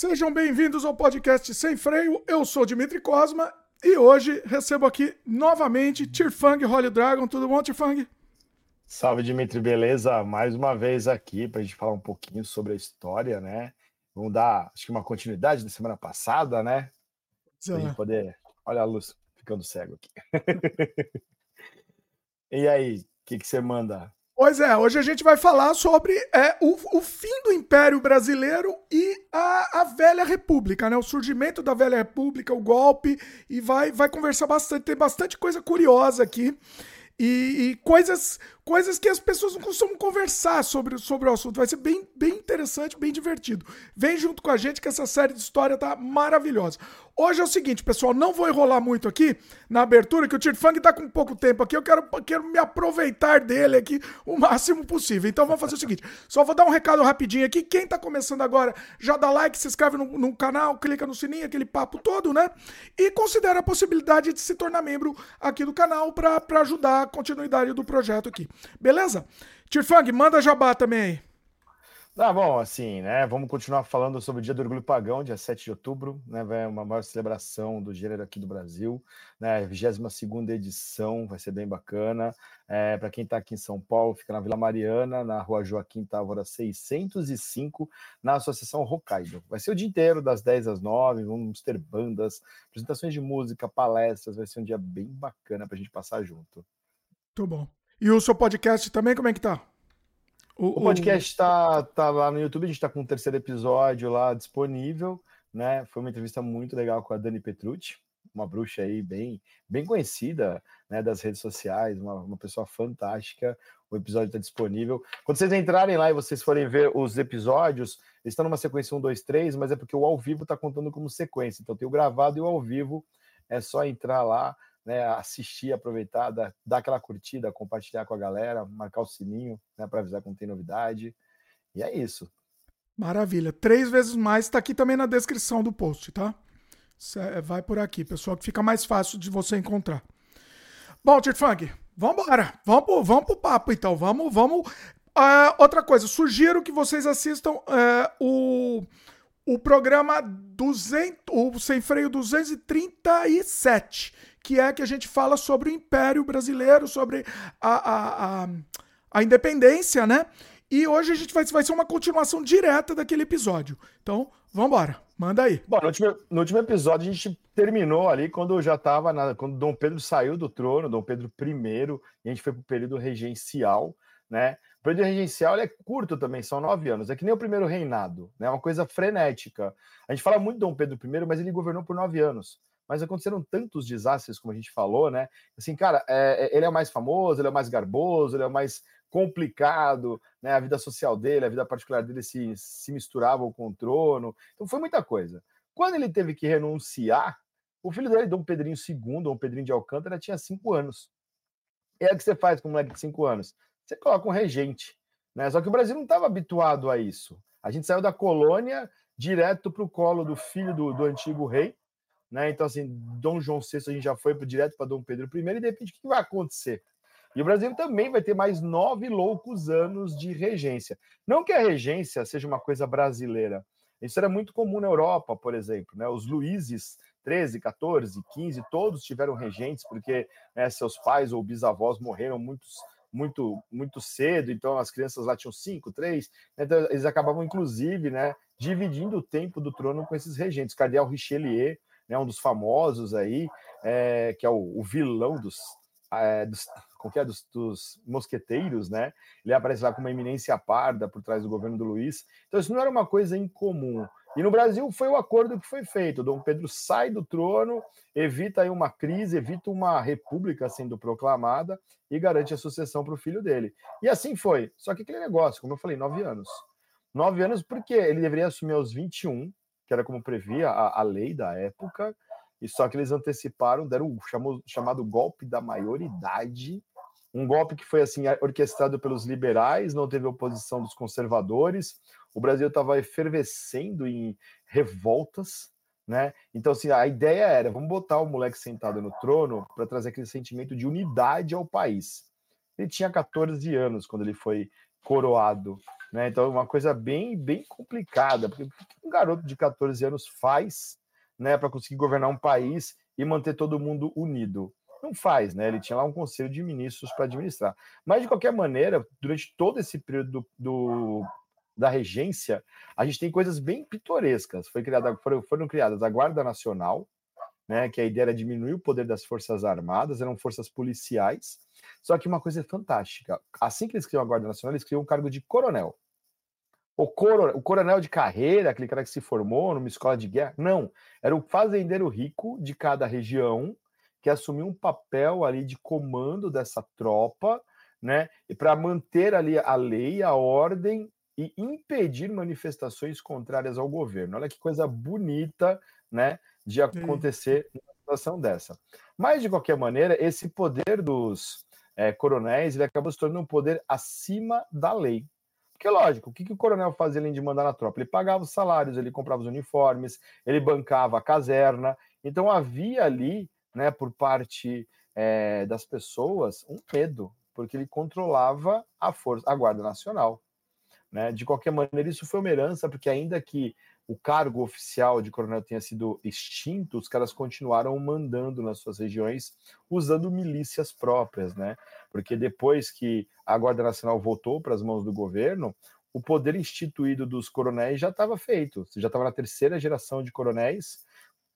Sejam bem-vindos ao podcast Sem Freio. Eu sou Dimitri Cosma e hoje recebo aqui novamente Tirfang Holy Dragon. Tudo bom, Tirfang? Salve, Dimitri, beleza? Mais uma vez aqui para a gente falar um pouquinho sobre a história, né? Vamos dar, acho que uma continuidade da semana passada, né? Para a gente poder. Olha a luz ficando cego aqui. e aí, o que, que você manda? Pois é, hoje a gente vai falar sobre é, o, o fim do Império Brasileiro e a, a Velha República, né? O surgimento da Velha República, o golpe, e vai, vai conversar bastante. Tem bastante coisa curiosa aqui. E, e, coisas, coisas que as pessoas não costumam conversar sobre, sobre o assunto. Vai ser bem, bem interessante, bem divertido. Vem junto com a gente que essa série de história tá maravilhosa. Hoje é o seguinte, pessoal, não vou enrolar muito aqui na abertura, que o Tirfang tá com pouco tempo aqui, eu quero, quero me aproveitar dele aqui o máximo possível. Então vamos fazer o seguinte, só vou dar um recado rapidinho aqui, quem tá começando agora, já dá like, se inscreve no, no canal, clica no sininho, aquele papo todo, né? E considera a possibilidade de se tornar membro aqui do canal para ajudar a continuidade do projeto aqui. Beleza? Tirfang, manda jabá também aí. Tá bom, assim, né? Vamos continuar falando sobre o Dia do Orgulho Pagão, dia 7 de outubro, né? Vai uma maior celebração do gênero aqui do Brasil, né? 22 edição, vai ser bem bacana. É, Para quem está aqui em São Paulo, fica na Vila Mariana, na rua Joaquim Távora 605, na Associação Hokkaido. Vai ser o dia inteiro, das 10 às 9, vamos ter bandas, apresentações de música, palestras, vai ser um dia bem bacana para a gente passar junto. Muito bom. E o seu podcast também, como é que tá? O, o podcast está tá lá no YouTube, a gente está com o terceiro episódio lá disponível, né? Foi uma entrevista muito legal com a Dani Petrucci, uma bruxa aí bem, bem conhecida né, das redes sociais, uma, uma pessoa fantástica. O episódio está disponível. Quando vocês entrarem lá e vocês forem ver os episódios, eles estão numa sequência 1, 2, 3, mas é porque o ao vivo está contando como sequência. Então tem o gravado e o ao vivo. É só entrar lá, né, assistir, aproveitar, dar, dar, aquela curtida, compartilhar com a galera, marcar o sininho né, para avisar quando tem novidade. E é isso. Maravilha. Três vezes mais está aqui também na descrição do post, tá? Cê vai por aqui, pessoal, que fica mais fácil de você encontrar. Bom, vamos embora. Vamos pro, vamos pro papo, então. Vamos, vamos. Uh, outra coisa, sugiro que vocês assistam uh, o, o programa 200, o Sem Freio 237 que é que a gente fala sobre o Império Brasileiro, sobre a, a, a, a independência, né? E hoje a gente vai, vai ser uma continuação direta daquele episódio. Então, vamos embora. Manda aí. Bom, no último, no último episódio a gente terminou ali quando já estava quando Dom Pedro saiu do trono, Dom Pedro I, e a gente foi para o período regencial, né? O período regencial é curto também, são nove anos. É que nem o primeiro reinado, né? É uma coisa frenética. A gente fala muito de Dom Pedro I, mas ele governou por nove anos mas aconteceram tantos desastres, como a gente falou, né? Assim, cara, é, é, ele é o mais famoso, ele é o mais garboso, ele é o mais complicado, né? A vida social dele, a vida particular dele se, se misturava com o trono. Então foi muita coisa. Quando ele teve que renunciar, o filho dele, Dom Pedrinho II, Dom Pedrinho de Alcântara, tinha cinco anos. E é o que você faz com um moleque de cinco anos? Você coloca um regente. Né? Só que o Brasil não estava habituado a isso. A gente saiu da colônia direto para o colo do filho do, do antigo rei, né? Então, assim, Dom João VI a gente já foi direto para Dom Pedro I, e de repente o que vai acontecer? E o Brasil também vai ter mais nove loucos anos de regência. Não que a regência seja uma coisa brasileira. Isso era muito comum na Europa, por exemplo. Né? Os Luíses 13, 14, 15, todos tiveram regentes, porque né, seus pais ou bisavós morreram muitos, muito, muito cedo, então as crianças lá tinham 5, 3, né? então eles acabavam, inclusive, né, dividindo o tempo do trono com esses regentes. Cardeal Richelieu né, um dos famosos aí, é, que é o, o vilão dos, é, dos, é, dos, dos, mosqueteiros, né? Ele aparece lá com uma eminência parda por trás do governo do Luiz. Então, isso não era uma coisa incomum. E no Brasil foi o acordo que foi feito. Dom Pedro sai do trono, evita aí uma crise, evita uma república sendo proclamada e garante a sucessão para o filho dele. E assim foi. Só que aquele negócio, como eu falei, nove anos. Nove anos porque ele deveria assumir aos 21, que era como previa a, a lei da época, e só que eles anteciparam, deram o chamado, chamado golpe da maioridade, um golpe que foi assim orquestrado pelos liberais, não teve oposição dos conservadores. O Brasil estava efervescendo em revoltas, né? Então assim, a ideia era, vamos botar o moleque sentado no trono para trazer aquele sentimento de unidade ao país. Ele tinha 14 anos quando ele foi coroado Né? Então, uma coisa bem, bem complicada, porque o que um garoto de 14 anos faz né, para conseguir governar um país e manter todo mundo unido? Não faz, né? Ele tinha lá um conselho de ministros para administrar. Mas, de qualquer maneira, durante todo esse período do, do, da regência, a gente tem coisas bem pitorescas. Foi criada, foram, foram criadas a Guarda Nacional, né, que a ideia era diminuir o poder das Forças Armadas, eram forças policiais. Só que uma coisa fantástica: assim que eles criam a Guarda Nacional, eles criam um cargo de coronel. O, coro, o coronel de carreira, aquele cara que se formou numa escola de guerra, não. Era o fazendeiro rico de cada região que assumiu um papel ali de comando dessa tropa, né? E para manter ali a lei, a ordem e impedir manifestações contrárias ao governo. Olha que coisa bonita, né? De acontecer uma situação dessa. Mas, de qualquer maneira, esse poder dos é, coronéis ele acabou se tornando um poder acima da lei. Porque, lógico, o que, que o coronel fazia além de mandar na tropa? Ele pagava os salários, ele comprava os uniformes, ele bancava a caserna. Então, havia ali, né, por parte é, das pessoas, um medo, porque ele controlava a força, a Guarda Nacional. Né? De qualquer maneira, isso foi uma herança, porque ainda que o cargo oficial de coronel tenha sido extinto, os caras continuaram mandando nas suas regiões usando milícias próprias, né? Porque depois que a Guarda Nacional voltou para as mãos do governo, o poder instituído dos coronéis já estava feito. Você já estava na terceira geração de coronéis.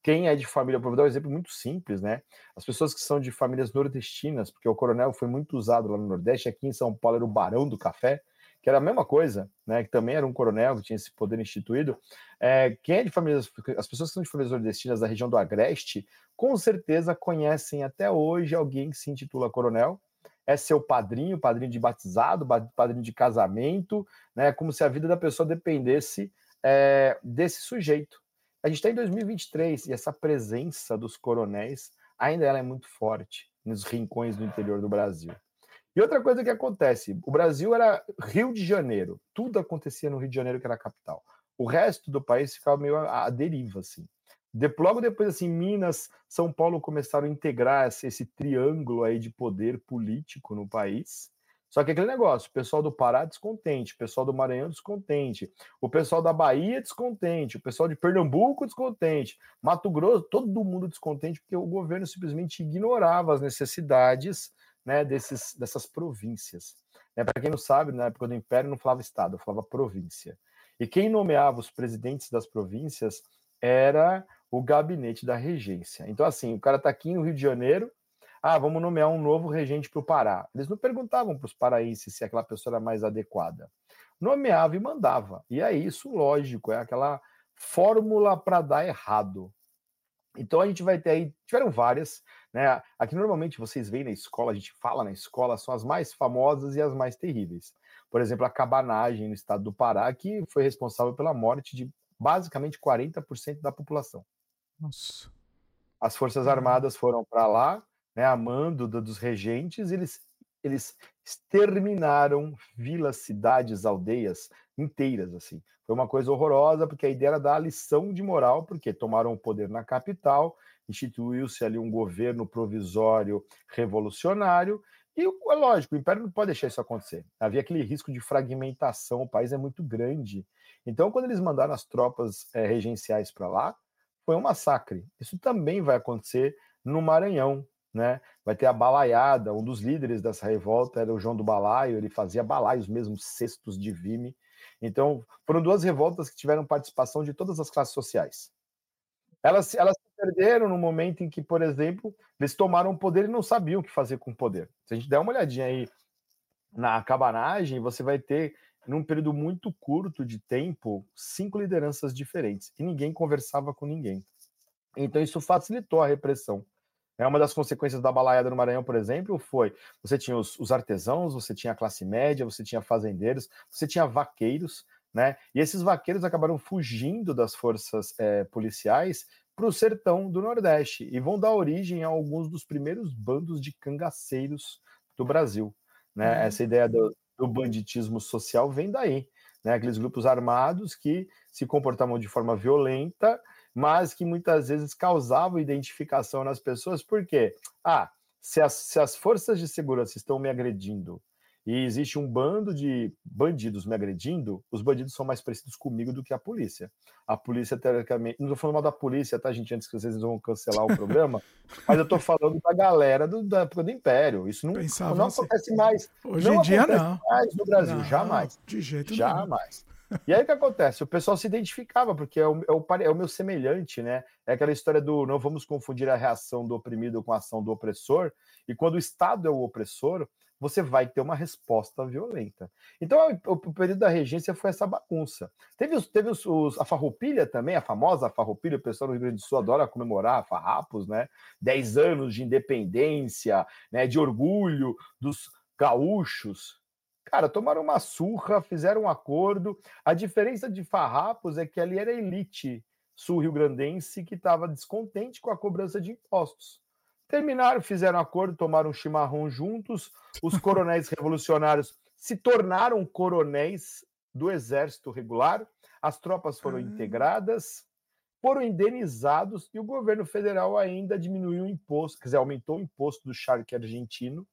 Quem é de família, vou dar um exemplo muito simples, né? As pessoas que são de famílias nordestinas, porque o coronel foi muito usado lá no Nordeste, aqui em São Paulo era o Barão do Café, que era a mesma coisa, né, que também era um coronel que tinha esse poder instituído. É, quem é de famílias, as pessoas que são de famílias nordestinas da região do Agreste, com certeza conhecem até hoje alguém que se intitula coronel. É seu padrinho, padrinho de batizado, padrinho de casamento, né? Como se a vida da pessoa dependesse é, desse sujeito. A gente está em 2023 e essa presença dos coronéis ainda ela é muito forte nos rincões do interior do Brasil. E outra coisa que acontece, o Brasil era Rio de Janeiro, tudo acontecia no Rio de Janeiro, que era a capital. O resto do país ficava meio à, deriva, assim. De, logo depois, assim, Minas, São Paulo começaram a integrar esse, esse, triângulo aí de poder político no país. Só que aquele negócio, o pessoal do Pará descontente, o pessoal do Maranhão descontente, o pessoal da Bahia descontente, o pessoal de Pernambuco descontente, Mato Grosso, todo mundo descontente, porque o governo simplesmente ignorava as necessidades né, desses, dessas províncias. É, Para quem não sabe, na época do Império não falava Estado, falava província. E quem nomeava os presidentes das províncias era o gabinete da regência. Então, assim, o cara está aqui no Rio de Janeiro, ah, vamos nomear um novo regente para o Pará. Eles não perguntavam para os paraenses se aquela pessoa era mais adequada. Nomeava e mandava. E é isso, lógico, é aquela fórmula para dar errado. Então a gente vai ter aí, tiveram várias, né? Aqui normalmente vocês veem na escola, a gente fala na escola, são as mais famosas e as mais terríveis. Por exemplo, a cabanagem no estado do Pará, que foi responsável pela morte de basicamente 40% da população. Nossa. As Forças Armadas foram para lá, né, a mando dos regentes, eles eles exterminaram vilas, cidades, aldeias inteiras, assim. Foi uma coisa horrorosa, porque a ideia era dar a lição de moral, porque tomaram o poder na capital, instituiu-se ali um governo provisório revolucionário, e é lógico, o Império não pode deixar isso acontecer. Havia aquele risco de fragmentação, o país é muito grande. Então, quando eles mandaram as tropas é, regenciais para lá, foi um massacre. Isso também vai acontecer no Maranhão, né? Vai ter a balaiada, um dos líderes dessa revolta era o João do Balaio, ele fazia balaios mesmo, cestos de vime. Então, foram duas revoltas que tiveram participação de todas as classes sociais. Elas, elas perderam no momento em que, por exemplo, eles tomaram o poder e não sabiam o que fazer com o poder. Se a gente der uma olhadinha aí na cabanagem, você vai ter, num período muito curto de tempo, cinco lideranças diferentes. E ninguém conversava com ninguém. Então, isso facilitou a repressão. É uma das consequências da balaiada no Maranhão, por exemplo, foi você tinha os, os, artesãos, você tinha a classe média, você tinha fazendeiros, você tinha vaqueiros, né? E esses vaqueiros acabaram fugindo das forças é, policiais para o sertão do Nordeste e vão dar origem a alguns dos primeiros bandos de cangaceiros do Brasil. Né? Uhum. Essa ideia do, do banditismo social vem daí. Né? Aqueles grupos armados que se comportavam de forma violenta mas que muitas vezes causavam identificação nas pessoas, porque, ah, se as, se as forças de segurança estão me agredindo e existe um bando de bandidos me agredindo, os bandidos são mais parecidos comigo do que a polícia. A polícia, teoricamente, não estou falando mal da polícia, tá, gente, antes que vocês vão cancelar o programa, mas eu estou falando da galera do, da época do Império. Isso não, não assim. acontece mais. Hoje não em dia, não. Mais no Brasil, não, jamais. De jeito jamais. nenhum. Jamais. E aí o que acontece? O pessoal se identificava, porque é o, é, o, é o, meu semelhante, né? É aquela história do não vamos confundir a reação do oprimido com a ação do opressor. E quando o Estado é o opressor, você vai ter uma resposta violenta. Então, o, o período da regência foi essa bagunça. Teve, os, teve os, os, a farroupilha também, a famosa farroupilha, o pessoal do Rio Grande do Sul adora comemorar farrapos, né? Dez anos de independência, né? de orgulho dos gaúchos. Cara, tomaram uma surra, fizeram um acordo. A diferença de farrapos é que ali era a elite sul-rio-grandense que estava descontente com a cobrança de impostos. Terminaram, fizeram acordo, tomaram um chimarrão juntos. Os coronéis revolucionários se tornaram coronéis do exército regular. As tropas foram ah. integradas, foram indenizados e o governo federal ainda diminuiu o imposto, quer dizer, aumentou o imposto do charque argentino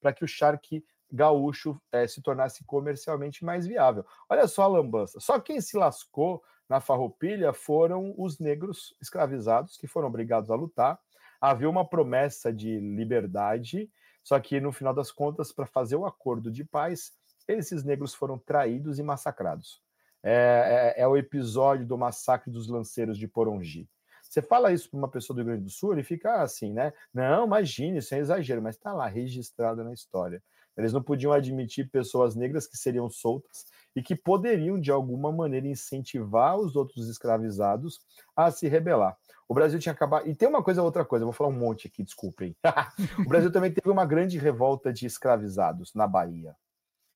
para que o charque gaúcho é, se tornasse comercialmente mais viável. Olha só a lambança. Só quem se lascou na farroupilha foram os negros escravizados que foram obrigados a lutar havia uma promessa de liberdade, só que no final das contas, para fazer o acordo de paz, esses negros foram traídos e massacrados. É, é, é o episódio do massacre dos lanceiros de Porongi. Você fala isso para uma pessoa do Rio Grande do Sul, ele fica assim, né? Não, imagine, isso é exagero, mas está lá registrado na história. Eles não podiam admitir pessoas negras que seriam soltas e que poderiam, de alguma maneira, incentivar os outros escravizados a se rebelar. O Brasil tinha acabado. E tem uma coisa, outra coisa, vou falar um monte aqui, desculpem. o Brasil também teve uma grande revolta de escravizados na Bahia.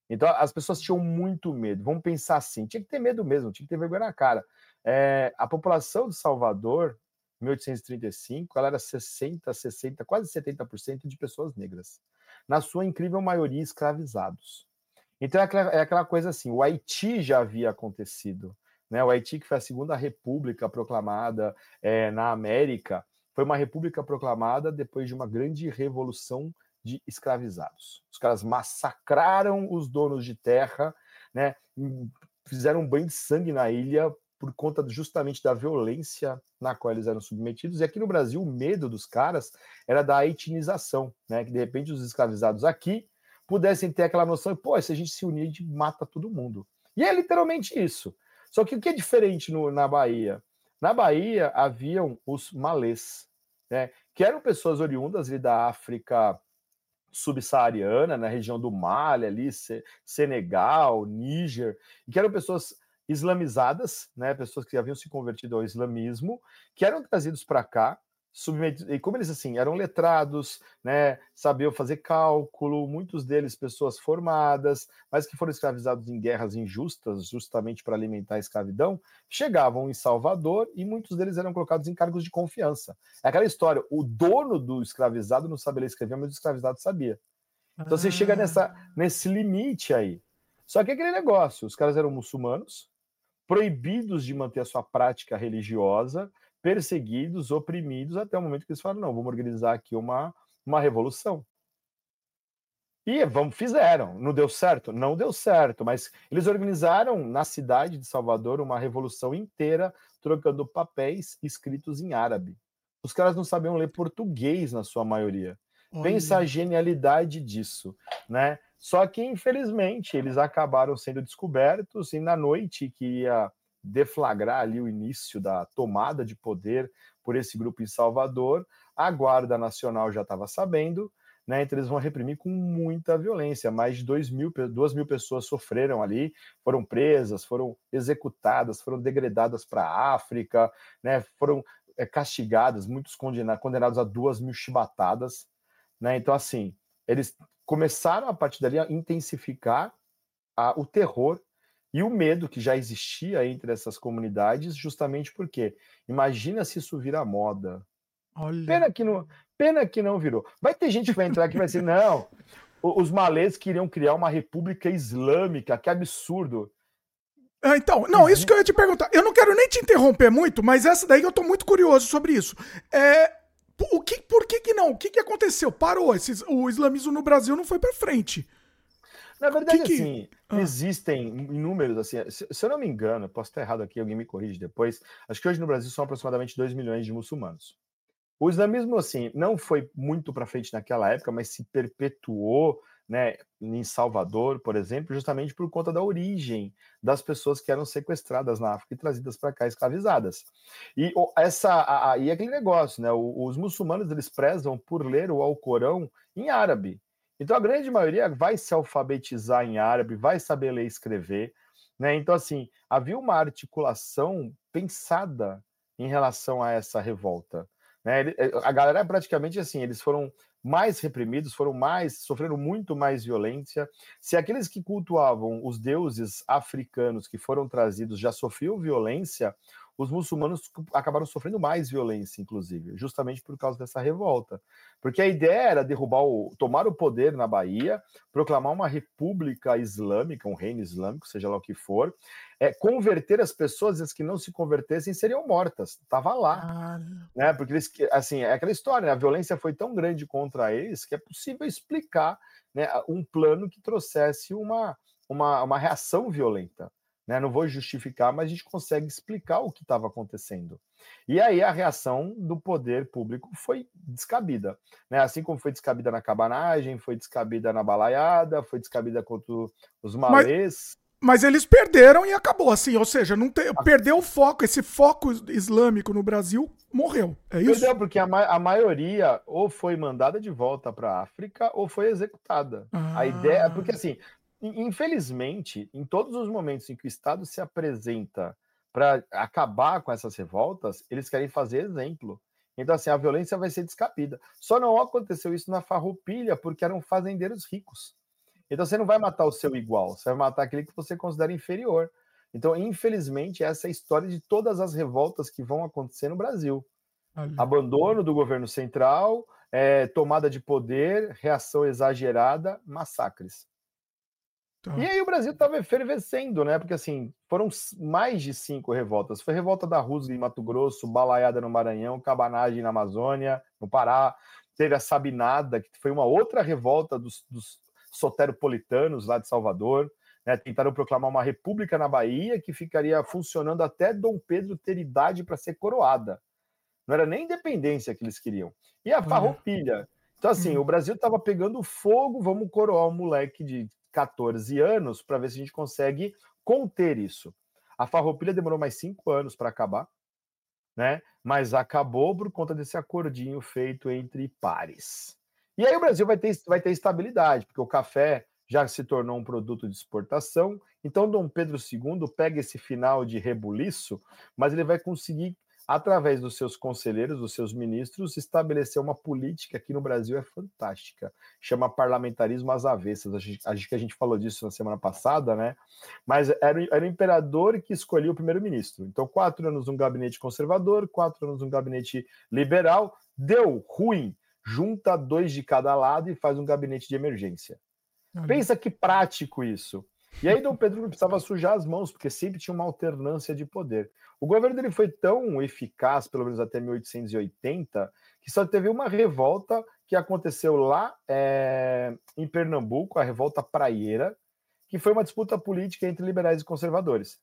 Então as pessoas tinham muito medo. Vamos pensar assim: tinha que ter medo mesmo, tinha que ter vergonha na cara. É, a população de Salvador, em 1835, ela era 60, 60, quase 70% de pessoas negras. Na sua incrível maioria, escravizados. Então é aquela, é aquela coisa assim: o Haiti já havia acontecido. Né? O Haiti, que foi a segunda república proclamada é, na América, foi uma república proclamada depois de uma grande revolução de escravizados. Os caras massacraram os donos de terra, né? fizeram um banho de sangue na ilha por conta justamente da violência na qual eles eram submetidos. E aqui no Brasil, o medo dos caras era da haitinização, né? que de repente os escravizados aqui pudessem ter aquela noção, pô, se a gente se unir, a gente mata todo mundo. E é literalmente isso. Só que o que é diferente no, na Bahia? Na Bahia haviam os malês, né, que eram pessoas oriundas ali da África subsaariana, na região do Mali, ali, Senegal, Níger, e que eram pessoas islamizadas, né, pessoas que haviam se convertido ao islamismo, que eram trazidos para cá submetidos, e como eles assim eram letrados, né, sabiam fazer cálculo, muitos deles pessoas formadas, mas que foram escravizados em guerras injustas, justamente para alimentar a escravidão, chegavam em Salvador e muitos deles eram colocados em cargos de confiança. É aquela história, o dono do escravizado não sabia ler escrever, mas o escravizado sabia. Então ah. você chega nessa ah. nesse limite aí. Só que aquele negócio, os caras eram muçulmanos, proibidos de manter a sua prática religiosa, perseguidos, oprimidos, até o momento que eles falaram: não, vamos organizar aqui uma, uma revolução. E vamos, fizeram. Não deu certo? Não deu certo, mas eles organizaram na cidade de Salvador uma revolução inteira, trocando papéis escritos em árabe. Os caras não sabiam ler português na sua maioria. Olha. Pensa a genialidade disso, né? Só que, infelizmente, eles acabaram sendo descobertos e na noite que ia deflagrar ali o início da tomada de poder por esse grupo em Salvador. A Guarda Nacional já estava sabendo, né? Então eles vão reprimir com muita violência. Mais de 2 mil, 2 mil pessoas sofreram ali, foram presas, foram executadas, foram degradadas para a África, né? Foram é, castigadas, muitos condenados, a duas mil chibatadas, né? Então, assim, eles começaram a partir dali a intensificar a, o terror e o medo que já existia entre essas comunidades, justamente porque imagina se isso vira moda. Olha. Pena que não, pena que não virou. Vai ter gente que vai entrar aqui e vai dizer: não, os malês queriam criar uma república islâmica, que absurdo. Ah, então, não, uhum. isso que eu ia te perguntar. Eu não quero nem te interromper muito, mas essa daí eu tô muito curioso sobre isso. É, o que, por que que não? O que que aconteceu? Parou. Esses, o islamismo no Brasil não foi para frente. Na verdade, que que... assim, ah. existem inúmeros, assim, se, se, eu não me engano, posso estar errado aqui, alguém me corrige depois, acho que hoje no Brasil são aproximadamente 2 milhões de muçulmanos. O islamismo, assim, não foi muito para frente naquela época, mas se perpetuou né, em Salvador, por exemplo, justamente por conta da origem das pessoas que eram sequestradas na África e trazidas para cá escravizadas. E essa a, a, e aquele negócio, né, os muçulmanos eles prezam por ler o Alcorão em árabe. Então a grande maioria vai se alfabetizar em árabe, vai saber ler e escrever, né? Então assim, havia uma articulação pensada em relação a essa revolta. Né? A galera praticamente assim, eles foram mais reprimidos, foram mais, sofreram muito mais violência. Se aqueles que cultuavam os deuses africanos que foram trazidos já sofriam violência, os muçulmanos acabaram sofrendo mais violência, inclusive, justamente por causa dessa revolta. Porque a ideia era derrubar o, tomar o poder na Bahia, proclamar uma república islâmica, um reino islâmico, seja lá o que for, é, converter as pessoas, as que não se convertessem seriam mortas. Tava lá, ah. né? Porque eles, assim, é aquela história, né? a violência foi tão grande contra eles que é possível explicar, né, um plano que trouxesse uma, uma, uma reação violenta. Né? Não vou justificar, mas a gente consegue explicar o que estava acontecendo. E aí a reação do poder público foi descabida. Né? Assim como foi descabida na cabanagem, foi descabida na balaiada, foi descabida contra os malês. Mas, mas eles perderam e acabou, assim, ou seja, não te, perdeu o foco, esse foco islâmico no Brasil morreu. É isso? Perdeu, porque a, ma a maioria ou foi mandada de volta para a África ou foi executada. Ah. A ideia, porque assim, Infelizmente, em todos os momentos em que o Estado se apresenta para acabar com essas revoltas, eles querem fazer exemplo. Então, assim, a violência vai ser descabida. Só não aconteceu isso na Farroupilha porque eram fazendeiros ricos. Então, você não vai matar o seu igual, você vai matar aquele que você considera inferior. Então, infelizmente, essa é a história de todas as revoltas que vão acontecer no Brasil. Abandono do governo central, é, tomada de poder, reação exagerada, massacres. Tá. E aí o Brasil estava efervescendo, né? Porque assim, foram mais de cinco revoltas. Foi revolta da Rusga em Mato Grosso, Balaiada no Maranhão, Cabanagem na Amazônia, no Pará. Teve a Sabinada, que foi uma outra revolta dos, dos soteropolitanos lá de Salvador. Né? Tentaram proclamar uma república na Bahia que ficaria funcionando até Dom Pedro ter idade para ser coroada. Não era nem independência que eles queriam. E a farroupilha. Então, assim, hum. o Brasil estava pegando fogo, vamos coroar um moleque de 14 anos para ver se a gente consegue conter isso. A farroupilha demorou mais cinco anos para acabar, né? Mas acabou por conta desse acordinho feito entre pares. E aí o Brasil vai ter, vai ter estabilidade, porque o café já se tornou um produto de exportação. Então Dom Pedro II pega esse final de rebuliço, mas ele vai conseguir através dos seus conselheiros, dos seus ministros, estabelecer uma política que no Brasil é fantástica, chama parlamentarismo às avessas. Acho que a gente falou disso na semana passada, né? Mas era, era o imperador que escolhia o primeiro-ministro. Então, quatro anos um gabinete conservador, quatro anos um gabinete liberal, deu ruim, junta dois de cada lado e faz um gabinete de emergência. Pensa que prático isso. E aí Dom Pedro não precisava sujar as mãos, porque sempre tinha uma alternância de poder. O governo dele foi tão eficaz, pelo menos até 1880, que só teve uma revolta que aconteceu lá é, em Pernambuco, a revolta praieira, que foi uma disputa política entre liberais e conservadores.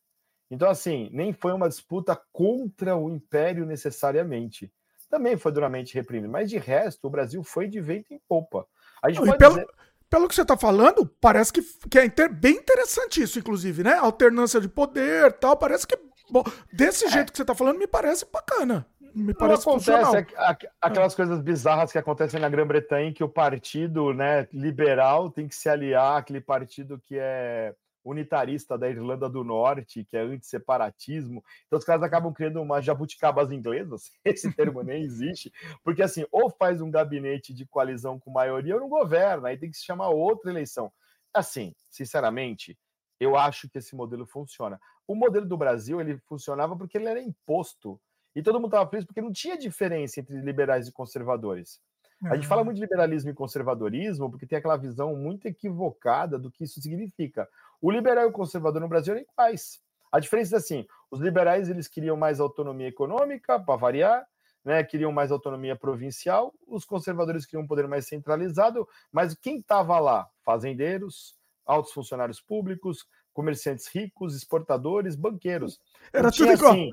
Então, assim, nem foi uma disputa contra o império necessariamente. Também foi duramente reprimido, mas de resto, o Brasil foi de vento em popa. A gente pode pelo... dizer pelo que você está falando, parece que, que é inter, bem interessante isso, inclusive, né? Alternância de poder tal. Parece que. Bom, desse é. jeito que você está falando, me parece bacana. Me parece Não acontece é, aquelas é. coisas bizarras que acontecem na Grã-Bretanha, que o partido né, liberal tem que se aliar àquele partido que é unitarista da Irlanda do Norte, que é anti-separatismo. Então os caras acabam criando umas jabuticabas inglesas, esse termo nem existe, porque assim, ou faz um gabinete de coalizão com maioria ou não governa, aí tem que se chamar outra eleição. Assim, sinceramente, eu acho que esse modelo funciona. O modelo do Brasil, ele funcionava porque ele era imposto. E todo mundo estava feliz porque não tinha diferença entre liberais e conservadores. A gente fala muito de liberalismo e conservadorismo porque tem aquela visão muito equivocada do que isso significa. O liberal e o conservador no Brasil eram iguais. A diferença é assim: os liberais eles queriam mais autonomia econômica, para variar, né, queriam mais autonomia provincial, os conservadores queriam um poder mais centralizado, mas quem estava lá? Fazendeiros, altos funcionários públicos, comerciantes ricos, exportadores, banqueiros. Era tudo tinha, igual. Assim,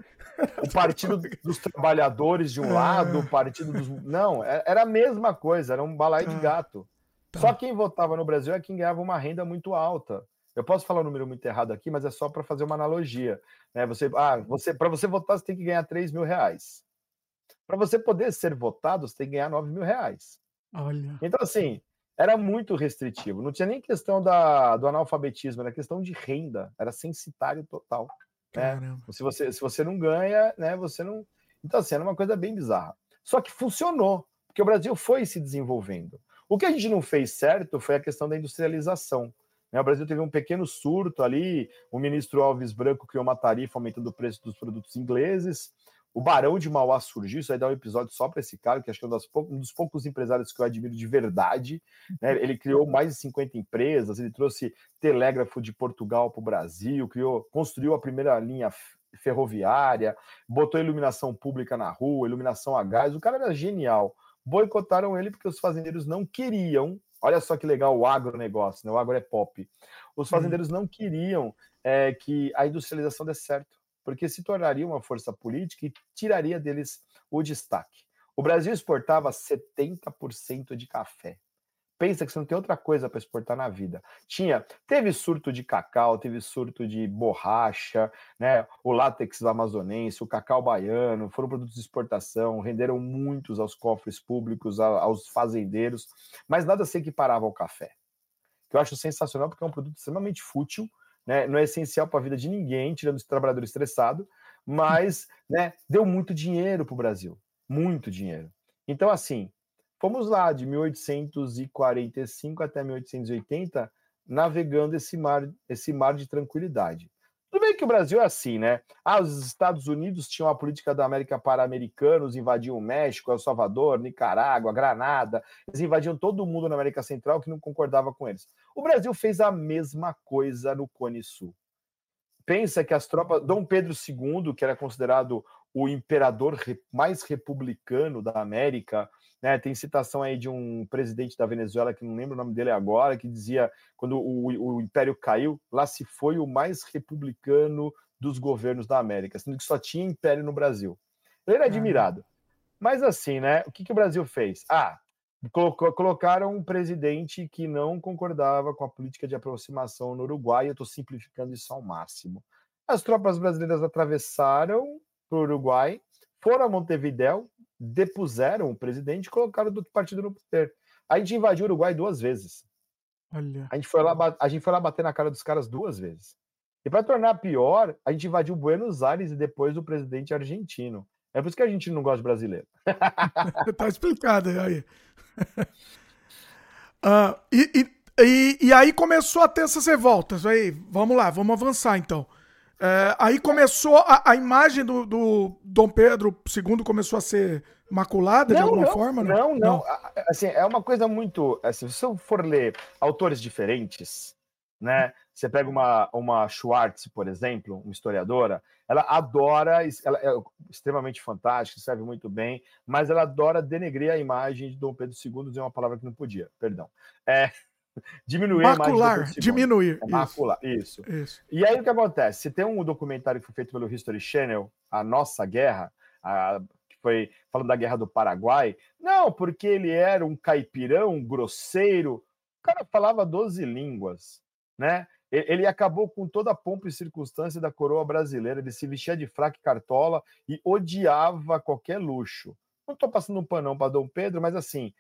o Partido dos Trabalhadores de um lado, o Partido dos. Não, é, era a mesma coisa, era um balaio de tá. gato. Tá. Só quem votava no Brasil é quem ganhava uma renda muito alta. Eu posso falar um número muito errado aqui, mas é só para fazer uma analogia. Né? Você, ah, você, para você votar, você tem que ganhar 3 mil reais. Para você poder ser votado, você tem que ganhar 9 mil reais. Olha. Então, assim, era muito restritivo. Não tinha nem questão da, do analfabetismo, era questão de renda. Era censitário total. Né? Se, você, se você não ganha, né, você não. Então, assim, era uma coisa bem bizarra. Só que funcionou, porque o Brasil foi se desenvolvendo. O que a gente não fez certo foi a questão da industrialização. Né? O Brasil teve um pequeno surto ali, o ministro Alves Branco criou uma tarifa aumentando o preço dos produtos ingleses, o Barão de Mauá surgiu, isso aí dá um episódio só para esse cara, que acho que é um, um, dos poucos empresários que eu admiro de verdade. Né? Ele criou mais de 50 empresas, ele trouxe telégrafo de Portugal para o Brasil, criou, construiu a primeira linha ferroviária, botou iluminação pública na rua, iluminação a gás. O cara era genial. Boicotaram ele porque os fazendeiros não queriam Olha só que legal o agronegócio, né? o agro é pop. Os uhum. fazendeiros não queriam é, que a industrialização desse certo, porque se tornaria uma força política e tiraria deles o destaque. O Brasil exportava 70% de café pensa que você não tem outra coisa para exportar na vida. Tinha, teve surto de cacau, teve surto de borracha, né? O látex amazonense, o cacau baiano, foram produtos de exportação, renderam muitos aos cofres públicos, aos fazendeiros, mas nada se equiparava ao café. Que eu acho sensacional porque é um produto extremamente fútil, né? Não é essencial para a vida de ninguém, tirando esse trabalhador estressado, mas, né, deu muito dinheiro para o Brasil, muito dinheiro. Então, assim, Fomos lá de 1845 até 1880 navegando esse mar, esse mar de tranquilidade. Tudo bem que o Brasil é assim, né? Ah, os Estados Unidos tinham a política da América para americanos, invadiam o México, El Salvador, Nicarágua, Granada, eles invadiam todo mundo na América Central que não concordava com eles. O Brasil fez a mesma coisa no Cone Sul. Pensa que as tropas. Dom Pedro II, que era considerado o imperador mais republicano da América, né, tem citação aí de um presidente da Venezuela, que não lembro o nome dele agora, que dizia: quando o, o império caiu, lá se foi o mais republicano dos governos da América, sendo que só tinha império no Brasil. Ele era admirado. Mas assim, né? O que, que o Brasil fez? Ah, colocaram um presidente que não concordava com a política de aproximação no Uruguai. Eu estou simplificando isso ao máximo. As tropas brasileiras atravessaram para o Uruguai, foram a Montevidéu, depuseram o presidente e colocaram do partido no poder. A gente invadiu o Uruguai duas vezes. Olha. A gente foi lá, a gente foi lá bater na cara dos caras duas vezes. E para tornar pior, a gente invadiu Buenos Aires e depois o presidente argentino. É por isso que a gente não gosta de brasileiro. tá explicado aí. uh, e, e, e, aí começou a ter essas revoltas. Aí, vamos lá, vamos avançar então. É, aí começou a, a imagem do, do, Dom Pedro II começou a ser maculada não, de alguma não, forma? Não, não, não. Assim, é uma coisa muito. Assim, se você for ler autores diferentes, né? Você pega uma, uma Schwartz, por exemplo, uma historiadora, ela adora, ela é extremamente fantástica, escreve muito bem, mas ela adora denegrir a imagem de Dom Pedro II, dizer uma palavra que não podia, perdão. É, diminuir macular, a diminuir. É, macular, isso. isso. E aí o que acontece? Se tem um documentário que foi feito pelo History Channel, A Nossa Guerra, a, que foi falando da Guerra do Paraguai, não, porque ele era um caipirão, grosseiro, o cara falava 12 línguas, né? Ele acabou com toda a pompa e circunstância da coroa brasileira. Ele se vestia de fraque cartola e odiava qualquer luxo. Não estou passando um panão para Dom Pedro, mas assim,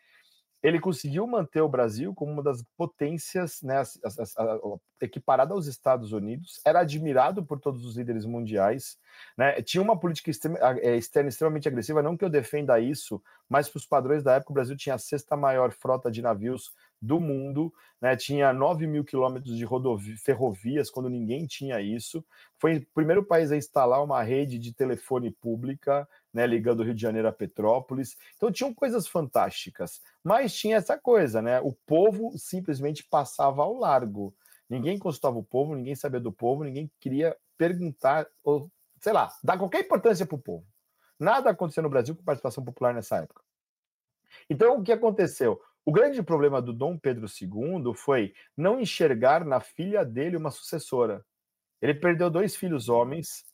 ele conseguiu manter o Brasil como uma das potências né, equiparada aos Estados Unidos, era admirado por todos os líderes mundiais, né, tinha uma política é, externa extremamente agressiva, não que eu defenda isso, mas para os padrões da época, o Brasil tinha a sexta maior frota de navios do mundo, né, tinha 9 mil quilômetros de ferrovias, quando ninguém tinha isso, foi o primeiro país a instalar uma rede de telefone pública, né, ligando o Rio de Janeiro a Petrópolis. Então tinham coisas fantásticas, mas tinha essa coisa, né? O povo simplesmente passava ao largo. Ninguém consultava o povo, ninguém sabia do povo, ninguém queria perguntar ou, sei lá, dar qualquer importância para o povo. Nada aconteceu no Brasil com participação popular nessa época. Então, o que aconteceu? O grande problema do Dom Pedro II foi não enxergar na filha dele uma sucessora. Ele perdeu dois filhos homens,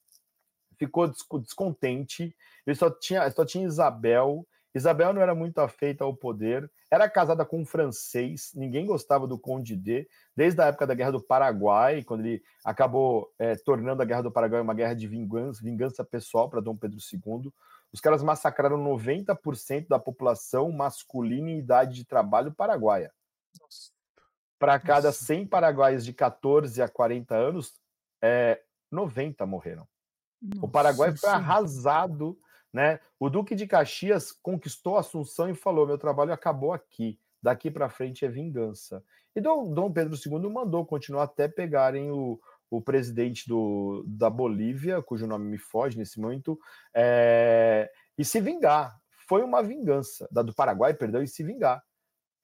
ficou descontente, ele só tinha, só tinha Isabel. Isabel não era muito afeita ao poder, era casada com um francês, ninguém gostava do Conde D, desde a época da Guerra do Paraguai, quando ele acabou é, tornando a Guerra do Paraguai uma guerra de vingança, vingança pessoal para Dom Pedro II. Os caras massacraram 90% da população masculina em idade de trabalho paraguaia. Para cada 100 paraguaios de 14 a 40 anos, é, 90 morreram. Nossa, o Paraguai foi arrasado né? O Duque de Caxias conquistou Assunção e falou: meu trabalho acabou aqui, daqui para frente é vingança. E Dom, Dom Pedro II mandou continuar até pegarem o, o presidente do, da Bolívia, cujo nome me foge nesse momento, é, e se vingar. Foi uma vingança. Da do Paraguai, perdão, e se vingar.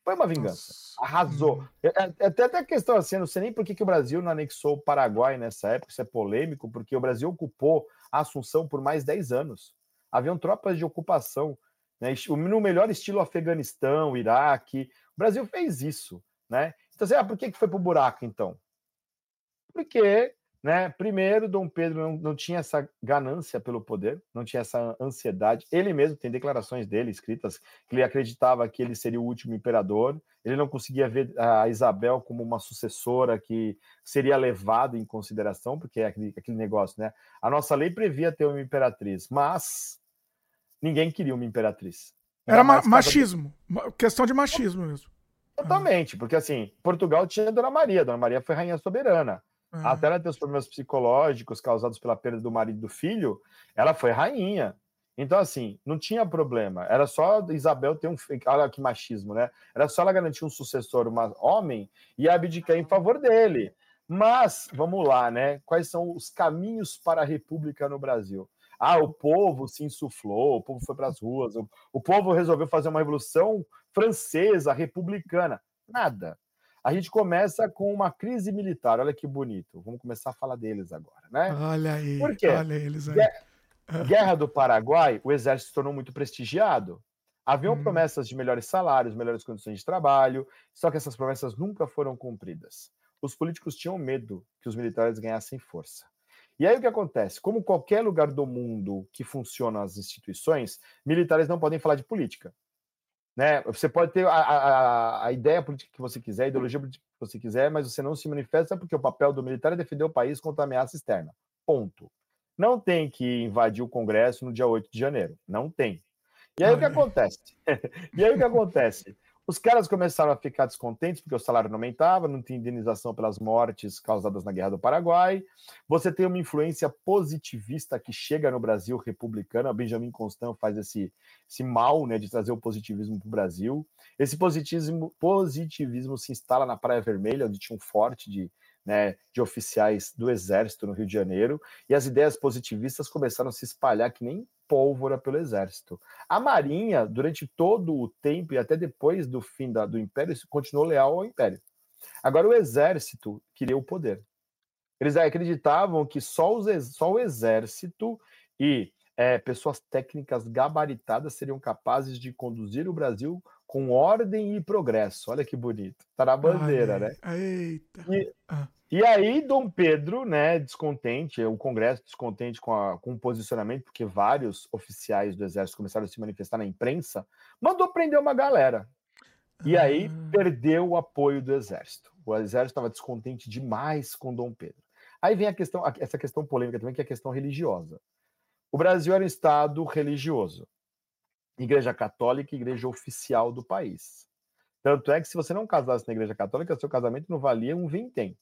Foi uma vingança. Arrasou. Hum. É, é, é, até a questão assim, eu não sei nem por que, que o Brasil não anexou o Paraguai nessa época, isso é polêmico, porque o Brasil ocupou a Assunção por mais 10 anos haviam tropas de ocupação, né, no melhor estilo Afeganistão, Iraque. O Brasil fez isso, né? Então, assim, ah, por que, que foi para o buraco, então? Porque, né, primeiro, Dom Pedro não, não tinha essa ganância pelo poder, não tinha essa ansiedade. Ele mesmo tem declarações dele escritas que ele acreditava que ele seria o último imperador. Ele não conseguia ver a Isabel como uma sucessora que seria levada em consideração, porque é aquele, aquele negócio, né? A nossa lei previa ter uma imperatriz, mas ninguém queria uma imperatriz. Era, Era ma machismo, de... questão de machismo mesmo. Totalmente, porque assim, Portugal tinha Dona Maria, Dona Maria foi rainha soberana. Uhum. Até ela ter os problemas psicológicos causados pela perda do marido e do filho, ela foi rainha. Então, assim, não tinha problema. Era só Isabel ter um. Olha que machismo, né? Era só ela garantir um sucessor, um homem, e abdicar em favor dele. Mas, vamos lá, né? Quais são os caminhos para a república no Brasil? Ah, o povo se insuflou, o povo foi para as ruas, o, o povo resolveu fazer uma revolução francesa, republicana. Nada. A gente começa com uma crise militar. Olha que bonito. Vamos começar a falar deles agora, né? Olha aí. Por quê? Olha eles aí. Guerra do Paraguai, o exército se tornou muito prestigiado. Haviam hum. promessas de melhores salários, melhores condições de trabalho, só que essas promessas nunca foram cumpridas. Os políticos tinham medo que os militares ganhassem força. E aí o que acontece? Como qualquer lugar do mundo que funciona as instituições, militares não podem falar de política. Né? Você pode ter a, a, a ideia política que você quiser, a ideologia política que você quiser, mas você não se manifesta porque o papel do militar é defender o país contra a ameaça externa. Ponto. Não tem que invadir o Congresso no dia 8 de janeiro. Não tem. E aí o que acontece? e aí o que acontece? Os caras começaram a ficar descontentes porque o salário não aumentava, não tinha indenização pelas mortes causadas na Guerra do Paraguai. Você tem uma influência positivista que chega no Brasil republicana. Benjamin Constant faz esse, esse mal né, de trazer o positivismo para o Brasil. Esse positivismo, positivismo se instala na Praia Vermelha, onde tinha um forte de, né, de oficiais do Exército no Rio de Janeiro, e as ideias positivistas começaram a se espalhar que nem pólvora pelo exército. A Marinha, durante todo o tempo e até depois do fim da, do Império, continuou leal ao Império. Agora, o exército queria o poder. Eles acreditavam que só, os, só o exército e é, pessoas técnicas gabaritadas seriam capazes de conduzir o Brasil com ordem e progresso. Olha que bonito. Tá na bandeira, Ai, né? Eita. E, ah. E aí, Dom Pedro, né, descontente, o Congresso descontente com, a, com o posicionamento, porque vários oficiais do Exército começaram a se manifestar na imprensa, mandou prender uma galera. E aí ah. perdeu o apoio do Exército. O Exército estava descontente demais com Dom Pedro. Aí vem a questão, essa questão polêmica também, que é a questão religiosa. O Brasil era um Estado religioso. Igreja Católica, igreja oficial do país. Tanto é que se você não casasse na Igreja Católica, seu casamento não valia um vintém.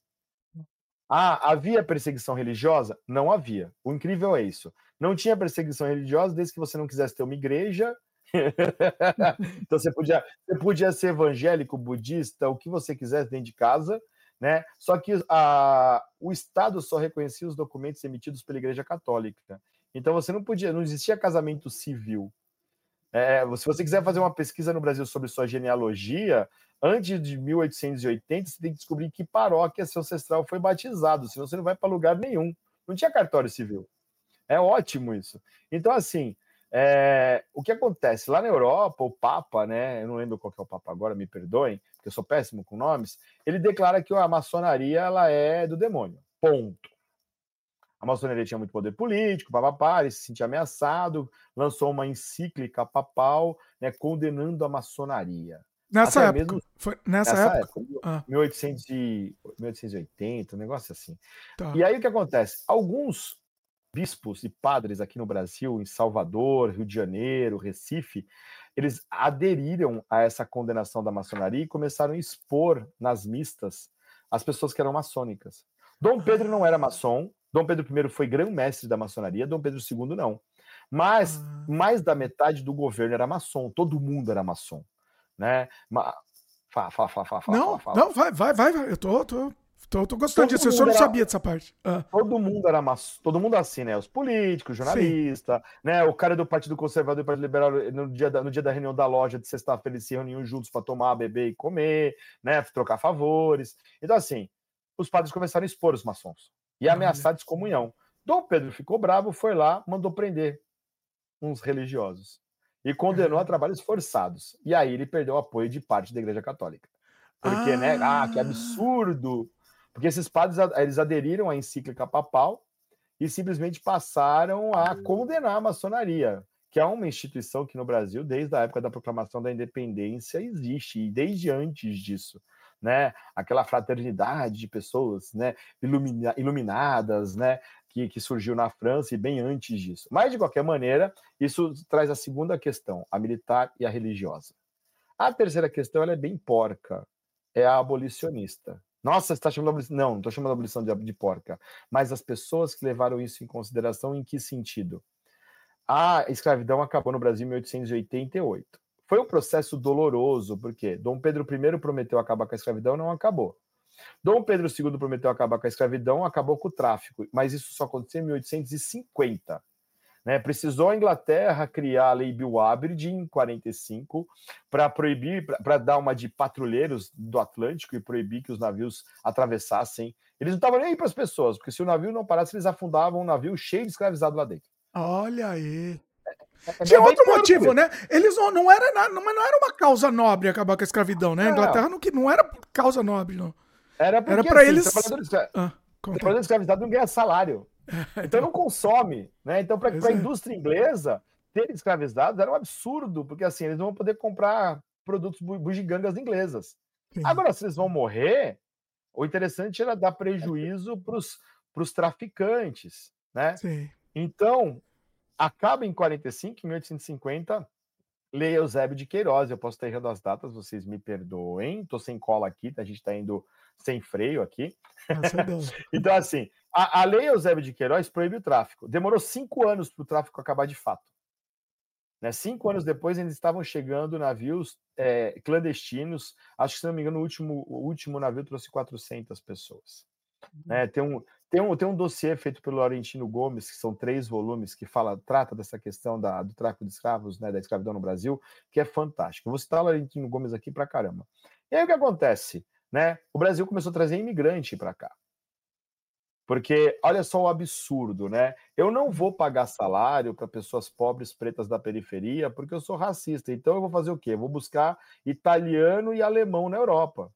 Ah, havia perseguição religiosa? Não havia. O incrível é isso. Não tinha perseguição religiosa desde que você não quisesse ter uma igreja. então você podia, você podia ser evangélico, budista, o que você quisesse dentro de casa, né? Só que a, o Estado só reconhecia os documentos emitidos pela Igreja Católica. Então você não podia, não existia casamento civil. É, se você quiser fazer uma pesquisa no Brasil sobre sua genealogia, antes de 1880, você tem que descobrir que paróquia seu ancestral foi batizado, senão você não vai para lugar nenhum. Não tinha cartório civil. É ótimo isso. Então, assim, É, o que acontece? Lá na Europa, o Papa, né? Eu não lembro qual é o Papa agora, me perdoem, porque eu sou péssimo com nomes. Ele declara que a maçonaria ela é do demônio. Ponto. A maçonaria tinha muito poder político, papapá, ele se sentia ameaçado, lançou uma encíclica papal, né, condenando a maçonaria. Nessa Até época. Mesmo, foi nessa, nessa época. época ah. 1800 1880, um negócio assim. Tá. E aí o que acontece? Alguns bispos e padres aqui no Brasil, em Salvador, Rio de Janeiro, Recife, eles aderiram a essa condenação da maçonaria e começaram a expor nas mistas as pessoas que eram maçônicas. Dom Pedro não era maçom, Dom Pedro I foi grão-mestre da maçonaria, Dom Pedro II não. Mas ah. mais da metade do governo era maçom, todo mundo era maçom, né? Ma... Fala, fala, fala, fala, não, fala, não, vai, vai, vai, vai. Eu tô, tô, tô, tô gostando todo disso. Eu só não era... sabia dessa parte. Ah. Todo mundo era maçom, todo mundo assim, né? Os políticos, jornalistas, né? O cara do Partido Conservador e do Partido Liberal, no dia da, no dia da reunião da loja de sexta-feira, eles se reuniam juntos para tomar, beber e comer, né? Trocar favores. Então, assim, os padres começaram a expor os maçons e ameaçar descomunhão. Dom Pedro ficou bravo, foi lá, mandou prender uns religiosos e condenou a trabalhos forçados. E aí ele perdeu o apoio de parte da Igreja Católica. Porque, ah. né? Ah, que absurdo! Porque esses padres eles aderiram à encíclica papal e simplesmente passaram a condenar a maçonaria, que é uma instituição que no Brasil, desde a época da proclamação da independência, existe, e desde antes disso né? Aquela fraternidade de pessoas, né? Ilumina, iluminadas, né? Que, que surgiu na França e bem antes disso. Mas de qualquer maneira, isso traz a segunda questão, a militar e a religiosa. A terceira questão ela é bem porca, é a abolicionista. Nossa, você está chamando de abolição? Não, não estou chamando de abolição de, de porca. Mas as pessoas que levaram isso em consideração, em que sentido? A escravidão acabou no Brasil em 1888. Foi um processo doloroso, porque Dom Pedro I prometeu acabar com a escravidão, não acabou. Dom Pedro II prometeu acabar com a escravidão, acabou com o tráfico, mas isso só aconteceu em 1850. Né? Precisou a Inglaterra criar a Lei Bill em 45 para proibir, para dar uma de patrulheiros do Atlântico e proibir que os navios atravessassem. Eles não estavam nem aí para as pessoas, porque se o navio não parasse, eles afundavam um navio cheio de escravizado lá dentro. Olha aí. É Tinha outro motivo, né? Eles não, não era nada, mas não era uma causa nobre acabar com a escravidão, né? A Inglaterra não, não era causa nobre, não. Era porque, era pra assim, eles. Trabalhador, ah, trabalhador escravizado não ganha salário. então, então não consome, né? Então, para a é. indústria inglesa, ter escravizados era um absurdo, porque assim, eles não vão poder comprar produtos bugigangas inglesas. Sim. Agora, se eles vão morrer, o interessante era dar prejuízo para os traficantes, né? Sim. Então, acaba em 45, 1850, Lei Eusébio de Queiroz. Eu posso estar errando as datas, vocês me perdoem. Estou sem cola aqui, a gente está indo sem freio aqui. então, assim, a, a Lei Eusébio de Queiroz proíbe o tráfico. Demorou cinco anos para o tráfico acabar de fato. Né? Cinco anos depois, eles estavam chegando navios é, clandestinos. Acho que, se não me engano, o último, o último navio trouxe 400 pessoas. Né? Tem, um, tem um, tem um dossiê feito pelo Laurentino Gomes, que são três volumes, que fala, trata dessa questão da, do tráfico de escravos, né, da escravidão no Brasil, que é fantástico. Eu vou citar o Laurentino Gomes aqui pra caramba. E aí o que acontece? Né? O Brasil começou a trazer imigrante para cá. Porque olha só o absurdo, né? Eu não vou pagar salário para pessoas pobres pretas da periferia porque eu sou racista. Então eu vou fazer o quê? Eu vou buscar italiano e alemão na Europa.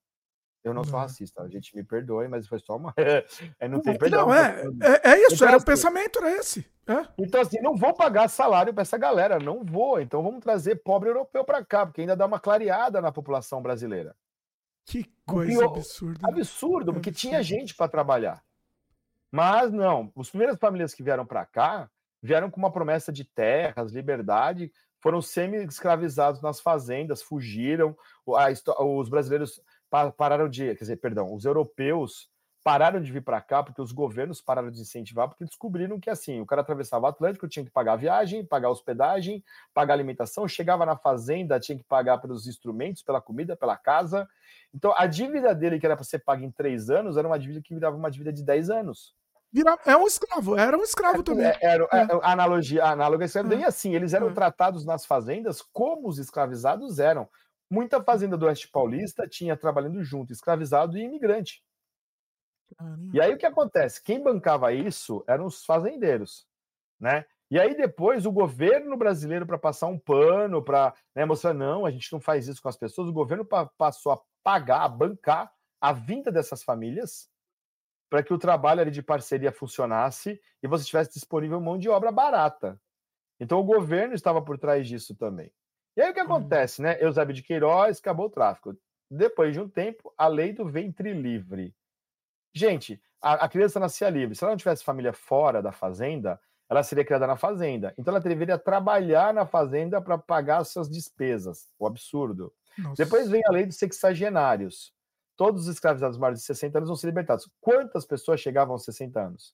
Eu não sou racista, a gente me perdoe, mas foi só uma. é, não tem perdão. Não, é, é, é isso, então, era assim, o pensamento, era esse. É. Então, assim, não vou pagar salário para essa galera, não vou. Então vamos trazer pobre europeu para cá, porque ainda dá uma clareada na população brasileira. Que coisa absurda. Né? Absurdo, porque absurdo. tinha gente para trabalhar. Mas não, as primeiras famílias que vieram para cá vieram com uma promessa de terras, liberdade, foram semi-escravizados nas fazendas, fugiram. Os brasileiros pararam de, quer dizer, perdão, os europeus pararam de vir para cá porque os governos pararam de incentivar, porque descobriram que assim, o cara atravessava o Atlântico, tinha que pagar a viagem, pagar a hospedagem, pagar a alimentação, chegava na fazenda, tinha que pagar pelos instrumentos, pela comida, pela casa. Então, a dívida dele, que era para ser paga em três anos, era uma dívida que virava uma dívida de dez anos. é um escravo, era um escravo é, também. É, era, é. a analogia, a análoga é. E assim, eles eram é. tratados nas fazendas como os escravizados eram. Muita fazenda do Oeste Paulista tinha trabalhando junto, escravizado e imigrante. E aí o que acontece? Quem bancava isso eram os fazendeiros, né? E aí depois o governo brasileiro, para passar um pano, para né, mostrar, não, a gente não faz isso com as pessoas, o governo passou a pagar, a bancar a vinda dessas famílias para que o trabalho ali de parceria funcionasse e você tivesse disponível mão de obra barata. Então o governo estava por trás disso também. E aí o que uhum. acontece, né? Eusébio de Queiroz acabou o tráfico. Depois de um tempo, a lei do ventre livre. Gente, a, a criança nascia livre. Se ela não tivesse família fora da fazenda, ela seria criada na fazenda. Então ela deveria trabalhar na fazenda para pagar as suas despesas. O absurdo. Nossa. Depois vem a lei dos sexagenários. Todos os escravizados maiores de 60 anos vão ser libertados. Quantas pessoas chegavam aos 60 anos?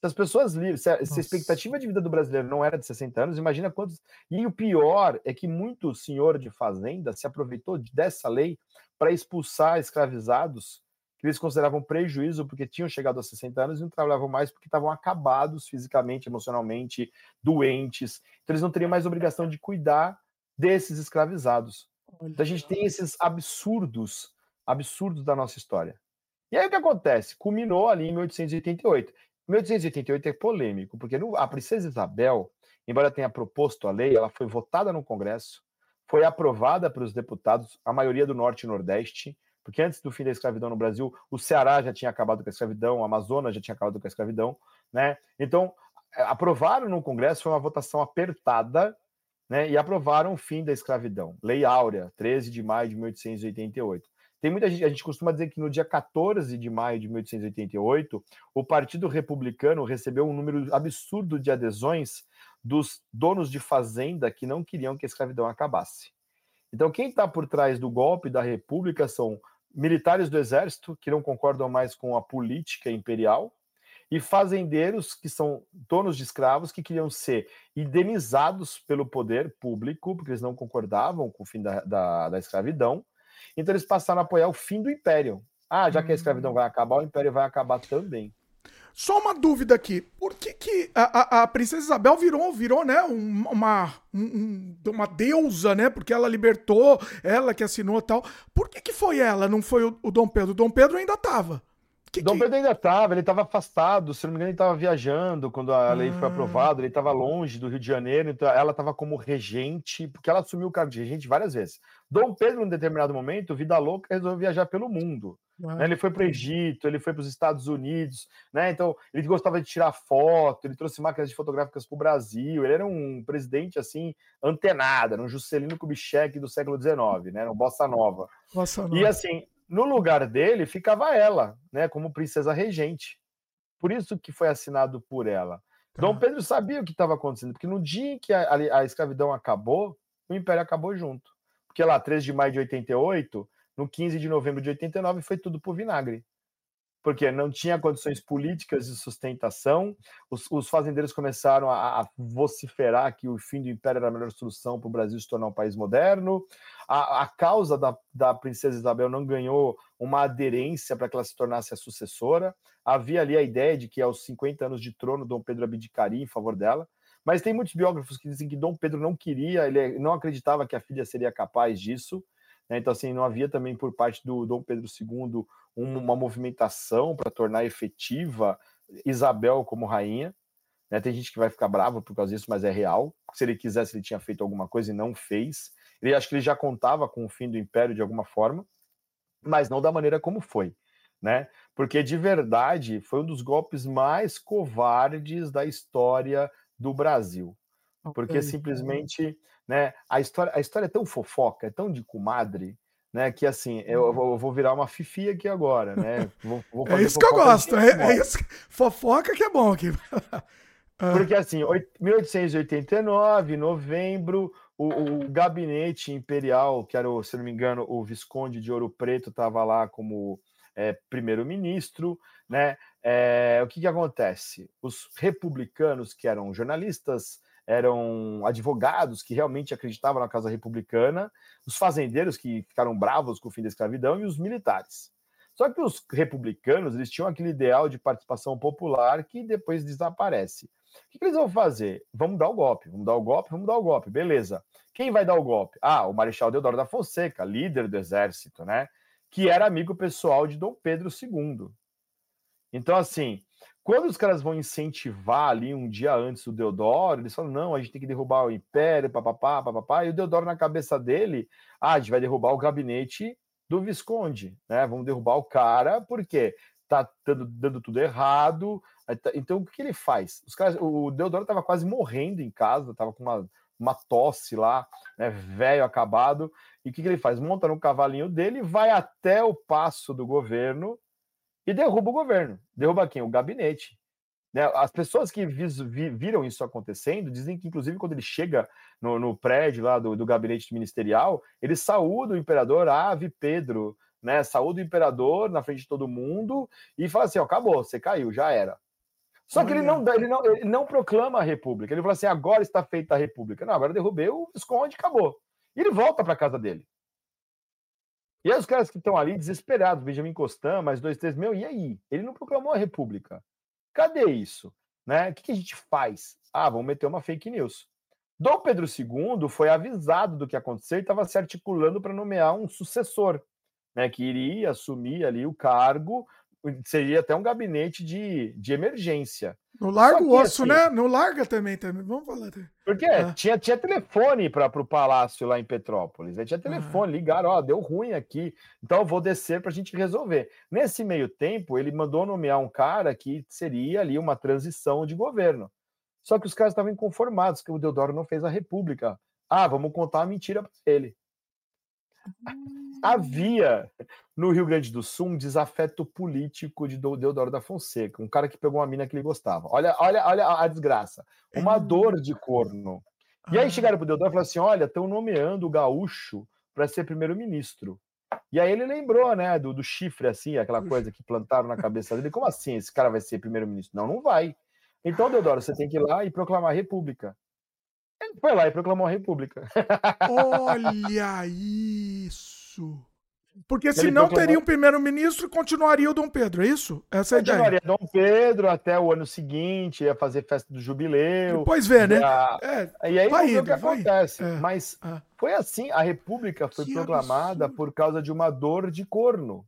Se as pessoas livres, se a, se a, expectativa de vida do brasileiro não era de 60 anos, imagina quantos. E o pior é que muito senhor de fazenda se aproveitou dessa lei para expulsar escravizados que eles consideravam prejuízo porque tinham chegado aos 60 anos e não trabalhavam mais porque estavam acabados fisicamente, emocionalmente, doentes. Então eles não teriam mais obrigação de cuidar desses escravizados. Então a gente tem esses absurdos, absurdos da nossa história. E aí o que acontece? Culminou ali em 1888. 1888 é polêmico, porque a princesa Isabel, embora tenha proposto a lei, ela foi votada no Congresso, foi aprovada pelos deputados, a maioria do Norte e Nordeste, porque antes do fim da escravidão no Brasil, o Ceará já tinha acabado com a escravidão, o Amazonas já tinha acabado com a escravidão, né? Então, é, aprovaram no Congresso, foi uma votação apertada, né? E aprovaram o fim da escravidão. Lei Áurea, 13 de maio de 1888. Tem muita gente, a gente costuma dizer que no dia 14 de maio de 1888, o Partido Republicano recebeu um número absurdo de adesões dos donos de fazenda que não queriam que a escravidão acabasse. Então, quem está por trás do golpe da República são militares do Exército, que não concordam mais com a política imperial, e fazendeiros, que são donos de escravos, que queriam ser indenizados pelo poder público, porque eles não concordavam com o fim da, da, da escravidão, então eles passaram a apoiar o fim do império. Ah, já que a escravidão hum. vai acabar, o império vai acabar também. Só uma dúvida aqui. Por que, que a, a, a princesa Isabel virou, virou né, uma, um, uma deusa, né? Porque ela libertou, ela que assinou tal. Por que, que foi ela, não foi o, o Dom Pedro? O Dom Pedro ainda estava. Que, Dom Pedro ainda estava, ele estava afastado, se não me engano, ele estava viajando quando a lei foi ah. aprovada, ele estava longe do Rio de Janeiro, então ela estava como regente, porque ela assumiu o cargo de regente várias vezes. Dom Pedro, em determinado momento, vida louca, resolveu viajar pelo mundo. Né? Ele foi para o Egito, ele foi para os Estados Unidos, né? Então ele gostava de tirar foto, ele trouxe máquinas fotográficas para o Brasil. Ele era um presidente assim antenado, era um Juscelino Kubitschek do século XIX, né? Era um bossa nova. Bossa nova. E assim, no lugar dele ficava ela, né, como princesa regente. Por isso que foi assinado por ela. Tá. Dom Pedro sabia o que estava acontecendo, porque no dia em que a, a, a, escravidão acabou, o império acabou junto. Porque lá, 3 de maio de 88, no 15 de novembro de 89, foi tudo por vinagre porque não tinha condições políticas de sustentação. Os, os fazendeiros começaram a, a, vociferar que o fim do império era a melhor solução para o Brasil se tornar um país moderno. A, a causa da, da, princesa Isabel não ganhou uma aderência para que ela se tornasse a sucessora. Havia ali a ideia de que aos 50 anos de trono, Dom Pedro abdicaria em favor dela. Mas tem muitos biógrafos que dizem que Dom Pedro não queria, ele não acreditava que a filha seria capaz disso. Né? Então, assim, não havia também por parte do Dom Pedro II uma movimentação para tornar efetiva Isabel como rainha. Né? Tem gente que vai ficar brava por causa disso, mas é real. Se ele quisesse, ele tinha feito alguma coisa e não fez. Ele acho que ele já contava com o fim do império de alguma forma, mas não da maneira como foi. Né? Porque de verdade foi um dos golpes mais covardes da história do Brasil. Porque simplesmente né? A história, a história é tão fofoca, é tão de comadre, né? Que assim, eu, uhum. eu vou virar uma fifi aqui agora, né? Vou, vou é isso que eu gosto, é, é, isso. Fofoca que é bom aqui. Ah. Porque assim, 1889, novembro, o, o, gabinete imperial, que era, se não me engano, o Visconde de Ouro Preto, estava lá como é, primeiro-ministro, né? É, o que, que acontece? Os republicanos, que eram jornalistas eram advogados que realmente acreditavam na causa republicana, os fazendeiros que ficaram bravos com o fim da escravidão e os militares. Só que os republicanos eles tinham aquele ideal de participação popular que depois desaparece. O que, eles vão fazer? Vamos dar o golpe, vamos dar o golpe, vamos dar o golpe, beleza. Quem vai dar o golpe? Ah, o Marechal Deodoro da Fonseca, líder do exército, né? Que era amigo pessoal de Dom Pedro II. Então, assim, Quando os caras vão incentivar ali um dia antes o Deodoro, eles falam: não, a gente tem que derrubar o Império, papapá, papapá. E o Deodoro, na cabeça dele, ah, a gente vai derrubar o gabinete do Visconde, né? Vamos derrubar o cara, porque tá dando, dando tudo errado. Tá, então, o que ele faz? Os caras, o Deodoro estava quase morrendo em casa, estava com uma, uma tosse lá, né? Velho acabado. E o que, que ele faz? Monta no cavalinho dele, vai até o passo do governo e derruba o governo. Derruba quem? O gabinete. Né? As pessoas que viram isso acontecendo dizem que, inclusive, quando ele chega no, no prédio lá do, do, gabinete ministerial, ele saúda o imperador Ave Pedro, né? Saúda o imperador na frente de todo mundo e fala assim: ó, acabou, você caiu, já era. Só que ele não, ele, não, ele não proclama a república. Ele fala assim: agora está feita a república. Não, agora derrubei o esconde, acabou. E ele volta para casa dele. E aí os caras que estão ali desesperados, Benjamin Constant, mais dois, três, meu, e aí? Ele não proclamou a república. Cadê isso? Né? O que, que a gente faz? Ah, vamos meter uma fake news. Dom Pedro II foi avisado do que aconteceu e estava se articulando para nomear um sucessor, né, que iria assumir ali o cargo seria até um gabinete de, de emergência. No larga o osso, assim, né? No larga também, também. Vamos falar. Porque ah. tinha, tinha telefone para o palácio lá em Petrópolis. Né? Tinha telefone, ah. ligaram, ó, deu ruim aqui, então eu vou descer para a gente resolver. Nesse meio tempo, ele mandou nomear um cara que seria ali uma transição de governo. Só que os caras estavam inconformados que o Deodoro não fez a república. Ah, vamos contar uma mentira para ele. Hum. Havia no Rio Grande do Sul um desafeto político de Deodoro da Fonseca, um cara que pegou uma mina que ele gostava. Olha, olha, olha a desgraça. Uma dor de corno. E aí chegaram pro Deodoro e falaram assim: olha, estão nomeando o gaúcho para ser primeiro-ministro. E aí ele lembrou, né, do, do chifre, assim, aquela coisa que plantaram na cabeça dele. Como assim? Esse cara vai ser primeiro-ministro? Não, não vai. Então, Deodoro, você tem que ir lá e proclamar a república. Ele foi lá e proclamou a República. Olha isso! Porque se não teria um primeiro-ministro, continuaria o Dom Pedro, é isso? Essa é a ideia. Continuaria Dom Pedro até o ano seguinte, ia fazer festa do jubileu. Depois vê, né? É, e aí vai indo, o que acontece. É, Mas é. foi assim, a República foi que proclamada absurdo. por causa de uma dor de corno.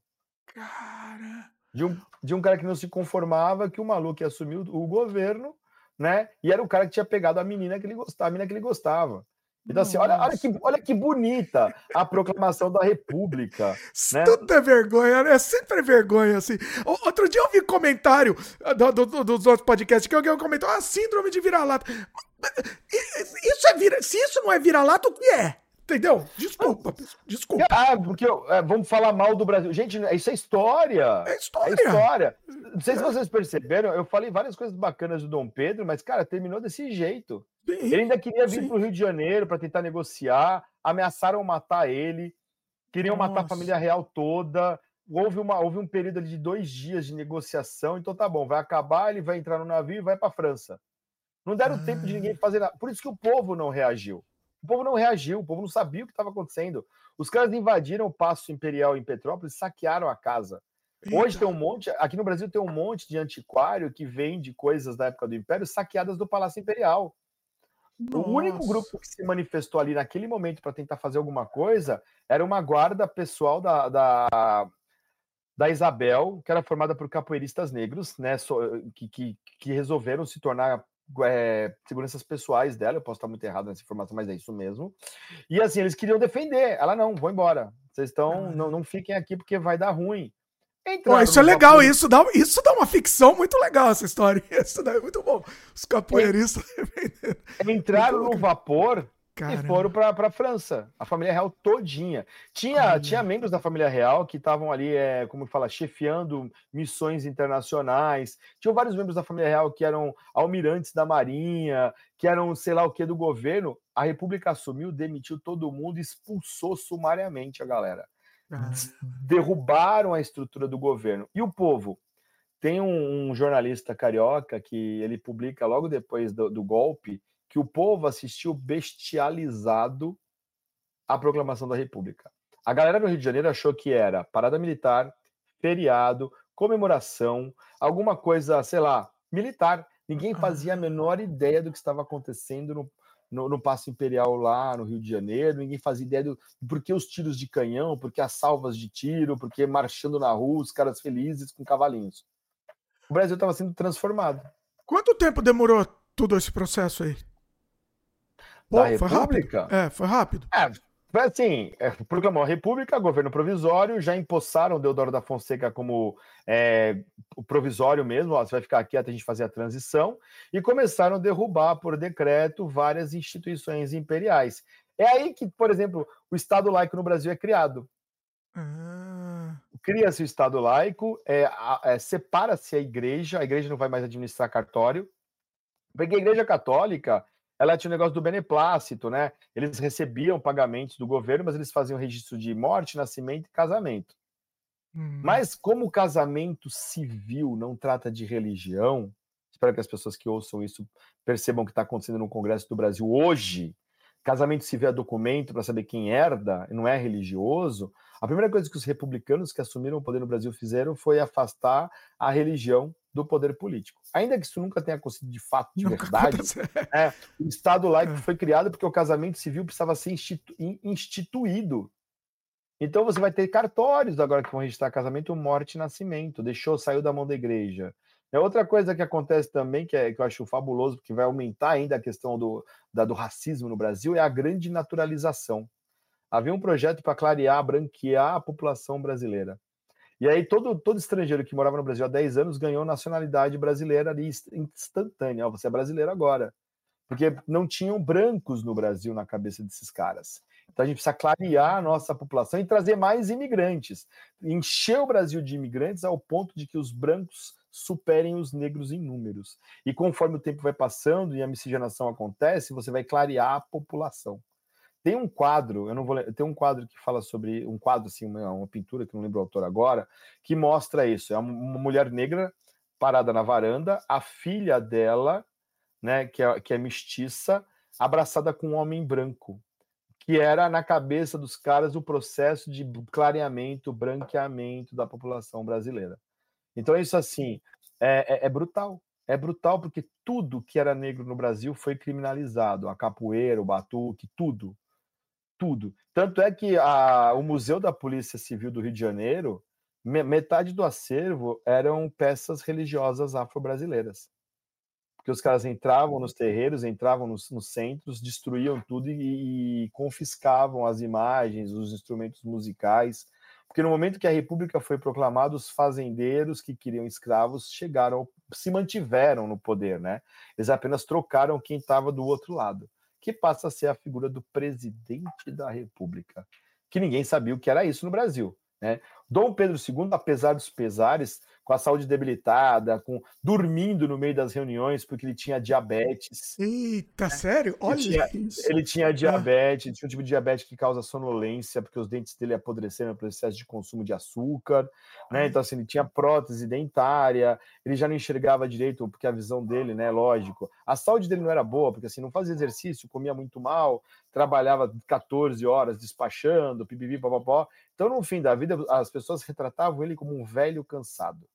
Cara... De um, de um cara que não se conformava que o maluco ia assumir o governo né? E era o cara que tinha pegado a menina que ele gostava, a menina que ele gostava. Então, assim, olha, olha, que, olha que bonita a proclamação da República. Né? Tudo é vergonha, né? É sempre vergonha, assim. Outro dia eu vi comentário do, do, do, dos outros podcasts que alguém comentou: ah, síndrome de vira-lata. Isso é vira... Se isso não é vira-lata, o que é? Entendeu? Desculpa, desculpa. Ah, porque é, vamos falar mal do Brasil. Gente, isso é história. É história. É história. Não sei se vocês perceberam, eu falei várias coisas bacanas do Dom Pedro, mas, cara, terminou desse jeito. Sim, ele ainda queria vir para o Rio de Janeiro para tentar negociar, ameaçaram matar ele, queriam Nossa. matar a família real toda. Houve, uma, houve um período de dois dias de negociação, então tá bom, vai acabar, ele vai entrar no navio e vai para a França. Não deram ah. tempo de ninguém fazer nada. Por isso que o povo não reagiu. O povo não reagiu, o povo não sabia o que estava acontecendo. Os caras invadiram o Paço Imperial em Petrópolis, saquearam a casa. Eita. Hoje tem um monte, aqui no Brasil tem um monte de antiquário que vende coisas da época do Império saqueadas do Palácio Imperial. Nossa. O único grupo que se manifestou ali naquele momento para tentar fazer alguma coisa era uma guarda pessoal da, da, da Isabel, que era formada por capoeiristas negros, né, que, que, que resolveram se tornar é, seguranças pessoais dela, eu posso estar muito errado nessa informação, mas é isso mesmo. E assim, eles queriam defender. Ela não, vou embora. Vocês estão, não, não fiquem aqui porque vai dar ruim. Pô, isso é legal, isso dá, isso dá uma ficção muito legal, essa história. Isso é muito bom. Os capoeiristas. Entraram no vapor Caramba. e foram para a França, a família real todinha. Tinha, tinha membros da família real que estavam ali, é, como fala, chefiando missões internacionais. Tinham vários membros da família real que eram almirantes da marinha, que eram sei lá o que do governo. A República assumiu, demitiu todo mundo, expulsou sumariamente a galera. Derrubaram a estrutura do governo. E o povo? Tem um, um jornalista carioca que ele publica logo depois do, do golpe que o povo assistiu bestializado à proclamação da República. A galera do Rio de Janeiro achou que era parada militar, feriado, comemoração, alguma coisa, sei lá, militar. Ninguém fazia a ah. menor ideia do que estava acontecendo no, no, no Paço Imperial lá no Rio de Janeiro, ninguém fazia ideia do por que os tiros de canhão, por que as salvas de tiro, por que marchando na rua, os caras felizes com cavalinhos. o Brasil estava sendo transformado. Quanto tempo demorou todo esse processo aí? Pô, da foi República? É, foi rápido. É, assim, é, proclamou a República, governo provisório, já empossaram Deodoro da Fonseca como é, provisório mesmo, ó, você vai ficar aqui até a gente fazer a transição, e começaram a derrubar por decreto várias instituições imperiais. É aí que, por exemplo, o Estado laico no Brasil é criado. Ah. Cria-se o Estado laico, é, é, separa-se a igreja, a igreja não vai mais administrar cartório, porque a igreja católica ela tinha o negócio do beneplácito, né? Eles recebiam pagamentos do governo, mas eles faziam registro de morte, nascimento e casamento. Hum. Mas como o casamento civil não trata de religião, espero que as pessoas que ouçam isso percebam o que está acontecendo no Congresso do Brasil hoje. Casamento civil é documento para saber quem herda, não é religioso. A primeira coisa que os republicanos que assumiram o poder no Brasil fizeram foi afastar a religião do poder político. Ainda que isso nunca tenha acontecido de fato, de nunca verdade, é, o Estado laico é. foi criado porque o casamento civil precisava ser institu instituído. Então você vai ter cartórios agora que vão registrar casamento, morte e nascimento. Deixou, saiu da mão da igreja. É outra coisa que acontece também, que, é, que eu acho fabuloso, porque vai aumentar ainda a questão do, da, do racismo no Brasil, é a grande naturalização. Havia um projeto para clarear, branquear a população brasileira. E aí todo, todo estrangeiro que morava no Brasil há 10 anos ganhou nacionalidade brasileira ali instantânea. você é brasileiro agora. Porque não tinham brancos no Brasil na cabeça desses caras. Então a gente precisa clarear a nossa população e trazer mais imigrantes. Encher o Brasil de imigrantes ao ponto de que os brancos superem os negros em números. E conforme o tempo vai passando e a miscigenação acontece, você vai clarear a população. Tem um quadro, eu não vou tem um quadro que fala sobre um quadro assim, uma, uma pintura que não lembro o autor agora, que mostra isso. É uma mulher negra parada na varanda, a filha dela, né, que é, que é mestiça, abraçada com um homem branco, que era na cabeça dos caras o processo de clareamento, branqueamento da população brasileira. Então isso assim é, é, é brutal. É brutal porque tudo que era negro no Brasil foi criminalizado, a capoeira, o batuque, tudo tudo. Tanto é que a, o Museu da Polícia Civil do Rio de Janeiro, metade do acervo eram peças religiosas afro-brasileiras. Porque os caras entravam nos terreiros, entravam nos, nos centros, destruíam tudo e, e, confiscavam as imagens, os instrumentos musicais. Porque no momento que a República foi proclamada, os fazendeiros que queriam escravos chegaram, se mantiveram no poder, né? Eles apenas trocaram quem estava do outro lado que passa a ser a figura do presidente da República, que ninguém sabia o que era isso no Brasil. Né? Dom Pedro II, apesar dos pesares, com a saúde debilitada, com dormindo no meio das reuniões porque ele tinha diabetes. Eita, né? sério? Olha ele tinha, isso. Ele tinha diabetes, ah. tinha um tipo de diabetes que causa sonolência, porque os dentes dele apodreceram no processo de consumo de açúcar, né? Então, assim, ele tinha prótese dentária, ele já não enxergava direito, porque a visão dele, né, lógico. A saúde dele não era boa, porque assim, não fazia exercício, comia muito mal, trabalhava 14 horas despachando, pipipi, papapó. Então, no fim da vida, as pessoas retratavam ele como um velho cansado.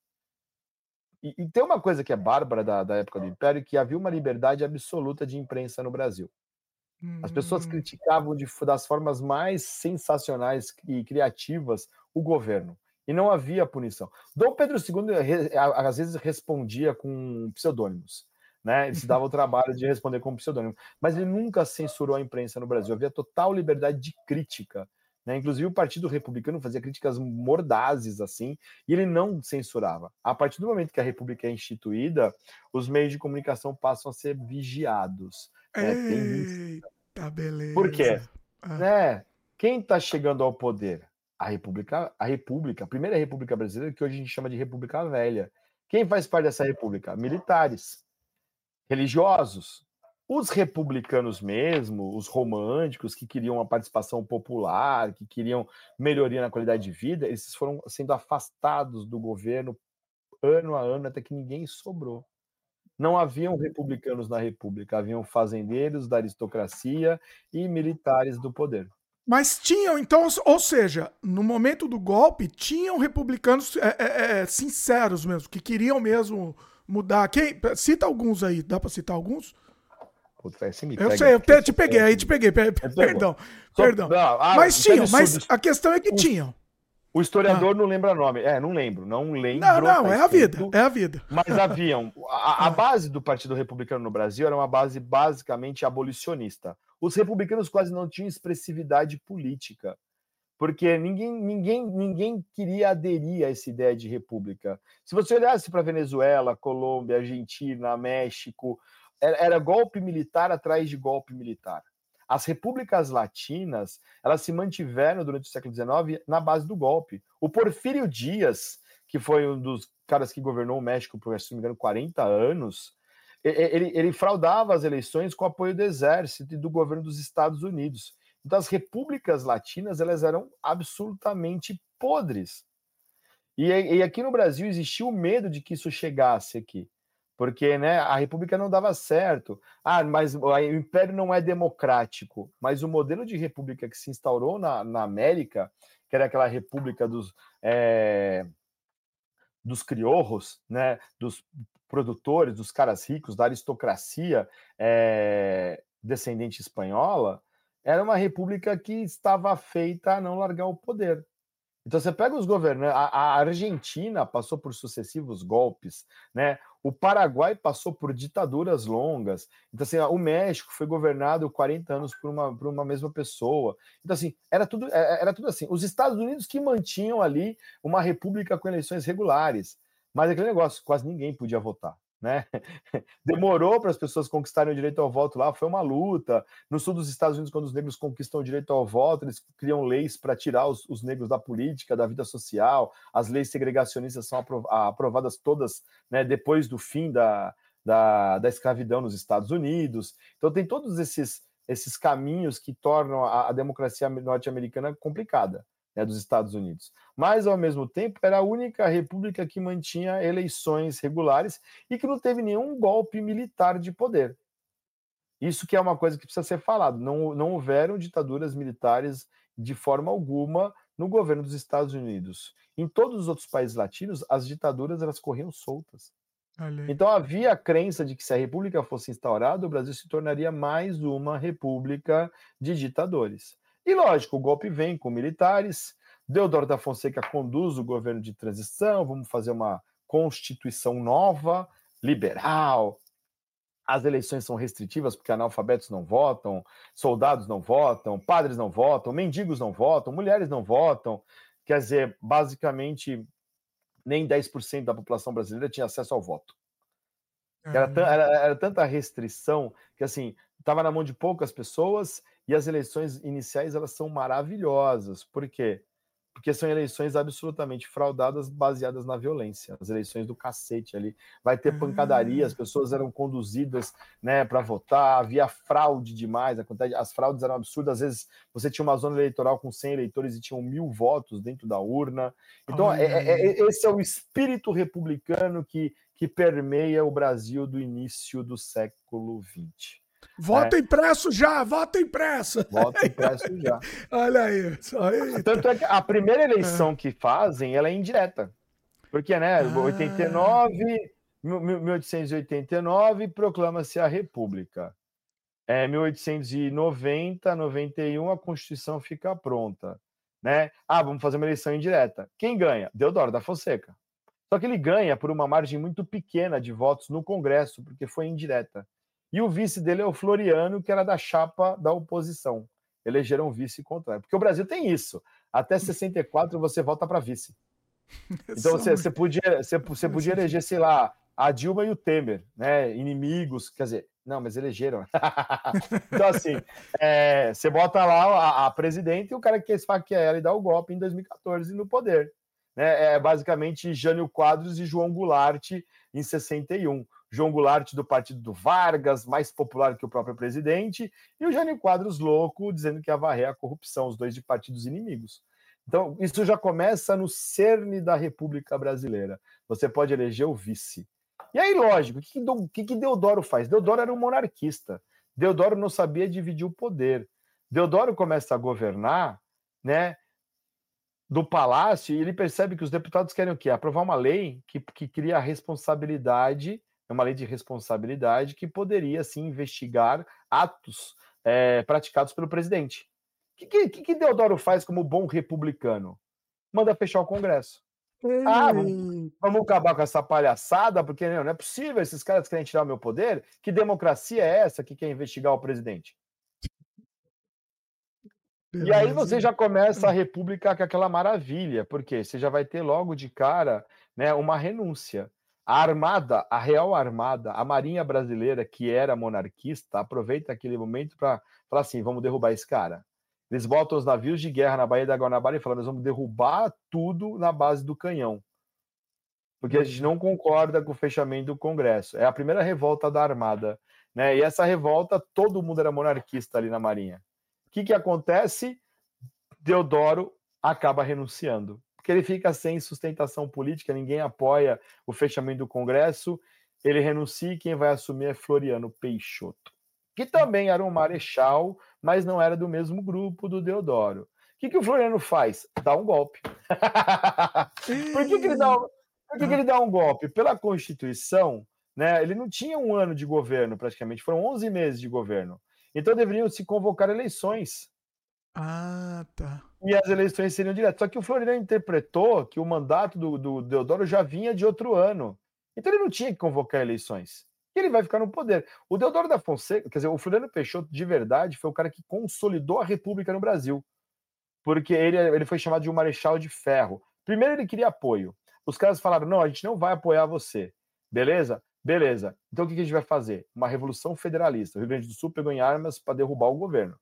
E, e, tem uma coisa que é bárbara da, da época do Império, que havia uma liberdade absoluta de imprensa no Brasil. As pessoas hum. criticavam de, das formas mais sensacionais e criativas o governo. E não havia punição. Dom Pedro II, às vezes, respondia com pseudônimos. Né? Ele se dava o trabalho de responder com pseudônimo. Mas ele nunca censurou a imprensa no Brasil. Havia total liberdade de crítica né? Inclusive, o Partido Republicano fazia críticas mordazes assim, e ele não censurava. A partir do momento que a República é instituída, os meios de comunicação passam a ser vigiados. Né? Eita, beleza. Por quê? Ah. Né? Quem está chegando ao poder? A República, a República, a primeira República Brasileira, que hoje a gente chama de República Velha. Quem faz parte dessa República? Militares, religiosos, os republicanos mesmo, os românticos que queriam uma participação popular, que queriam melhoria na qualidade de vida, eles foram sendo afastados do governo ano a ano até que ninguém sobrou. Não haviam republicanos na República, haviam fazendeiros da aristocracia e militares do poder. Mas tinham, então, ou seja, no momento do golpe, tinham republicanos é, é, é, sinceros mesmo, que queriam mesmo mudar. Quem, cita alguns aí, dá para citar alguns? Me eu sei, eu te, te peguei, aí te peguei, perdão, perdão. Não, ah, mas tinham, mas a questão é que tinham. O historiador ah. não lembra nome. É, não lembro, não lembro. Não, não, tá é a vida, é a vida. Mas haviam. A, a, base do Partido Republicano no Brasil era uma base basicamente abolicionista. Os republicanos quase não tinham expressividade política, porque ninguém, ninguém, ninguém queria aderir a essa ideia de república. Se você olhasse para Venezuela, Colômbia, Argentina, México, era, golpe militar atrás de golpe militar. As repúblicas latinas, elas se mantiveram durante o século XIX na base do golpe. O Porfírio Dias, que foi um dos caras que governou o México por, se não me engano, 40 anos, ele, ele fraudava as eleições com apoio do exército e do governo dos Estados Unidos. Então, as repúblicas latinas elas eram absolutamente podres. E, e aqui no Brasil existiu o medo de que isso chegasse aqui porque né, a república não dava certo. Ah, mas o império não é democrático. Mas o modelo de república que se instaurou na, na América, que era aquela república dos, é, dos criorros, né, dos produtores, dos caras ricos, da aristocracia é, descendente espanhola, era uma república que estava feita a não largar o poder. Então você pega os governantes, a, a, Argentina passou por sucessivos golpes, né? O Paraguai passou por ditaduras longas. Então assim, o México foi governado 40 anos por uma, por uma mesma pessoa. Então assim, era tudo é, é, era tudo assim. Os Estados Unidos que mantinham ali uma república com eleições regulares. Mas aquele negócio, quase ninguém podia votar né? Demorou para as pessoas conquistarem o direito ao voto lá, foi uma luta. No sul dos Estados Unidos, quando os negros conquistam o direito ao voto, eles criam leis para tirar os, os, negros da política, da vida social. As leis segregacionistas são aprovadas todas né, depois do fim da, da, da escravidão nos Estados Unidos. Então, tem todos esses, esses caminhos que tornam a, a democracia norte-americana complicada né, dos Estados Unidos. Mas, ao mesmo tempo, era a única república que mantinha eleições regulares e que não teve nenhum golpe militar de poder. Isso que é uma coisa que precisa ser falado. Não, não houveram ditaduras militares de forma alguma no governo dos Estados Unidos. Em todos os outros países latinos, as ditaduras elas corriam soltas. Então havia a crença de que se a república fosse instaurada, o Brasil se tornaria mais uma república de ditadores. E lógico, o golpe vem com militares. Deodoro da Fonseca conduz o governo de transição. Vamos fazer uma constituição nova, liberal. As eleições são restritivas porque analfabetos não votam, soldados não votam, padres não votam, mendigos não votam, mulheres não votam. Quer dizer, basicamente, nem 10% da população brasileira tinha acesso ao voto. Era, era, era, tanta restrição que, assim, estava na mão de poucas pessoas e as eleições iniciais elas são maravilhosas. Por quê? Porque são eleições absolutamente fraudadas, baseadas na violência. As eleições do cacete ali. Vai ter pancadaria, as hum. pessoas eram conduzidas né, para votar, havia fraude demais. As fraudes eram absurdas. Às vezes você tinha uma zona eleitoral com 100 eleitores e tinham mil votos dentro da urna. Então, é, é, é, esse é o espírito republicano que, que permeia o Brasil do início do século XX. Voto é. impresso já, voto impresso. Voto impresso já. Olha aí. aí. Tanto é que a primeira eleição é. que fazem, ela é indireta. Porque, né, ah. 89, 1889, proclama-se a República. É, 1890, 91, a Constituição fica pronta. Né? Ah, vamos fazer uma eleição indireta. Quem ganha? Deodoro da Fonseca. Só que ele ganha por uma margem muito pequena de votos no Congresso, porque foi indireta. E o vice dele é o Floriano, que era da chapa da oposição. Elegeram vice contrário. Porque o Brasil tem isso. Até 64 você vota para vice. Então você, você, podia, você, você podia eleger, sei lá, a Dilma e o Temer, né? Inimigos, quer dizer, não, mas elegeram. então, assim, é, você bota lá a, a presidente e o cara que quer esfaquear ela e dar o golpe em 2014 no poder. Né? É basicamente Jânio Quadros e João Goulart em 61. João Goulart do partido do Vargas, mais popular que o próprio presidente, e o Jânio Quadros louco, dizendo que ia varrer a corrupção, os dois de partidos inimigos. Então, isso já começa no cerne da República Brasileira. Você pode eleger o vice. E aí, lógico, o que, que, que Deodoro faz? Deodoro era um monarquista. Deodoro não sabia dividir o poder. Deodoro começa a governar, né, do palácio, e ele percebe que os deputados querem o quê? Aprovar uma lei que, que cria a responsabilidade é uma lei de responsabilidade que poderia sim investigar atos é, praticados pelo presidente. O que, que, que Deodoro faz como bom republicano? manda fechar o Congresso. Ah, vamos, vamos, acabar com essa palhaçada, porque não, não é possível, esses caras querem tirar o meu poder. Que democracia é essa que quer investigar o presidente? E aí você já começa a república com aquela maravilha, porque você já vai ter logo de cara né, uma renúncia. A Armada, a Real Armada, a Marinha Brasileira, que era monarquista, aproveita aquele momento para falar assim: vamos derrubar esse cara. Eles botam os navios de guerra na Baía da Guanabara e falam: nós vamos derrubar tudo na base do canhão. Porque a gente não concorda com o fechamento do Congresso. É a primeira revolta da Armada. Né? E essa revolta, todo mundo era monarquista ali na Marinha que, que acontece? Deodoro acaba renunciando, porque ele fica sem sustentação política, ninguém apoia o fechamento do Congresso, ele renuncia e quem vai assumir é Floriano Peixoto, que também era um marechal, mas não era do mesmo grupo do Deodoro. O que, que o Floriano faz? Dá um golpe. Por que, que ele dá um... Por que, que ele dá um golpe? Pela Constituição, né, ele não tinha um ano de governo praticamente, foram 11 meses de governo. Então deveriam se convocar eleições. Ah, tá. E as eleições seriam diretas. Só que o Floriano interpretou que o mandato do, do Deodoro já vinha de outro ano. Então ele não tinha que convocar eleições. E ele vai ficar no poder. O Deodoro da Fonseca, quer dizer, o Floriano Peixoto, de verdade, foi o cara que consolidou a República no Brasil. Porque ele, ele foi chamado de um marechal de ferro. Primeiro ele queria apoio. Os caras falaram: não, a gente não vai apoiar você. Beleza? Beleza. Então o que a gente vai fazer? Uma revolução federalista. O Rio Grande do Sul pegou em armas para derrubar o governo.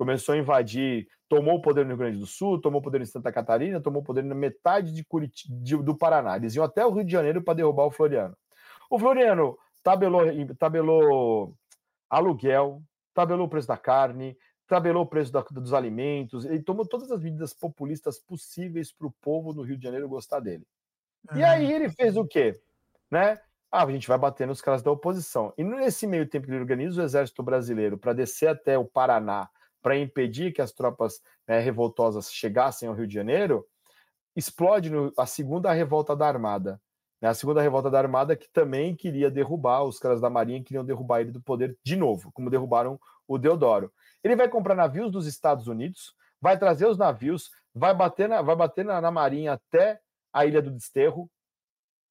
Começou a invadir, tomou o poder no Rio Grande do Sul, tomou o poder em Santa Catarina, tomou o poder na metade de Curitiba, do Paraná. Eles iam até o Rio de Janeiro para derrubar o Floriano. O Floriano tabelou, tabelou aluguel, tabelou o preço da carne, tabelou o preço da, dos alimentos, ele tomou todas as medidas populistas possíveis para o povo do Rio de Janeiro gostar dele. E aí ele fez o quê? Né? Ah, a gente vai bater nos caras da oposição. E nesse meio tempo que ele organiza o exército brasileiro para descer até o Paraná para impedir que as tropas né, revoltosas chegassem ao Rio de Janeiro, explode no, a segunda revolta da Armada. Né, a segunda revolta da Armada que também queria derrubar os caras da Marinha, queriam derrubar ele do poder de novo, como derrubaram o Deodoro. Ele vai comprar navios dos Estados Unidos, vai trazer os navios, vai bater na, vai bater na, na Marinha até a Ilha do Desterro,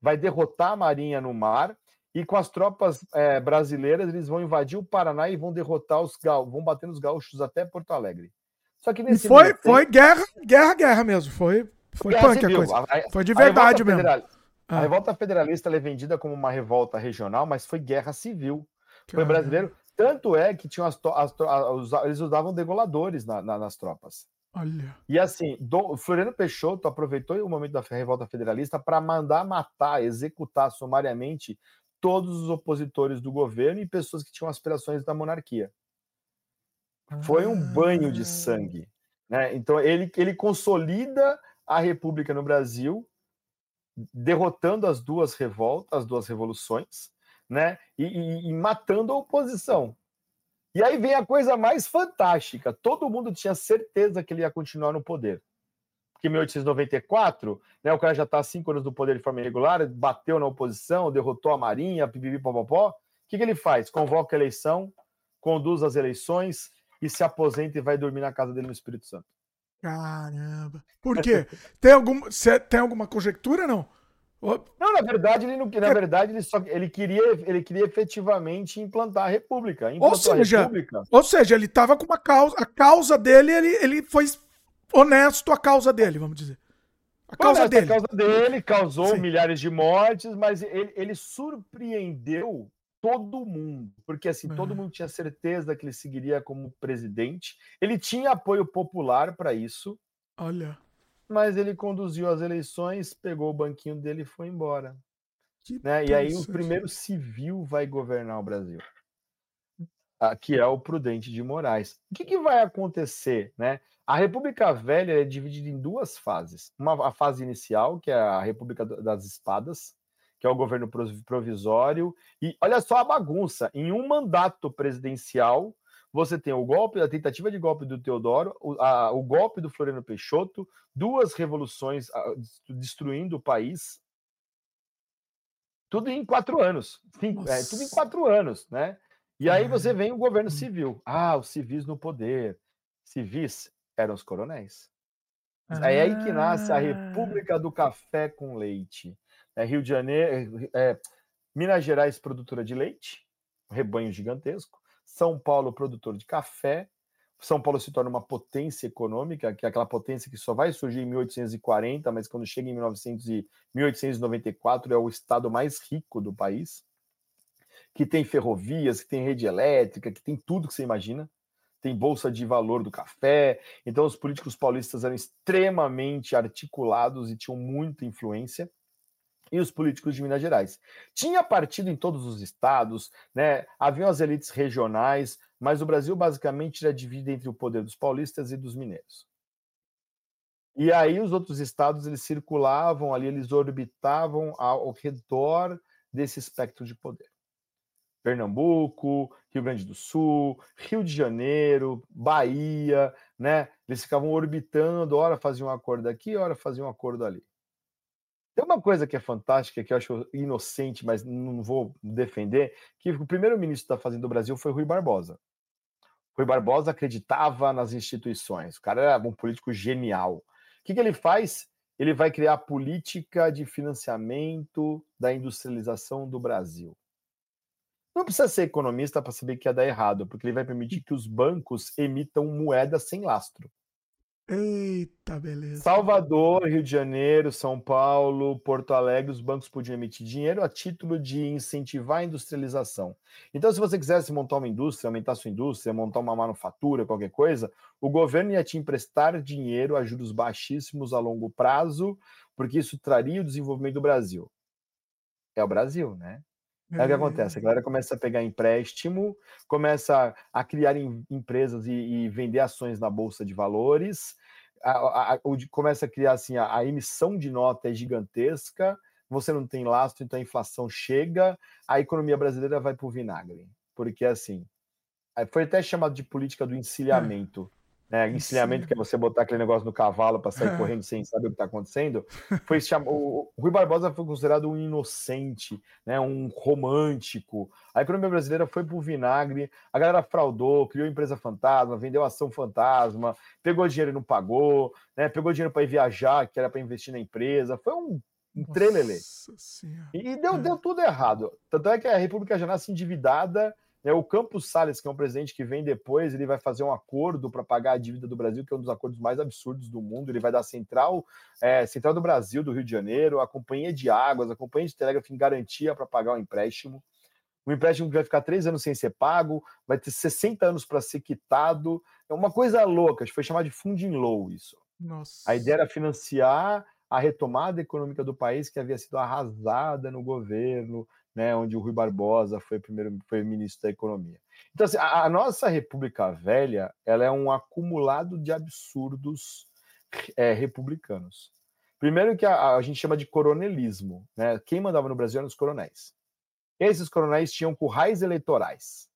vai derrotar a Marinha no mar e com as tropas é, brasileiras eles vão invadir o Paraná e vão derrotar os gaúchos, vão bater nos gaúchos até Porto Alegre. Só que nesse e foi, tempo, foi guerra, guerra, guerra mesmo. Foi, foi punk a coisa. A, foi de verdade mesmo. Federal, ah. A revolta federalista é vendida como uma revolta regional, mas foi guerra civil. Foi brasileiro. Tanto é que tinham as, as, as, eles usavam degoladores na, na, nas tropas. Olha. E assim, Dom, Floriano Peixoto aproveitou o momento da revolta federalista para mandar matar, executar sumariamente todos os opositores do governo e pessoas que tinham aspirações da monarquia. Foi um banho de ah. sangue. Né? Então, ele, ele consolida a República no Brasil, derrotando as duas revoltas, as duas revoluções, né? e, e, e matando a oposição. E aí vem a coisa mais fantástica: todo mundo tinha certeza que ele ia continuar no poder. Porque em 1894, né, o cara já está cinco anos no poder de forma irregular, bateu na oposição, derrotou a Marinha, pipipi, popopó. O que, que ele faz? Convoca a eleição, conduz as eleições e se aposenta e vai dormir na casa dele no Espírito Santo. Caramba. Por quê? tem, algum, tem alguma conjectura, não? Não, na verdade, ele não, na verdade, ele só ele queria, ele queria efetivamente implantar a república. Ou seja, república. ou seja, ele estava com uma causa, a causa dele, ele, ele foi honesto a causa dele, vamos dizer. A causa honesto, dele. A causa dele causou Sim. milhares de mortes, mas ele, ele surpreendeu todo mundo, porque assim, todo é. mundo tinha certeza que ele seguiria como presidente. Ele tinha apoio popular para isso. Olha mas ele conduziu as eleições, pegou o banquinho dele e foi embora. Né? E aí o primeiro civil vai governar o Brasil, que é o Prudente de Moraes. O que, que vai acontecer? Né? A República Velha é dividida em duas fases. Uma a fase inicial, que é a República das Espadas, que é o governo provisório. E olha só a bagunça: em um mandato presidencial, você tem o golpe, a tentativa de golpe do Teodoro, o, a, o golpe do Floriano Peixoto, duas revoluções a, destruindo o país. Tudo em quatro anos. Cinco, é, tudo em quatro anos, né? E aí você vem o governo civil. Ah, os civis no poder. Civis eram os coronéis. Ah. É aí que nasce a República do Café com Leite. É Rio de Janeiro, é, Minas Gerais, produtora de leite, um rebanho gigantesco. São Paulo, produtor de café. São Paulo se torna uma potência econômica, que é aquela potência que só vai surgir em 1840, mas quando chega em 1900 e 1894 é o estado mais rico do país, que tem ferrovias, que tem rede elétrica, que tem tudo que você imagina tem bolsa de valor do café. Então, os políticos paulistas eram extremamente articulados e tinham muita influência. E os políticos de Minas Gerais. Tinha partido em todos os estados, né? haviam as elites regionais, mas o Brasil basicamente era dividido entre o poder dos paulistas e dos mineiros. E aí os outros estados eles circulavam ali, eles orbitavam ao redor desse espectro de poder. Pernambuco, Rio Grande do Sul, Rio de Janeiro, Bahia, né? Eles ficavam orbitando, hora faziam um acordo aqui, hora faziam um acordo ali. Tem uma coisa que é fantástica, que eu acho inocente, mas não vou defender, que o primeiro-ministro da Fazenda do Brasil foi Rui Barbosa. Rui Barbosa acreditava nas instituições, o cara era um político genial. O que, que ele faz? Ele vai criar a política de financiamento da industrialização do Brasil. Não precisa ser economista para saber que ia dar errado, porque ele vai permitir que os bancos emitam moeda sem lastro. Eita, beleza. Salvador, Rio de Janeiro, São Paulo, Porto Alegre, os bancos podiam emitir dinheiro a título de incentivar a industrialização. Então, se você quisesse montar uma indústria, aumentar sua indústria, montar uma manufatura, qualquer coisa, o governo ia te emprestar dinheiro a juros baixíssimos a longo prazo, porque isso traria o desenvolvimento do Brasil. É o Brasil, né? É o que acontece, a galera começa a pegar empréstimo, começa a criar em, empresas e, e, vender ações na bolsa de valores, a, a, a, começa a criar assim, a, emissão de nota é gigantesca, você não tem lastro, então a inflação chega, a economia brasileira vai para o vinagre, porque assim, foi até chamado de política do encilhamento. Né, encilhamento, que é você botar aquele negócio no cavalo para sair correndo sem saber o que está acontecendo, foi chamado, o Rui Barbosa foi considerado um inocente, né, um romântico. A economia brasileira foi pro vinagre, a galera fraudou, criou empresa fantasma, vendeu ação fantasma, pegou dinheiro e não pagou, né, pegou dinheiro para ir viajar, que era para investir na empresa. Foi um um trelelê. E deu, deu tudo errado. Tanto é que a República já nasce endividada é, o Campos Salles, que é um presidente que vem depois, ele vai fazer um acordo para pagar a dívida do Brasil, que é um dos acordos mais absurdos do mundo. Ele vai dar central, é, central do Brasil, do Rio de Janeiro, a companhia de águas, a companhia de telégrafo em garantia para pagar o empréstimo. O empréstimo vai ficar três anos sem ser pago, vai ter 60 anos para ser quitado. É uma coisa louca, foi chamado de funding low isso. Nossa. A ideia era financiar a retomada econômica do país que havia sido arrasada no governo, né, onde o Rui Barbosa foi primeiro foi ministro da Economia. Então, assim, a, a, nossa República Velha ela é um acumulado de absurdos é, republicanos. Primeiro que a, a, gente chama de coronelismo, né? Quem mandava no Brasil eram os coronéis. Esses coronéis tinham currais eleitorais,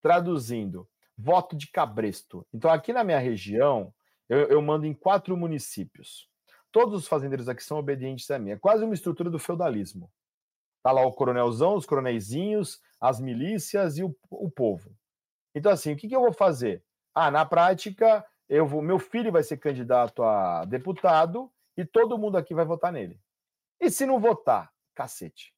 traduzindo voto de cabresto. Então, aqui na minha região, eu, eu mando em quatro municípios. Todos os fazendeiros aqui são obedientes a mim. É quase uma estrutura do feudalismo. Tá lá o coronelzão, os coronéisinhos, as milícias e o, o povo. Então, assim, o que, que eu vou fazer? Ah, na prática, eu vou, meu filho vai ser candidato a deputado e todo mundo aqui vai votar nele. E se não votar, cacete.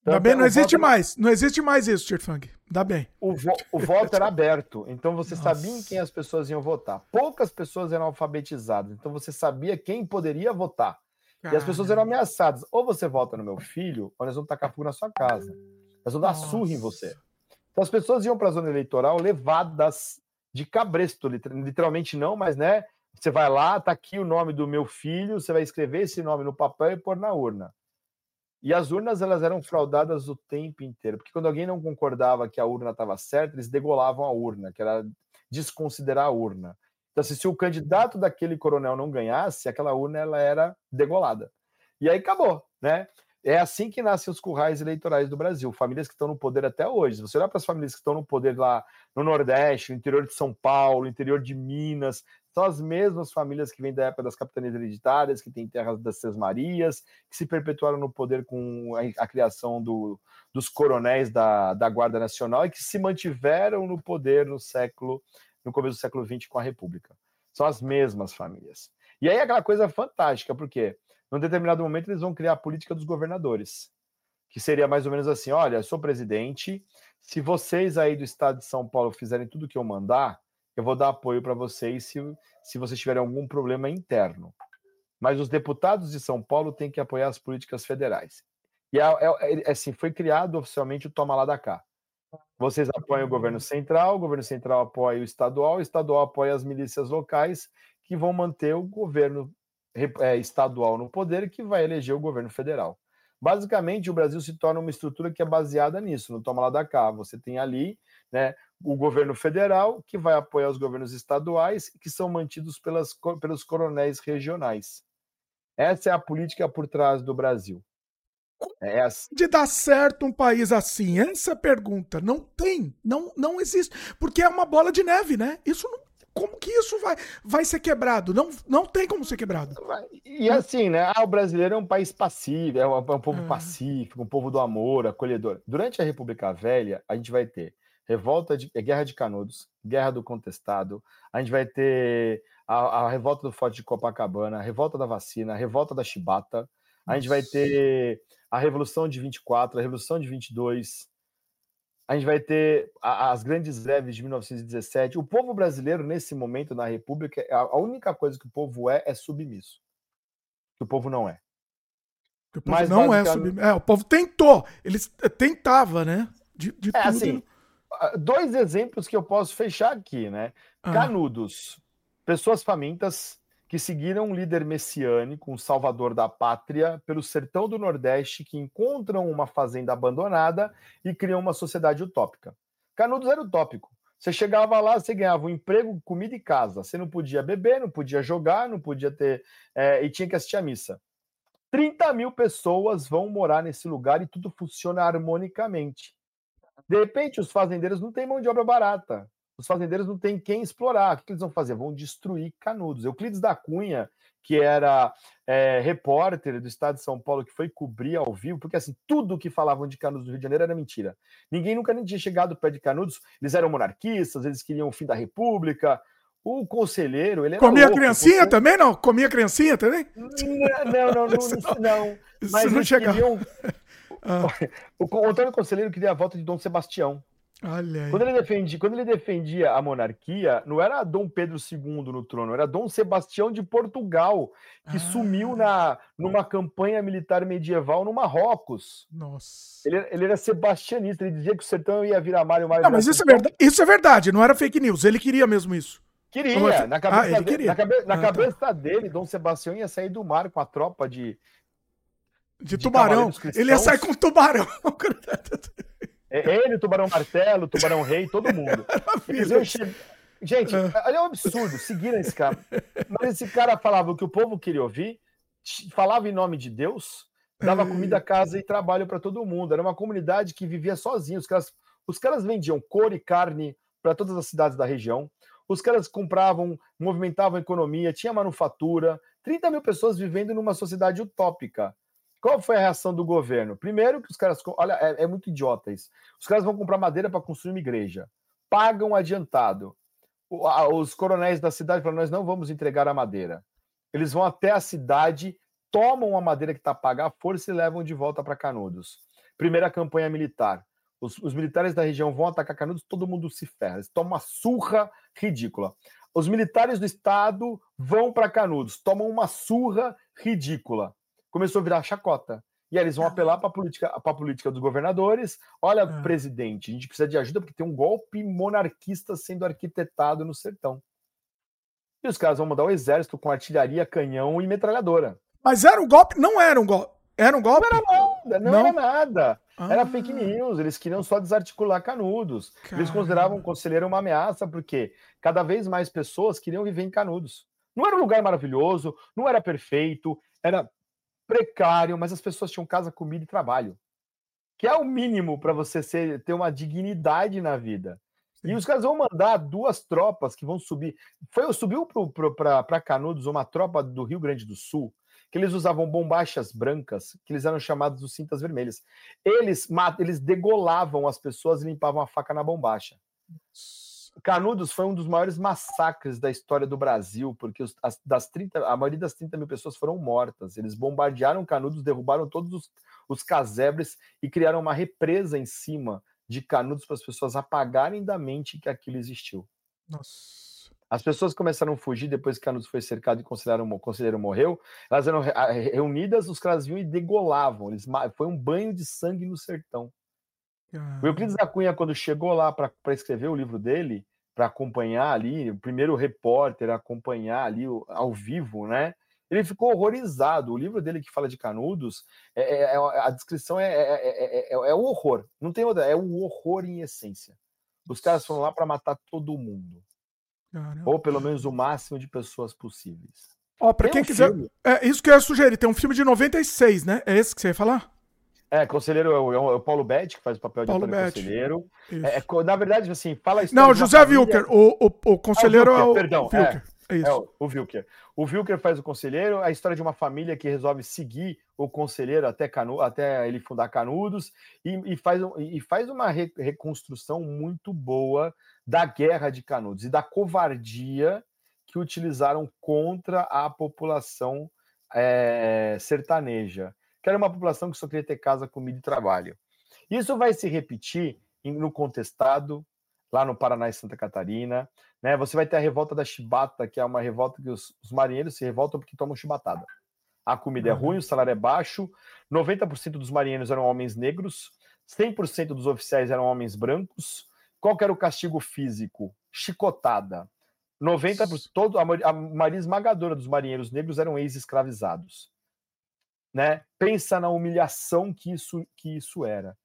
Então, Ainda bem, não existe voto... mais. Não existe mais isso, Tirfang. Dá bem. O, vo... o voto era aberto, então você Nossa. sabia em quem as pessoas iam votar. Poucas pessoas eram alfabetizadas, então você sabia quem poderia votar. Caramba. E as pessoas eram ameaçadas. Ou você vota no meu filho, ou nós vamos tacar fogo na sua casa. Nós vamos dar surra em você. Então as pessoas iam para a zona eleitoral levadas de cabresto, literalmente não, mas né? Você vai lá, tá aqui o nome do meu filho, você vai escrever esse nome no papel e pôr na urna. E as urnas elas eram fraudadas o tempo inteiro, porque quando alguém não concordava que a urna estava certa, eles degolavam a urna, que era desconsiderar a urna. Então, assim, se o candidato daquele coronel não ganhasse, aquela urna ela era degolada. E aí acabou, né? É assim que nascem os currais eleitorais do Brasil. Famílias que estão no poder até hoje. Se você olhar para as famílias que estão no poder lá no Nordeste, no interior de São Paulo, no interior de Minas, são as mesmas famílias que vêm da época das capitanias hereditárias, que têm terras das Três Marias, que se perpetuaram no poder com a, a criação do, dos coronéis da, da Guarda Nacional e que se mantiveram no poder no século no começo do século XX com a República. São as mesmas famílias. E aí aquela coisa fantástica, porque num determinado momento eles vão criar a política dos governadores, que seria mais ou menos assim: olha, sou presidente, se vocês aí do estado de São Paulo fizerem tudo que eu mandar, eu vou dar apoio para vocês se, se vocês tiverem algum problema interno. Mas os deputados de São Paulo têm que apoiar as políticas federais. E é, é, é assim, foi criado oficialmente o Toma Lá da Cá. Vocês apoiam o governo central, o governo central apoia o estadual, o estadual apoia as milícias locais, que vão manter o governo é, estadual no poder que vai eleger o governo federal. Basicamente, o Brasil se torna uma estrutura que é baseada nisso, no toma lá da cá. Você tem ali né, o governo federal, que vai apoiar os governos estaduais, que são mantidos pelas, pelos coronéis regionais. Essa é a política por trás do Brasil. É essa. De dar certo um país assim? Essa é pergunta. Não tem, não, não existe. Porque é uma bola de neve, né? Isso não como que isso vai, vai ser quebrado? Não, não tem como ser quebrado. E assim, né? Ah, o brasileiro é um país passivo, é um, é um povo é. pacífico, um povo do amor, acolhedor. Durante a República Velha, a gente vai ter revolta de é guerra de Canudos, guerra do contestado, a gente vai ter a, a revolta do Forte de Copacabana, a revolta da vacina, a revolta da chibata, a gente vai ter a revolução de 24, a revolução de 22, a gente vai ter as grandes greves de 1917. O povo brasileiro, nesse momento na República, a única coisa que o povo é é submisso. Que o povo não é. O povo Mas não é submisso. É, o povo tentou. Eles eh, tentava, né? De, de é, tudo. Assim, dois exemplos que eu posso fechar aqui, né? Ah. Canudos, pessoas famintas, que seguiram um líder messiânico, um salvador da pátria, pelo sertão do Nordeste, que encontram uma fazenda abandonada e criam uma sociedade utópica. Canudos era utópico. Você chegava lá, você ganhava um emprego, comida e casa. Você não podia beber, não podia jogar, não podia ter. É, e tinha que assistir a missa. 30 mil pessoas vão morar nesse lugar e tudo funciona harmonicamente. De repente, os fazendeiros não têm mão de obra barata os fazendeiros não têm quem explorar. O que eles vão fazer? Vão destruir canudos. Euclides da Cunha, que era é, repórter do estado de São Paulo, que foi cobrir ao vivo, porque assim, tudo que falavam de Canudos do Rio de Janeiro era mentira. Ninguém nunca nem tinha chegado perto de Canudos, eles eram monarquistas, eles queriam o fim da república. O conselheiro, ele Comia louco, criancinha porque... também, não? Comia criancinha também? Não, não, não, não. não. Mas não chegava. Queriam... Ah. O Antônio Conselheiro queria a volta de Dom Sebastião. Quando ele, defendia, quando ele defendia a monarquia, não era Dom Pedro II no trono, era Dom Sebastião de Portugal, que ah. sumiu na, numa campanha militar medieval no Marrocos. Nossa. Ele, ele era sebastianista, ele dizia que o sertão ia virar Mário mais. Não, mas isso é, verdade, isso é verdade, não era fake news, ele queria mesmo isso. Queria, na cabeça, ah, queria. na, cabe, na ah, tá. cabeça tá. dele, Dom Sebastião ia sair do mar com a tropa de. De, de tubarão. Ele ia sair com tubarão. É ele, o Tubarão Martelo, o Tubarão Rei, todo mundo. che... Gente, olha é um absurdo, seguiram esse cara. Mas esse cara falava o que o povo queria ouvir, falava em nome de Deus, dava comida, casa e trabalho para todo mundo. Era uma comunidade que vivia sozinha. Os caras, os caras vendiam cor e carne para todas as cidades da região. Os caras compravam, movimentavam a economia, tinha manufatura. 30 mil pessoas vivendo numa sociedade utópica. Qual foi a reação do governo? Primeiro que os caras, olha, é, é muito idiota isso. Os caras vão comprar madeira para construir uma igreja, pagam adiantado. Os coronéis da cidade falam: nós não vamos entregar a madeira. Eles vão até a cidade, tomam a madeira que está paga à força e levam de volta para Canudos. Primeira campanha militar. Os, os, militares da região vão atacar Canudos, todo mundo se ferra. Eles tomam uma surra ridícula. Os militares do estado vão para Canudos, tomam uma surra ridícula começou a virar chacota. E aí eles vão apelar para a política, política dos governadores. Olha, é. presidente, a gente precisa de ajuda porque tem um golpe monarquista sendo arquitetado no sertão. E os caras vão mandar o exército com artilharia, canhão e metralhadora. Mas era um golpe? Não era um golpe. Era um golpe? Não era nada, não, não? era nada. Ah. Era fake news, eles queriam só desarticular Canudos. Caramba. Eles consideravam o conselheiro uma ameaça, porque cada vez mais pessoas queriam viver em Canudos. Não era um lugar maravilhoso, não era perfeito, era precário, mas as pessoas tinham casa, comida e trabalho, que é o mínimo para você ser, ter uma dignidade na vida. E os caras vão mandar duas tropas que vão subir. Foi subiu para Canudos uma tropa do Rio Grande do Sul que eles usavam bombachas brancas, que eles eram chamados de cintas vermelhas. Eles eles degolavam as pessoas e limpavam a faca na bombacha. Canudos foi um dos maiores massacres da história do Brasil, porque os, as, das 30, a maioria das 30 mil pessoas foram mortas. Eles bombardearam Canudos, derrubaram todos os, os casebres e criaram uma represa em cima de Canudos para as pessoas apagarem da mente que aquilo existiu. Nossa. As pessoas começaram a fugir depois que Canudos foi cercado e o conselheiro morreu. Elas eram reunidas, os caras vinham e degolavam. Eles, foi um banho de sangue no sertão. O Euclides da Cunha, quando chegou lá para escrever o livro dele, para acompanhar ali, o primeiro repórter a acompanhar ali ao vivo, né? Ele ficou horrorizado. O livro dele que fala de Canudos, é, é, é a descrição é, é, é, o horror. Não tem outra, é o horror em essência. Os caras foram lá para matar todo mundo. Caramba. Ou pelo menos o máximo de pessoas possíveis. Ó, para quem um quiser. Filme. É isso que eu ia sugerir. Tem um filme de 96, né? É esse que você ia falar? É, conselheiro é o, é o Paulo Betti, que faz o papel de Paulo Conselheiro. É, é, na verdade, assim, fala isso. Não, José família... Wilker, o, o, o conselheiro ah, o Wilker, é o. Perdão, Wilker. É, é, o, o Wilker. O Wilker faz o conselheiro, a história de uma família que resolve seguir o conselheiro até, Canu, até ele fundar Canudos e, e faz, e faz uma re, reconstrução muito boa da guerra de Canudos e da covardia que utilizaram contra a população é, sertaneja que era uma população que só queria ter casa, comida e trabalho. Isso vai se repetir no contestado, lá no Paraná e Santa Catarina. Né? Você vai ter a revolta da chibata, que é uma revolta que os, os marinheiros se revoltam porque tomam chibatada. A comida é ruim, o salário é baixo, 90% dos marinheiros eram homens negros, 100% dos oficiais eram homens brancos. Qual era o castigo físico? Chicotada. 90%, todo, a, a maioria esmagadora dos marinheiros negros eram ex-escravizados né? Pensa na humilhação que isso, que isso era.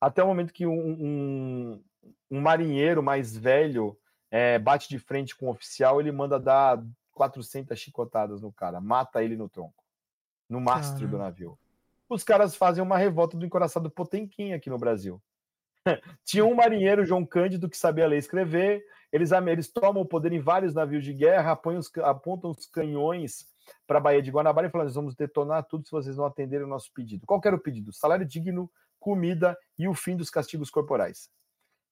Até o momento que um, um, um marinheiro mais velho é, bate de frente com um oficial, ele manda dar 400 chicotadas no cara, mata ele no tronco, no mastro do navio. Os caras fazem uma revolta do encoraçado Potemkin aqui no Brasil. Tinha um marinheiro, João Cândido, que sabia ler e escrever. Eles, eles tomam o poder em vários navios de guerra, os, apontam os canhões para a Baía de Guanabara e falando: nós vamos detonar tudo se vocês não atenderem o nosso pedido. Qual era o pedido? Salário digno, comida e o fim dos castigos corporais.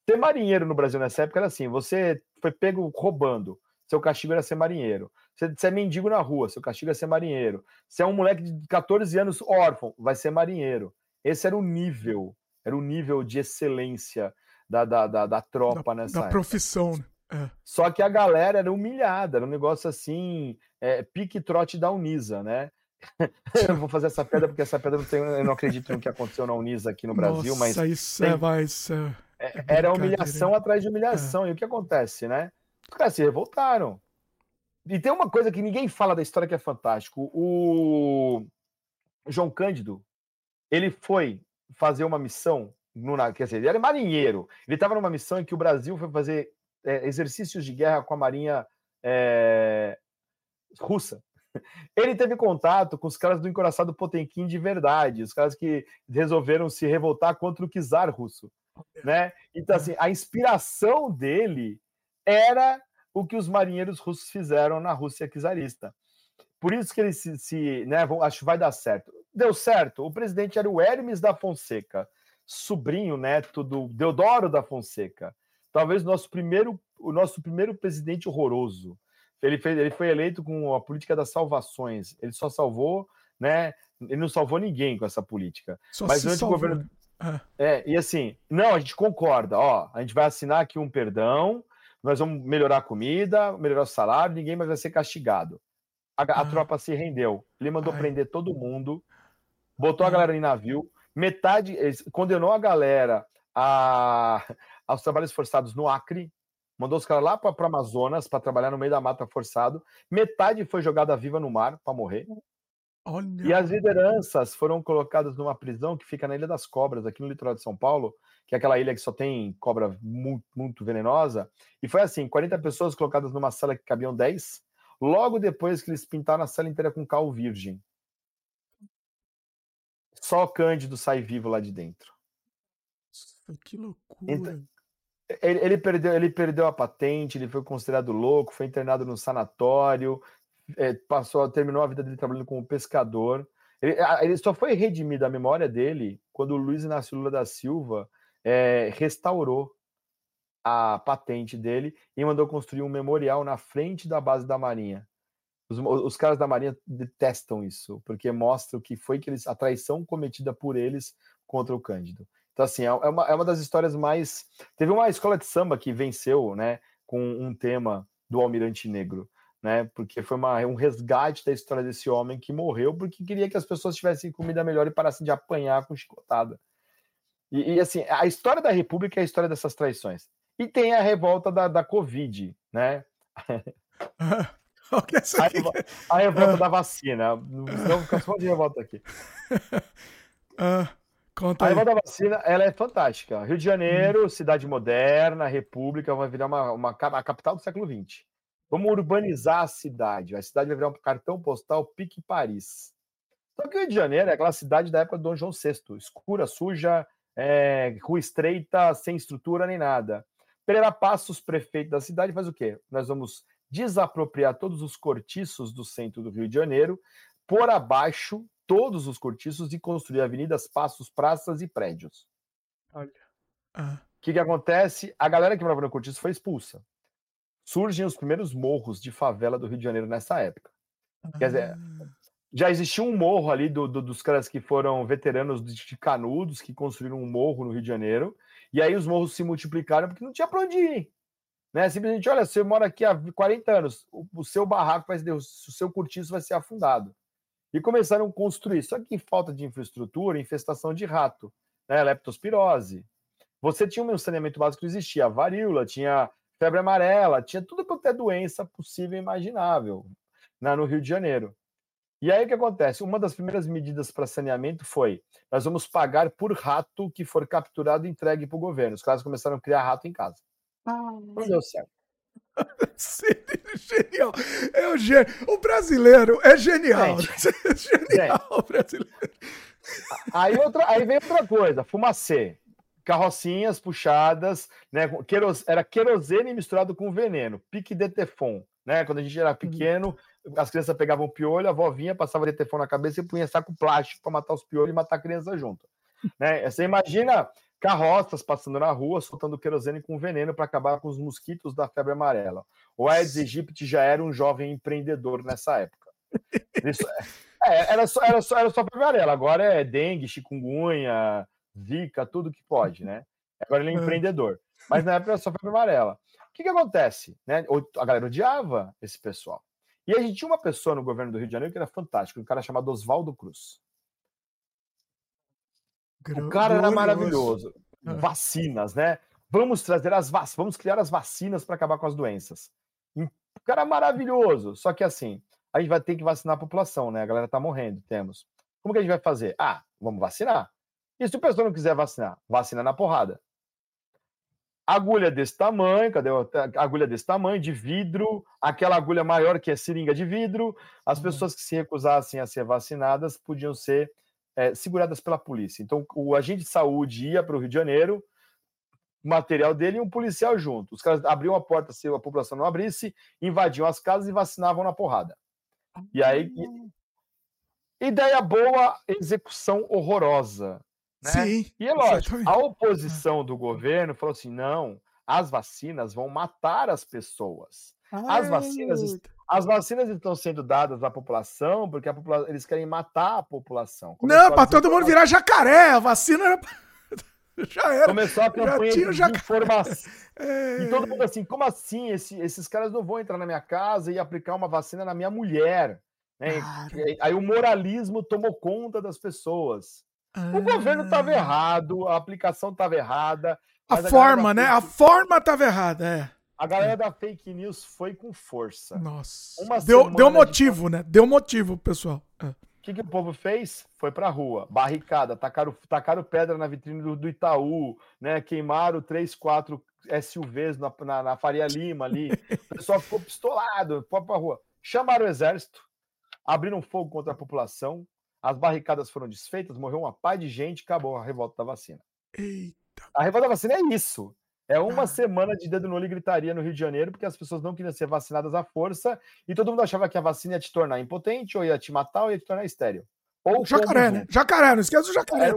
Ser marinheiro no Brasil nessa época era assim: você foi pego roubando, seu castigo era ser marinheiro. Você, é mendigo na rua, seu castigo é ser marinheiro. Você é um moleque de 14 anos órfão, vai ser marinheiro. Esse era o nível, era o nível de excelência da, da, da, da tropa da, nessa da época. profissão, né? É. Só que a galera era humilhada, era um negócio assim, é, pique trote da Unisa, né? eu vou fazer essa pedra porque essa pedra não tem, eu não acredito no que aconteceu na Unisa aqui no Brasil, Nossa, mas isso é, vai, isso é, é era humilhação atrás de humilhação. É. E o que acontece, né? Os caras se revoltaram. E tem uma coisa que ninguém fala da história que é fantástico. O João Cândido, ele foi fazer uma missão no, quer dizer, ele era marinheiro. Ele estava numa missão em que o Brasil foi fazer é, exercícios de guerra com a marinha é, russa. Ele teve contato com os caras do encoraçado Potemkin de verdade, os caras que resolveram se revoltar contra o czar russo, né? Então assim, a inspiração dele era o que os marinheiros russos fizeram na Rússia czarista. Por isso que ele se, se né, acho que vai dar certo. Deu certo. O presidente era o Hermes da Fonseca, sobrinho neto do Deodoro da Fonseca talvez nosso primeiro, o nosso primeiro presidente horroroso. Ele, fez, ele foi eleito com a política das salvações. Ele só salvou, né? Ele não salvou ninguém com essa política. Só Mas antes o governo. É. é, e assim, não, a gente concorda, ó, a gente vai assinar aqui um perdão, nós vamos melhorar a comida, melhorar o salário, ninguém mais vai ser castigado. A, a ah. tropa se rendeu. Ele mandou Ai. prender todo mundo, botou a ah. galera em navio, metade, condenou a galera a, aos trabalhos forçados no Acre, mandou os caras lá para o Amazonas para trabalhar no meio da mata forçado. Metade foi jogada viva no mar para morrer. Olha. E as lideranças foram colocadas numa prisão que fica na Ilha das Cobras, aqui no litoral de São Paulo, que é aquela ilha que só tem cobra muito, muito venenosa. E foi assim: 40 pessoas colocadas numa sala que cabiam 10, logo depois que eles pintaram a sala inteira com cal virgem. Só o Cândido sai vivo lá de dentro. Que loucura. Então, ele, ele, perdeu, ele perdeu a patente, ele foi considerado louco, foi internado no sanatório, é, passou, terminou a vida dele trabalhando como pescador. Ele, ele, só foi redimido a memória dele quando o Luiz Inácio Lula da Silva é, restaurou a patente dele e mandou construir um memorial na frente da base da Marinha. Os, os caras da Marinha detestam isso, porque mostra o que foi que eles, a traição cometida por eles contra o Cândido. Então, assim, é, é uma, é uma das histórias mais. Teve uma escola de samba que venceu, né, com um tema do Almirante Negro, né, porque foi uma, um resgate da história desse homem que morreu porque queria que as pessoas tivessem comida melhor e parassem de apanhar com chicotada. E, e, assim, a história da República é a história dessas traições. E tem a revolta da, da Covid, né? a, revolta, a revolta da vacina. Não fica só de revolta aqui. Conta a revolta da vacina ela é fantástica. Rio de Janeiro, hum. cidade moderna, república, vai virar uma, uma, a capital do século XX. Vamos urbanizar a cidade. A cidade vai virar um cartão postal pique Paris. Só que o Rio de Janeiro é aquela cidade da época do Dom João VI, escura, suja, é, rua estreita, sem estrutura nem nada. Pereira Passos, prefeito da cidade, faz o quê? Nós vamos desapropriar todos os cortiços do centro do Rio de Janeiro, por abaixo todos os cortiços e construir avenidas, passos, praças e prédios. Olha. O que, que acontece? A galera que morava no cortiço foi expulsa. Surgem os primeiros morros de favela do Rio de Janeiro nessa época. Quer dizer, ah. já existia um morro ali do, do, dos caras que foram veteranos de Canudos, que construíram um morro no Rio de Janeiro, e aí os morros se multiplicaram porque não tinha para onde ir. Né? Simplesmente, olha, você mora aqui há 40 anos, o, o seu barraco vai ser, o seu cortiço vai ser afundado. E começaram a construir. Só que falta de infraestrutura, infestação de rato, né? leptospirose. Você tinha um saneamento básico que existia, varíola, tinha febre amarela, tinha tudo quanto é doença possível e imaginável né, no Rio de Janeiro. E aí o que acontece? Uma das primeiras medidas para saneamento foi: nós vamos pagar por rato que for capturado e entregue para o governo. Os caras começaram a criar rato em casa. Ah, não deu certo. genial. É o, gênio. o brasileiro é genial. Gente, genial, brasileiro. Aí, outra, aí vem outra coisa: fumacê. Carrocinhas puxadas, né? Queros, era querosene misturado com veneno, pique de tefon. Né? Quando a gente era pequeno, as crianças pegavam piolho, a avó vinha, passava de tefon na cabeça e punha saco plástico para matar os piolhos e matar a criança junto. Né? Você imagina carroças passando na rua, soltando querosene com veneno para acabar com os mosquitos da febre amarela. O Aedes aegypti já era um jovem empreendedor nessa época. Isso, é, é, era, só, era, só, era só febre amarela, agora é dengue, chikungunya, zika, tudo que pode, né? Agora ele é empreendedor. Mas na época era só febre amarela. O que, que acontece? Né? A galera odiava esse pessoal. E a gente tinha uma pessoa no governo do Rio de Janeiro que era fantástico, um cara chamado Oswaldo Cruz. O cara era maravilhoso. Ah. Vacinas, né? Vamos trazer as vacinas, vamos criar as vacinas para acabar com as doenças. O cara é maravilhoso. Só que assim, a gente vai ter que vacinar a população, né? A galera tá morrendo, temos. Como que a gente vai fazer? Ah, vamos vacinar. E se o pessoal não quiser vacinar? Vacina na porrada. Agulha desse tamanho, cadê agulha desse tamanho, de vidro, aquela agulha maior que é seringa de vidro. As uhum. pessoas que se recusassem a ser vacinadas podiam ser é, seguradas pela polícia. Então, o agente de saúde ia para o Rio de Janeiro, o material dele e um policial junto. Os caras abriam a porta se a população não abrisse, invadiam as casas e vacinavam na porrada. E aí. Ah. Ideia boa, execução horrorosa. Né? Sim. E é lógico, exatamente. a oposição do governo falou assim: não, as vacinas vão matar as pessoas. As vacinas, as vacinas estão sendo dadas à população porque a popula eles querem matar a população. Começou não, para todo mundo virar jacaré. A vacina era. já era. Começou a campanha de jacaré. informação. É... E todo mundo assim: como assim? Esse, esses caras não vão entrar na minha casa e aplicar uma vacina na minha mulher. Né? Aí o moralismo tomou conta das pessoas. Ah. O governo estava errado, a aplicação estava errada. A forma, a né? A forma estava errada, é. A galera da fake news foi com força. Nossa. Uma deu, deu motivo, de... né? Deu motivo, pessoal. É. O que, que o povo fez? Foi pra rua, barricada, tacaram, tacaram pedra na vitrine do, do Itaú, né? Queimaram três, quatro SUVs na, na, na Faria Lima ali. O pessoal ficou pistolado, foi pra rua. Chamaram o exército, abriram fogo contra a população, as barricadas foram desfeitas, morreu uma pá de gente, acabou a revolta da vacina. Eita. A revolta da vacina é isso. É uma semana de dedo no olho e gritaria no Rio de Janeiro, porque as pessoas não queriam ser vacinadas à força e todo mundo achava que a vacina ia te tornar impotente, ou ia te matar, ou ia te tornar estéreo. Ou jacaré, né? Jacaré, não esqueça o jacaré.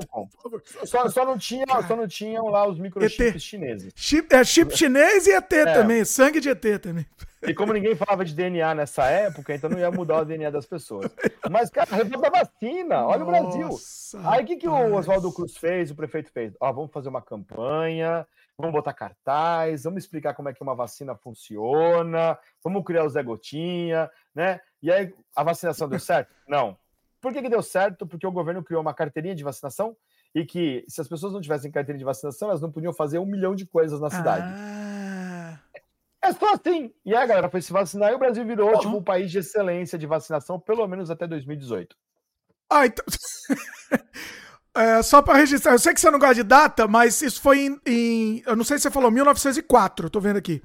Só, só, não tinha, só não tinham lá os microchips chineses. Chip, é chip chinês e ET é. também, sangue de ET também. E como ninguém falava de DNA nessa época, então não ia mudar o DNA das pessoas. Mas, cara, reforma da vacina, olha Nossa, o Brasil. Aí o que, que o Oswaldo Cruz fez, o prefeito fez? Ó, vamos fazer uma campanha, vamos botar cartaz, vamos explicar como é que uma vacina funciona, vamos criar o Zé Gotinha, né? E aí, a vacinação deu certo? Não. Por que, que deu certo? Porque o governo criou uma carteirinha de vacinação e que, se as pessoas não tivessem carteirinha de vacinação, elas não podiam fazer um milhão de coisas na cidade. Ah. É só assim. E aí a galera foi se vacinar e o Brasil virou, uhum. tipo, um país de excelência de vacinação, pelo menos até 2018. Ah, então. é, só para registrar, eu sei que você não gosta de data, mas isso foi em, em, Eu não sei se você falou 1904, eu tô vendo aqui.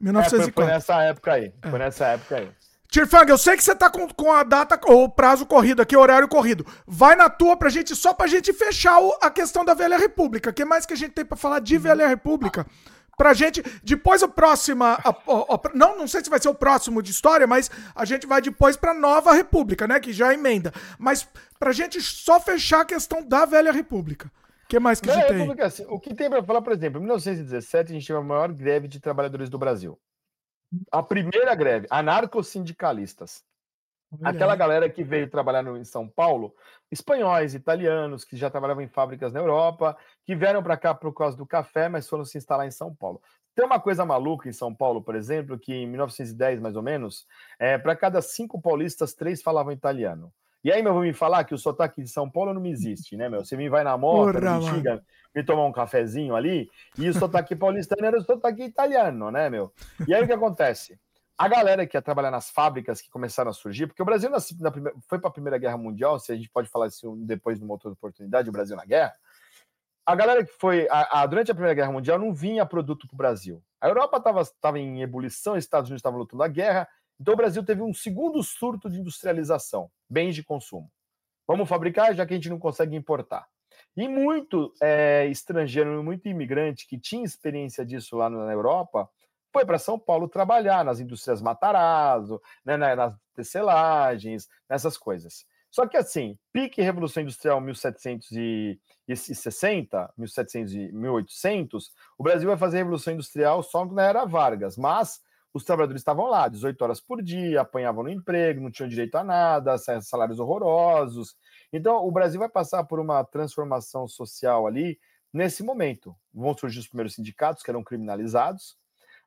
1904. É, foi, foi nessa época aí. É. Foi nessa época aí. Tirfang, eu sei que você tá com, com a data, ou prazo corrido aqui, horário corrido. Vai na tua pra gente, só pra gente fechar o, a questão da Velha República. O que mais que a gente tem pra falar de Velha República? Pra gente, depois o próximo, a, a, a, não, não sei se vai ser o próximo de história, mas a gente vai depois pra Nova República, né, que já emenda. Mas pra gente só fechar a questão da Velha República. O que mais que a gente tem? República, assim, o que tem pra falar, por exemplo, em 1917 a gente teve a maior greve de trabalhadores do Brasil a primeira greve, anarco-sindicalistas. Aquela galera que veio trabalhar no, em São Paulo, espanhóis, italianos, que já trabalhavam em fábricas na Europa, que vieram para cá por causa do café, mas foram se instalar em São Paulo. Tem uma coisa maluca em São Paulo, por exemplo, que em 1910, mais ou menos, é, para cada cinco paulistas, três falavam italiano. E aí, meu, vou me falar que o sotaque de São Paulo não me existe, né, meu? Você me vai na moto, me xinga, me tomar um cafezinho ali, e o sotaque paulistano era o sotaque italiano, né, meu? E aí o que acontece? A galera que ia trabalhar nas fábricas que começaram a surgir, porque o Brasil na, na primeira, foi para a Primeira Guerra Mundial, se a gente pode falar isso depois numa outra oportunidade, o Brasil na guerra. A galera que foi a, a, durante a Primeira Guerra Mundial não vinha produto para o Brasil. A Europa estava em ebulição, os Estados Unidos estavam lutando a guerra, então o Brasil teve um segundo surto de industrialização, bens de consumo. Vamos fabricar, já que a gente não consegue importar. E muito é, estrangeiro, muito imigrante que tinha experiência disso lá na Europa, foi para São Paulo trabalhar nas indústrias Matarazzo, né, nas tecelagens, nessas coisas. Só que assim, pique Revolução Industrial 1760, 1700 e 1800, o Brasil vai fazer Revolução Industrial só na era Vargas, mas os trabalhadores estavam lá 18 horas por dia, apanhavam no emprego, não tinham direito a nada, salários horrorosos. Então, o Brasil vai passar por uma transformação social ali nesse momento. Vão surgir os primeiros sindicatos que eram criminalizados,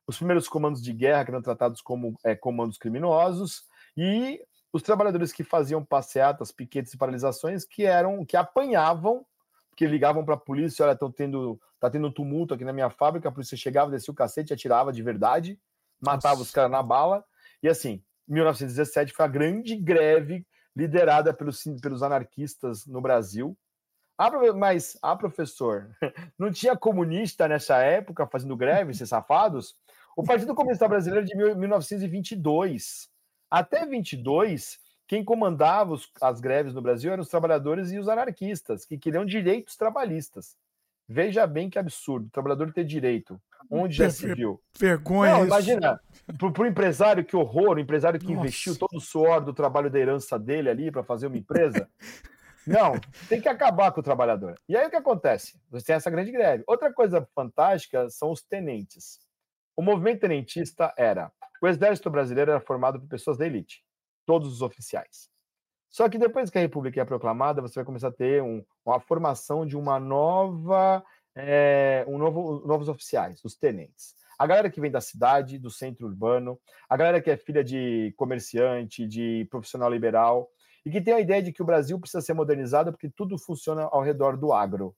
os primeiros comandos de guerra que eram tratados como é, comandos criminosos e os trabalhadores que faziam passeatas, piquetes e paralisações que eram que apanhavam, que ligavam para a polícia, olha, estão tendo tá tendo um tumulto aqui na minha fábrica, a polícia chegava, descia o cacete, atirava de verdade matava Nossa. os caras na bala. E assim, 1917 foi a grande greve liderada pelos, pelos anarquistas no Brasil. Ah, mas, ah, professor, não tinha comunista nessa época fazendo greve, esses safados? O Partido Comunista Brasileiro de 1922. Até 22, quem comandava os, as greves no Brasil eram os trabalhadores e os anarquistas, que queriam direitos trabalhistas. Veja bem que absurdo, o trabalhador ter direito. Onde já se viu? Vergonha. Não, imagina, para o empresário, que horror, o empresário que Nossa. investiu todo o suor do trabalho da herança dele ali para fazer uma empresa. Não, tem que acabar com o trabalhador. E aí o que acontece? Você tem essa grande greve. Outra coisa fantástica são os tenentes. O movimento tenentista era. O exército brasileiro era formado por pessoas da elite, todos os oficiais. Só que depois que a República é proclamada, você vai começar a ter um, uma formação de uma nova, é, um novo, novos oficiais, os tenentes. A galera que vem da cidade, do centro urbano, a galera que é filha de comerciante, de profissional liberal, e que tem a ideia de que o Brasil precisa ser modernizado porque tudo funciona ao redor do agro.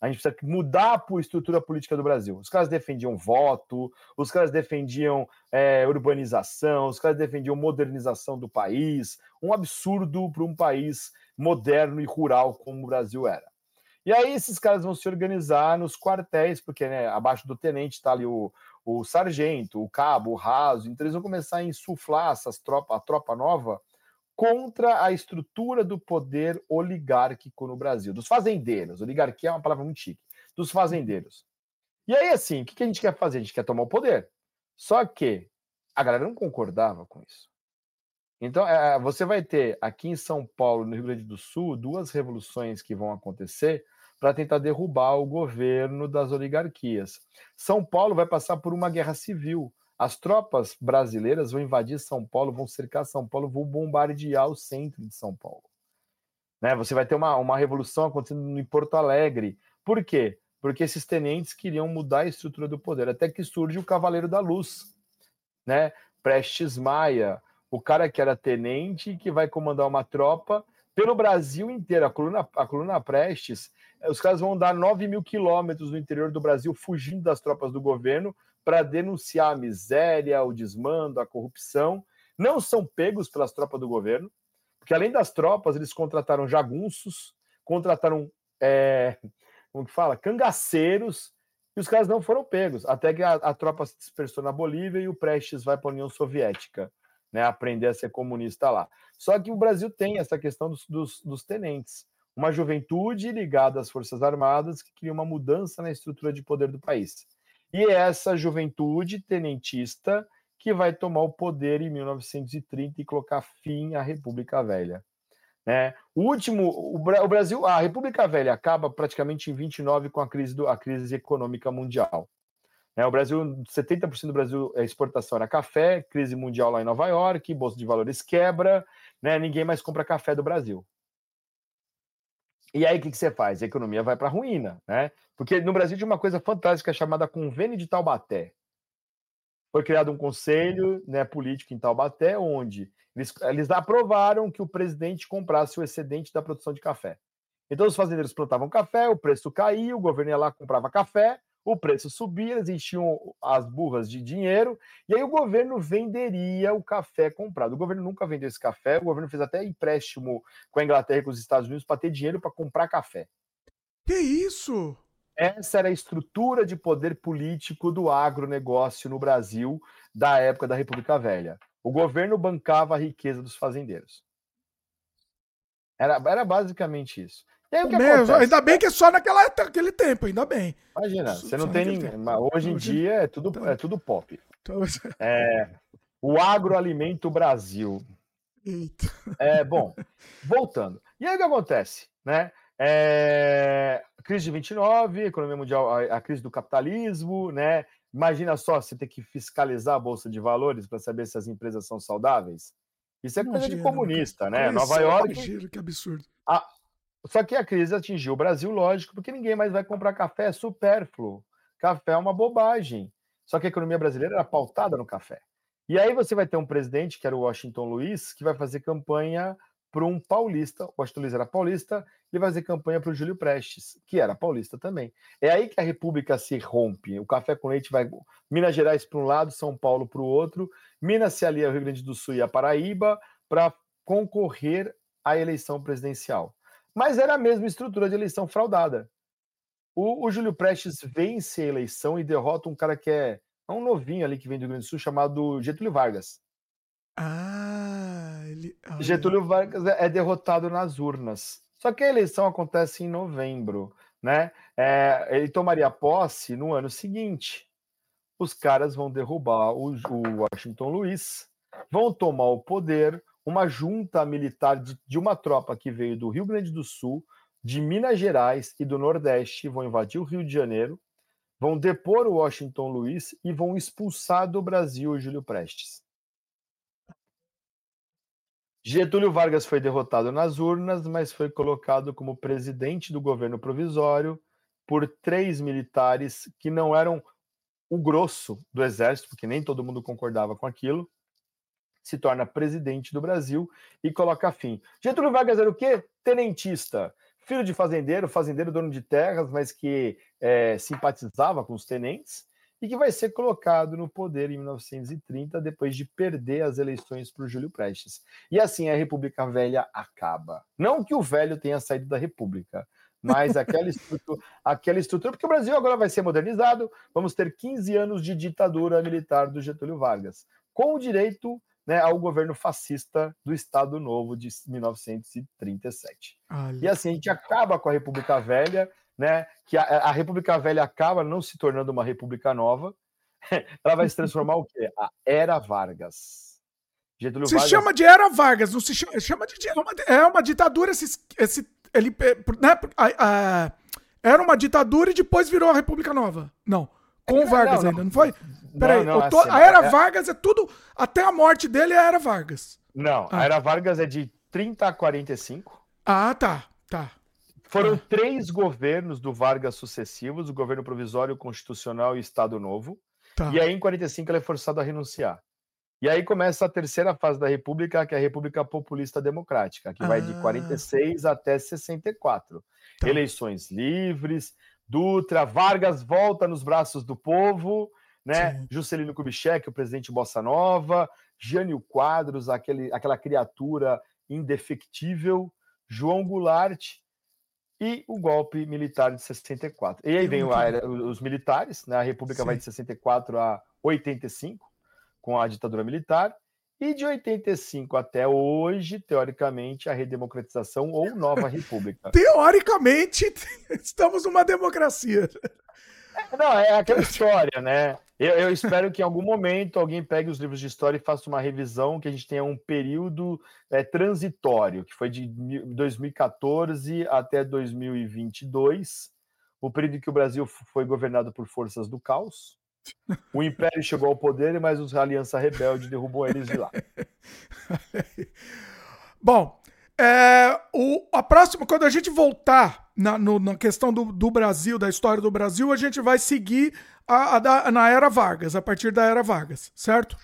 A gente precisa mudar a estrutura política do Brasil. Os caras defendiam voto, os caras defendiam é, urbanização, os caras defendiam modernização do país. Um absurdo para um país moderno e rural como o Brasil era. E aí esses caras vão se organizar nos quartéis, porque né, abaixo do tenente está ali o, o sargento, o cabo, o raso. Então eles vão começar a insuflar essas tropas, a tropa nova contra a estrutura do poder oligárquico no Brasil, dos fazendeiros. Oligarquia é uma palavra muito chique. Dos fazendeiros. E aí, assim, o que a gente quer fazer? A gente quer tomar o poder. Só que a galera não concordava com isso. Então, é, você vai ter aqui em São Paulo, no Rio Grande do Sul, duas revoluções que vão acontecer para tentar derrubar o governo das oligarquias. São Paulo vai passar por uma guerra civil. As tropas brasileiras vão invadir São Paulo, vão cercar São Paulo, vão bombardear o centro de São Paulo. Né? Você vai ter uma, uma revolução acontecendo em Porto Alegre. Por quê? Porque esses tenentes queriam mudar a estrutura do poder, até que surge o Cavaleiro da Luz, né? Prestes Maia, o cara que era tenente que vai comandar uma tropa pelo Brasil inteiro. A coluna, a coluna Prestes, eh, os caras vão dar 9 mil quilômetros no interior do Brasil, fugindo das tropas do governo, para denunciar a miséria, o desmando, a corrupção. Não são pegos pelas tropas do governo, porque além das tropas, eles contrataram jagunços, contrataram, é, como que fala, cangaceiros, e os caras não foram pegos, até que a, a tropa se dispersou na Bolívia e o Prestes vai para a União Soviética né, aprender a ser comunista lá. Só que o Brasil tem essa questão dos, dos, dos tenentes, uma juventude ligada às Forças Armadas que queria uma mudança na estrutura de poder do país. E é essa juventude tenentista que vai tomar o poder em 1930 e colocar fim à República Velha. Né? O último, o, Brasil, a República Velha acaba praticamente em 29 com a crise, do, a crise econômica mundial. Né? O Brasil, 70% do Brasil é exportação era café, crise mundial lá em Nova York, bolsa de valores quebra, né? ninguém mais compra café do Brasil. E aí o que, que você faz? A economia vai para a ruína, né? Porque no Brasil tinha uma coisa fantástica chamada Convênio de Taubaté. Foi criado um conselho né, político em Taubaté, onde eles, eles aprovaram que o presidente comprasse o excedente da produção de café. Então os fazendeiros plantavam café, o preço caía, o governo ia lá comprava café, o preço subia, eles enchiam as burras de dinheiro, e aí o governo venderia o café comprado. O governo nunca vendeu esse café, o governo fez até empréstimo com a Inglaterra e com os Estados Unidos para ter dinheiro para comprar café. Que isso? Essa era a estrutura de poder político do agronegócio no Brasil da época da República Velha. O governo bancava a riqueza dos fazendeiros. Era, era basicamente isso. Aí, o que Mesmo, ainda bem que é só naquela, naquele tempo, ainda bem. Imagina, você não tem ninguém. Hoje em hoje... dia é tudo, então... é tudo pop. Então... É, o agroalimento Brasil. Eita. É, bom, voltando. E aí o que acontece? Né? É, crise de 29, economia mundial, a, a, crise do capitalismo, né? Imagina só você ter que fiscalizar a bolsa de valores para saber se as empresas são saudáveis. Isso é Imagina, coisa de comunista, né? Nova York. Imagina, que absurdo. A, só que a crise atingiu o Brasil, lógico, porque ninguém mais vai comprar café, é supérfluo. Café é uma bobagem. Só que a economia brasileira era pautada no café. E aí você vai ter um presidente, que era o Washington Luiz, que vai fazer campanha para um paulista. O Washington Luiz era paulista, ele vai fazer campanha para o Júlio Prestes, que era paulista também. É aí que a República se rompe. O café com leite vai Minas Gerais para um lado, São Paulo para o outro. Minas se alia ao Rio Grande do Sul e a Paraíba para concorrer à eleição presidencial. Mas era a mesma estrutura de eleição fraudada. O, o Júlio Prestes vence a eleição e derrota um cara que é, é um novinho ali que vem do Rio Grande do Sul, chamado Getúlio Vargas. Ah, ele. Getúlio Vargas é, é derrotado nas urnas. Só que a eleição acontece em novembro, né? É, ele tomaria posse no ano seguinte. Os caras vão derrubar o, o Washington Luiz, vão tomar o poder, uma junta militar de, de uma tropa que veio do Rio Grande do Sul, de Minas Gerais e do Nordeste, vão invadir o Rio de Janeiro, vão depor o Washington Luiz e vão expulsar do Brasil o Júlio Prestes. Getúlio Vargas foi derrotado nas urnas, mas foi colocado como presidente do governo provisório por três militares que não eram o grosso do exército, porque nem todo mundo concordava com aquilo, se torna presidente do Brasil e coloca fim. Getúlio Vargas era o quê? Tenentista. Filho de fazendeiro, fazendeiro dono de terras, mas que é, simpatizava com os tenentes e que vai ser colocado no poder em 1930, depois de perder as eleições para o Júlio Prestes. E assim a República Velha acaba. Não que o velho tenha saído da República, mas aquela estrutura, aquela estrutura, porque o Brasil agora vai ser modernizado, vamos ter 15 anos de ditadura militar do Getúlio Vargas, com o direito né, ao governo fascista do Estado Novo de 1937. Olha. E assim, a gente acaba com a República Velha, né, que a, a, República Velha acaba não se tornando uma República Nova, ela vai se transformar o quê? A Era Vargas. Getúlio se Vargas... chama de era Vargas, não se chama, chama de é uma, é uma ditadura esse, esse ele né, a, a, era uma ditadura e depois virou a República Nova. Não, com Vargas não, ainda, não foi? Peraí, não, não, tô, assim, a era é... Vargas é tudo até a morte dele é a era Vargas. Não, ah. a era Vargas é de 30 a 45. Ah, tá, tá. Foram ah. três governos do Vargas sucessivos, o governo provisório, constitucional e Estado Novo. Tá. E aí, em 45, ele é forçado a renunciar. E aí começa a terceira fase da República, que é a República Populista Democrática, que ah. vai de 46 até 64. Tá. Eleições livres, Dutra, Vargas volta nos braços do povo, né? Sim. Juscelino Kubitschek, o presidente Bossa Nova, Jânio Quadros, aquele, aquela criatura indefectível, João Goulart e o golpe militar de 64. E aí vem o, os militares, né? A República Sim. vai de 64 a 85 com a ditadura militar, e de 85 até hoje, teoricamente, a redemocratização ou nova república. teoricamente, estamos numa democracia. Não, é aquela história, né? Eu, eu, espero que em algum momento alguém pegue os livros de história e faça uma revisão, que a gente tenha um período é, transitório, que foi de 2014 até 2022, o período em que o Brasil foi governado por forças do caos, o Império chegou ao poder, mas os Aliança Rebelde derrubou eles de lá. Bom, é, o, a próxima, quando a gente voltar na, no, na questão do, do, Brasil, da história do Brasil, a gente vai seguir a, a da, na era Vargas, a partir da era Vargas, certo?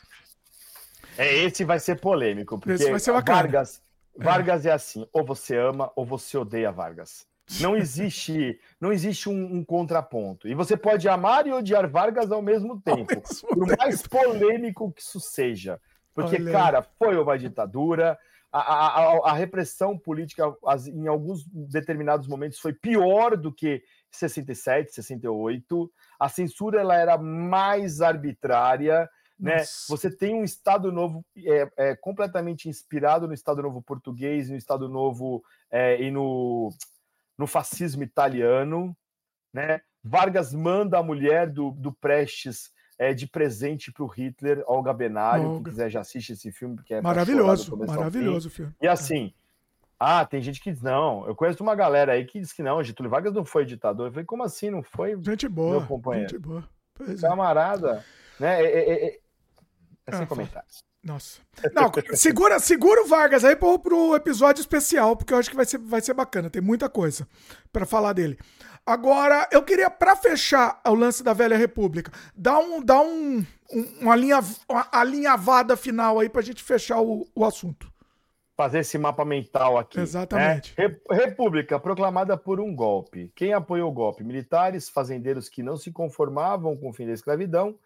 É, esse vai ser polêmico, porque esse vai ser Vargas, Vargas é. é assim, ou você ama ou você odeia Vargas. Não existe, não existe um, um, contraponto. E você pode amar e odiar Vargas ao mesmo tempo, ao mesmo por tempo. mais polêmico que isso seja. Porque, Olha. cara, foi uma ditadura. A, a, a, repressão política, em alguns determinados momentos, foi pior do que 67, 68. A censura ela era mais arbitrária. Né? Você tem um Estado Novo é, é, completamente inspirado no Estado Novo português, no Estado Novo é, e no no fascismo italiano, né? Vargas manda a mulher do, do Prestes é, de presente para o Hitler, Olga Benário. Olga. Quem quiser já assiste esse filme, porque é maravilhoso, maravilhoso filme. E assim, ah, tem gente que diz não. Eu conheço uma galera aí que diz que não, Getúlio Vargas não foi ditador. Eu falei, como assim não foi? Gente boa, meu companheiro. gente boa. Pois é. Camarada, é. né? É, é, é, é sem ah, comentários. Nossa. Não, segura, segura o Vargas aí pro, pro episódio especial, porque eu acho que vai ser, vai ser bacana. Tem muita coisa para falar dele. Agora, eu queria, para fechar o lance da Velha República, dar, um, dar um, um, uma, linha, uma alinhavada final aí pra gente fechar o, o assunto. Fazer esse mapa mental aqui. Né? Exatamente. Né? República proclamada por um golpe. Quem apoiou o golpe? Militares, fazendeiros que não se conformavam com o fim da escravidão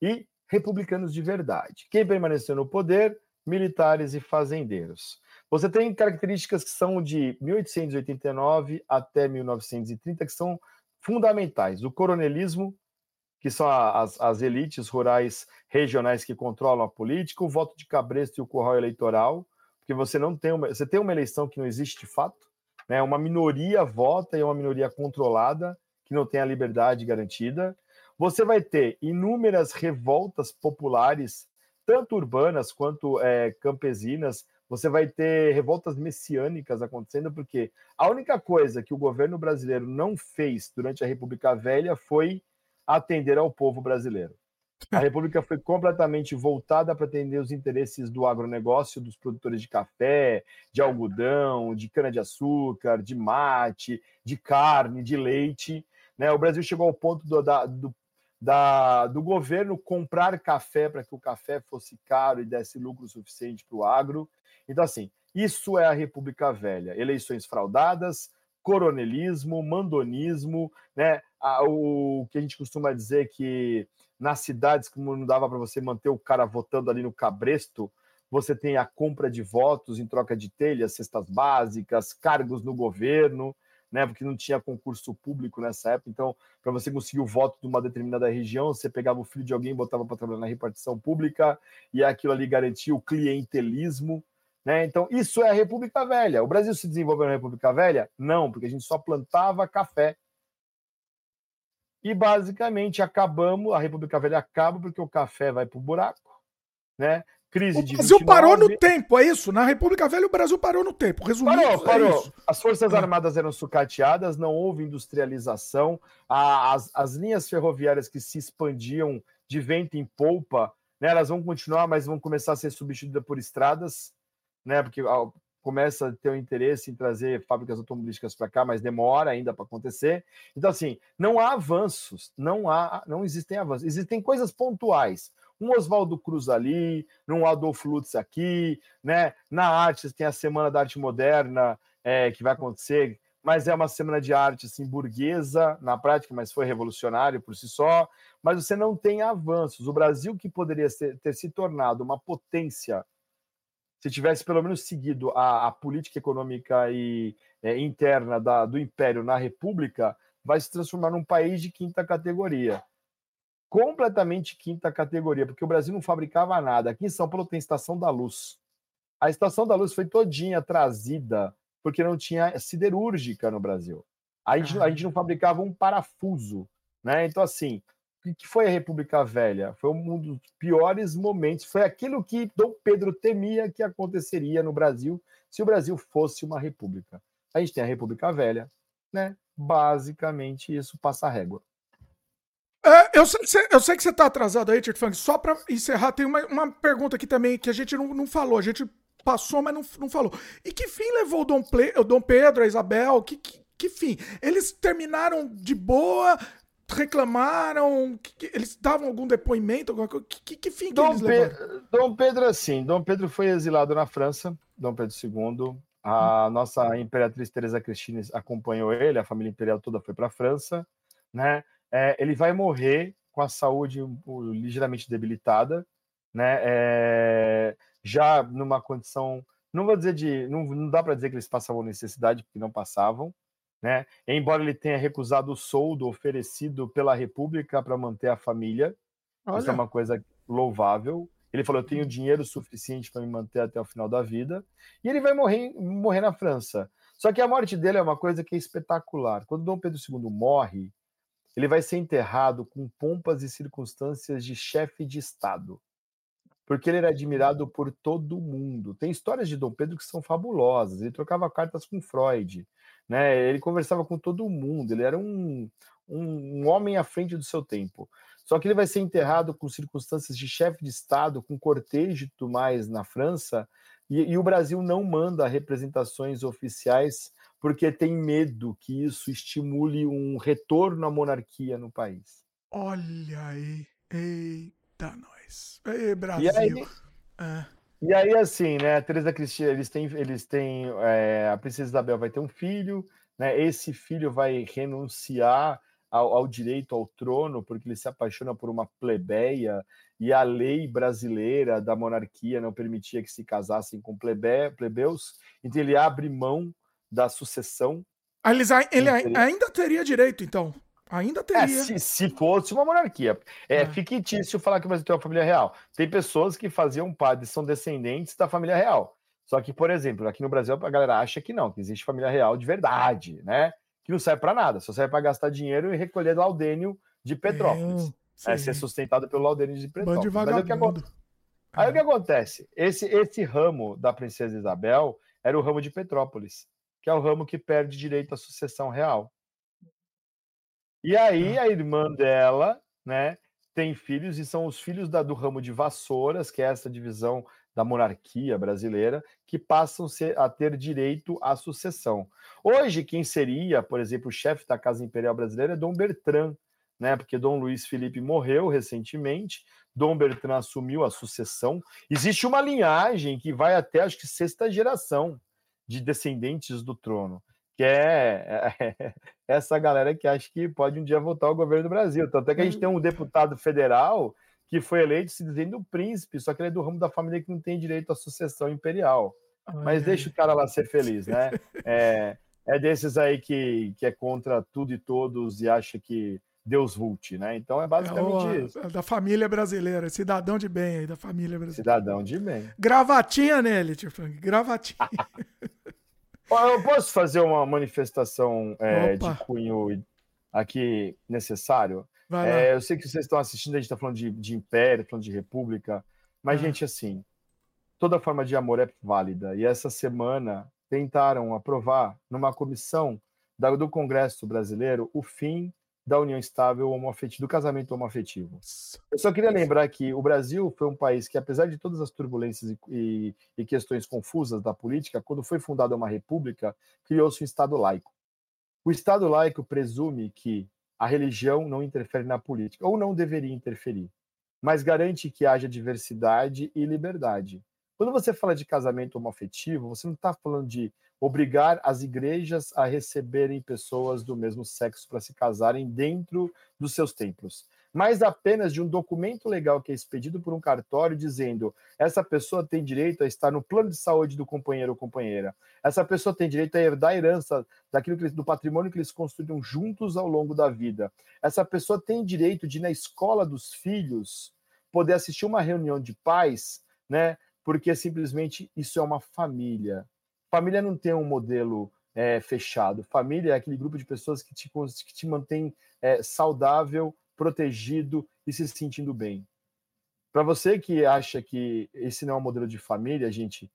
e republicanos de verdade. Quem permaneceu no poder? Militares e fazendeiros. Você tem características que são de 1889 até 1930 que são fundamentais. O coronelismo, que são as, as elites rurais regionais que controlam a política, o voto de cabresto e o curral eleitoral, porque você não tem uma, você tem uma eleição que não existe de fato, né? Uma minoria vota e é uma minoria controlada que não tem a liberdade garantida. Você vai ter inúmeras revoltas populares, tanto urbanas quanto é, campesinas. Você vai ter revoltas messiânicas acontecendo, porque a única coisa que o governo brasileiro não fez durante a República Velha foi atender ao povo brasileiro. A República foi completamente voltada para atender os interesses do agronegócio, dos produtores de café, de algodão, de cana-de-açúcar, de mate, de carne, de leite. Né? O Brasil chegou ao ponto do, da, do da, do governo comprar café para que o café fosse caro e desse lucro suficiente para o agro. Então, assim, isso é a República Velha: eleições fraudadas, coronelismo, mandonismo, né? o que a gente costuma dizer que nas cidades, como não dava para você manter o cara votando ali no cabresto, você tem a compra de votos em troca de telhas, cestas básicas, cargos no governo né? Porque não tinha concurso público nessa época. Então, para você conseguir o voto de uma determinada região, você pegava o filho de alguém, botava para trabalhar na repartição pública, e aquilo ali garantia o clientelismo. Né? Então, isso é a República Velha. O Brasil se desenvolveu na República Velha? Não, porque a gente só plantava café. E basicamente acabamos, a República Velha acaba porque o café vai para o buraco, né? Crise o de Brasil 29. parou no tempo, é isso? Na República Velha, o Brasil parou no tempo. Resumindo, Parou, parou. é. As Forças Armadas eram sucateadas, não houve industrialização, as, as linhas ferroviárias que se expandiam de vento em polpa, né, elas vão continuar, mas vão começar a ser substituídas por estradas, né, porque ah, começa a ter o interesse em trazer fábricas automobilísticas para cá, mas demora ainda para acontecer. Então, assim, não há avanços, não há, não existem avanços, existem coisas pontuais. Um Oswaldo Cruz ali, um Adolfo Lutz aqui, né? Na arte, tem a Semana da Arte Moderna, é, que vai acontecer, mas é uma semana de arte assim, burguesa na prática, mas foi revolucionário por si só. Mas você não tem avanços. O Brasil, que poderia ser- ter se tornado uma potência, se tivesse pelo menos seguido a, a política econômica e é, interna da- do Império na República, vai se transformar num país de quinta categoria. Completamente quinta categoria, porque o Brasil não fabricava nada. Aqui em São Paulo tem Estação da Luz. A Estação da Luz foi todinha trazida porque não tinha siderúrgica no Brasil. A gente, a gente não fabricava um parafuso, né? Então, assim, o que foi a República Velha? Foi um dos piores momentos. Foi aquilo que Dom Pedro temia que aconteceria no Brasil se o Brasil fosse uma república. A gente tem a República Velha, né? Basicamente, isso passa a régua. É, eu, sei que você, eu sei que você tá atrasado aí, Tito Funk. Só pra encerrar, tem uma, uma pergunta aqui também que a gente não, não falou. A gente passou, mas não, não falou. E que fim levou o Dom, Ple, o Dom Pedro, a Isabel? Que, que, que fim? Eles terminaram de boa? Reclamaram? Que- que- eles davam algum depoimento? Alguma coisa? Que, que, que fim que Dom, eles levaram? Pe- Dom Pedro, assim, Dom Pedro foi exilado na França, Dom Pedro II. A nossa imperatriz Teresa Cristina acompanhou ele, a família imperial toda foi para a França, né? É, ele vai morrer com a saúde ligeiramente debilitada, né? É, já numa condição, não vou dizer de, não, não dá para dizer que eles passavam necessidade, porque não passavam, né? Embora ele tenha recusado o soldo oferecido pela República para manter a família, isso é Olha, uma coisa louvável. Ele falou: eu tenho dinheiro suficiente para me manter até o final da vida. E ele vai morrer, morrer na França. Só que a morte dele é uma coisa que é espetacular. Quando Dom Pedro II morre, ele vai ser enterrado com pompas e circunstâncias de chefe de Estado. Porque ele era admirado por todo mundo. Tem histórias de Dom Pedro que são fabulosas. Ele trocava cartas com Freud, né? ele conversava com todo mundo. Ele era um, um, um homem à frente do seu tempo. Só que ele vai ser enterrado com circunstâncias de chefe de Estado, com cortejo e tudo mais na França, e, e o Brasil não manda representações oficiais porque tem medo que isso estimule um retorno à monarquia no país. olha aí. Eita, nós. Ei, Brasil. E aí, É. e aí assim, né, a Teresa Cristina, eles têm, eles têm, é, a princesa Isabel vai ter um filho, né, esse filho vai renunciar ao, ao direito ao trono porque ele se apaixona por uma plebeia e a lei brasileira da monarquia não permitia que se casassem com plebe, plebeus, então ele abre mão da sucessão. Ah, Eles, ele ainda teria direito, então. Ainda É, teria. se, se fosse uma monarquia. É É. fictício falar que o Brasil tem uma família real. Tem pessoas que faziam parte, são descendentes da família real. Só que, por exemplo, aqui no Brasil a galera acha que não, que existe família real de verdade, né? Que não serve para nada, só serve para gastar dinheiro e recolher laudênio de Petrópolis. É, É, ser sustentado pelo laudênio de Petrópolis. Mas o que acontece? Aí o que acontece? Esse, esse ramo da princesa Isabel era o ramo de Petrópolis, que é o ramo que perde direito à sucessão real. E aí a irmã dela, né, tem filhos e são os filhos da- do ramo de Vassouras, que é essa divisão da monarquia brasileira, que passam a ter direito à sucessão. Hoje, quem seria, por exemplo, o chefe da Casa Imperial Brasileira é Dom Bertrand, né? Porque Dom Luiz Felipe morreu recentemente, Dom Bertrand assumiu a sucessão. Existe uma linhagem que vai até acho que sexta geração de descendentes do trono, que é essa galera que acha que pode um dia voltar ao governo do Brasil. Tanto é que a gente tem um deputado federal que foi eleito se dizendo príncipe, só que ele é do ramo da família que não tem direito à sucessão imperial. Mas deixa o cara lá ser feliz, né? É, é desses aí que, que é contra tudo e todos e acha que Deus vult, né? Então é basicamente É, isso. o- da família brasileira, cidadão de bem aí, da família brasileira. Cidadão de bem. Gravatinha nele, tio Frank, gravatinha. Eu posso fazer uma manifestação é, de cunho aqui necessário? É, eu sei que vocês estão assistindo, a gente está falando de, de império, falando de república, mas, Ah. gente, assim, toda forma de amor é válida. E essa semana tentaram aprovar numa comissão do Congresso brasileiro o fim da união estável homoafetiva, do casamento homoafetivo. Eu só queria lembrar que o Brasil foi um país que, apesar de todas as turbulências e, e, e questões confusas da política, quando foi fundada uma república, criou-se um Estado laico. O Estado laico presume que a religião não interfere na política, ou não deveria interferir, mas garante que haja diversidade e liberdade. Quando você fala de casamento homoafetivo, você não está falando de obrigar as igrejas a receberem pessoas do mesmo sexo para se casarem dentro dos seus templos, mas apenas de um documento legal que é expedido por um cartório dizendo essa pessoa tem direito a estar no plano de saúde do companheiro ou companheira, essa pessoa tem direito a herdar a herança daquilo que, do patrimônio que eles construíram juntos ao longo da vida, essa pessoa tem direito de ir na escola dos filhos poder assistir uma reunião de pais, né? Porque simplesmente isso é uma família Família não tem um modelo é, fechado. Família é aquele grupo de pessoas que te, que te mantém é, saudável, protegido e se sentindo bem. Para você que acha que esse não é um modelo de família, gente,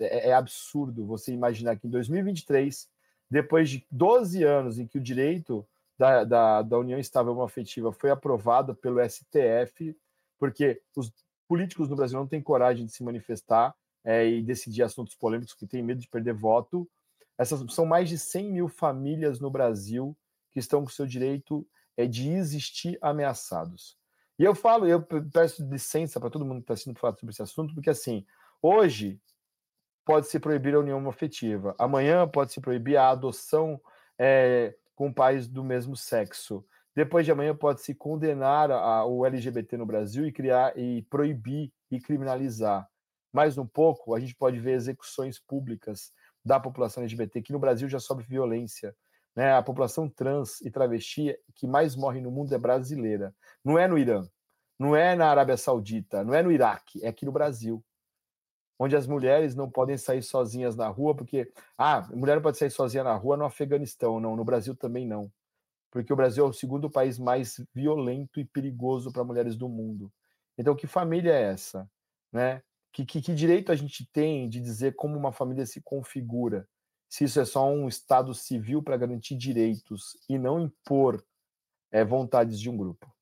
é, é absurdo você imaginar que em 2023, depois de 12 anos em que o direito da, da, da união estável afetiva foi aprovado pelo STF, porque os políticos no Brasil não têm coragem de se manifestar, é, e decidir assuntos polêmicos que têm medo de perder voto. Essas são mais de 100 mil famílias no Brasil que estão com seu direito é, de existir ameaçados. E eu falo, eu peço licença para todo mundo que está sendo falado sobre esse assunto, porque assim, hoje pode se proibir a união afetiva, amanhã pode se proibir a adoção é, com pais do mesmo sexo. Depois de amanhã pode se condenar a, o LGBT no Brasil e criar e proibir e criminalizar mais um pouco, a gente pode ver execuções públicas da população LGBT, que no Brasil já sofre violência. Né? A população trans e travesti que mais morre no mundo é brasileira. Não é no Irã, não é na Arábia Saudita, não é no Iraque, é aqui no Brasil. Onde as mulheres não podem sair sozinhas na rua, porque, ah, mulher não pode sair sozinha na rua no Afeganistão, não, no Brasil também não. Porque o Brasil é o segundo país mais violento e perigoso para mulheres do mundo. Então, que família é essa? Né? Que, que, que, direito a gente tem de dizer como uma família se configura? Se isso é só um Estado civil para garantir direitos e não impor é, vontades de um grupo.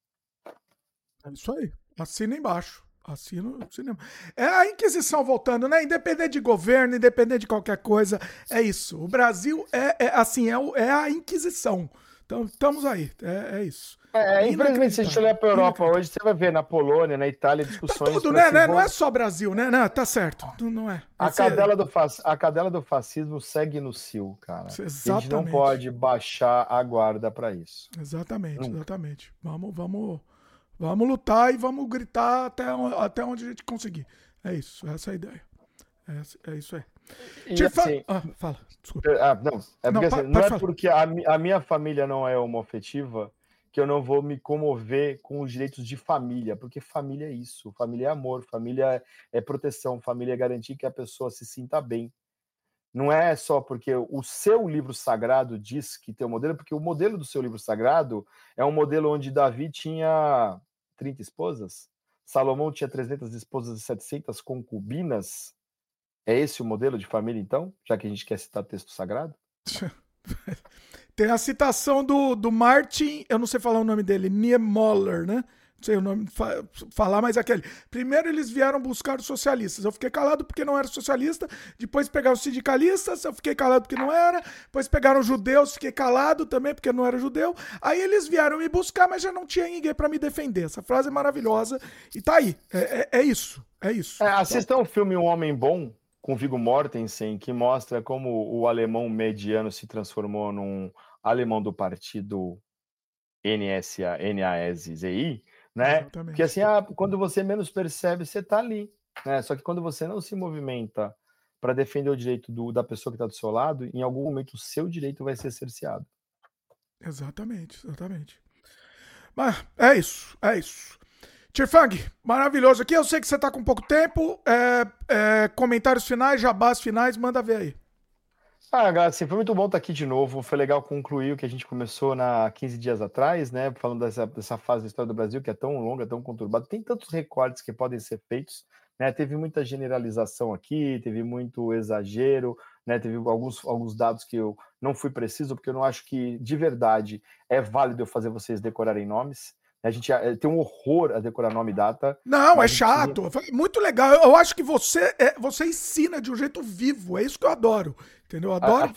É isso aí. Assina embaixo. Assino, assino. É a Inquisição voltando, né? Independente de governo, independente de qualquer coisa, é isso. O Brasil é, é assim, é, é a Inquisição. Então, estamos aí. É, é isso. É, infelizmente, se a gente olhar para a Europa hoje, você vai ver na Polônia, na Itália, discussões. Tá tudo, né, né? Não é só Brasil, né? Não, tá certo. Não é. A cadela, do a cadela do fascismo segue no cio, cara. Exatamente. A gente não pode baixar a guarda para isso. Exatamente, Nunca. exatamente. Vamos, vamos, vamos lutar e vamos gritar até, até onde a gente conseguir. É isso, essa é a ideia. É, é isso aí. E, assim, ah, fala, desculpa. Ah, não, é porque, não, assim, não é porque a, a minha família não é homoafetiva que eu não vou me comover com os direitos de família, porque família é isso, família é amor, família é proteção, família é garantir que a pessoa se sinta bem. Não é só porque o seu livro sagrado diz que tem um modelo, porque o modelo do seu livro sagrado é um modelo onde Davi tinha 30 esposas, Salomão tinha 300 esposas e 700 concubinas. É esse o modelo de família, então? Já que a gente quer citar texto sagrado? Tem a citação do, do Martin, eu não sei falar o nome dele, Niemöller, né? Não sei o nome fa falar, mas aquele. Primeiro eles vieram buscar os socialistas. Eu fiquei calado porque não era socialista. Depois pegaram os sindicalistas, eu fiquei calado porque não era. Depois pegaram os judeus, fiquei calado também porque não era judeu. Aí eles vieram me buscar, mas já não tinha ninguém para me defender. Essa frase é maravilhosa e tá aí. É, é, é isso. É isso. É, assistam o filme Um Homem Bom, com Viggo Mortensen, que mostra como o alemão mediano se transformou num alemão do partido NSA, NASI, né? Exatamente. Que assim, ah, quando você menos percebe, você está ali, né? Só que quando você não se movimenta para defender o direito do, da pessoa que está do seu lado, em algum momento o seu direito vai ser cerceado. Exatamente, exatamente. Mas é isso, é isso. Tirfang, maravilhoso aqui. Eu sei que você está com pouco tempo. É, é, comentários finais, jabás finais, manda ver aí. Ah, assim, foi muito bom estar aqui de novo. Foi legal concluir o que a gente começou na 15 dias atrás, né? Falando dessa, dessa fase da história do Brasil que é tão longa, tão conturbada. Tem tantos recortes que podem ser feitos, né? Teve muita generalização aqui, teve muito exagero, né? Teve alguns, alguns dados que eu não fui preciso, porque eu não acho que de verdade é válido eu fazer vocês decorarem nomes. A gente eh, tem um horror a decorar nome e data. Não, é chato. Muito legal. Eu acho que você, é, você ensina de um jeito vivo. É isso que eu adoro. Entendeu? Eu adoro.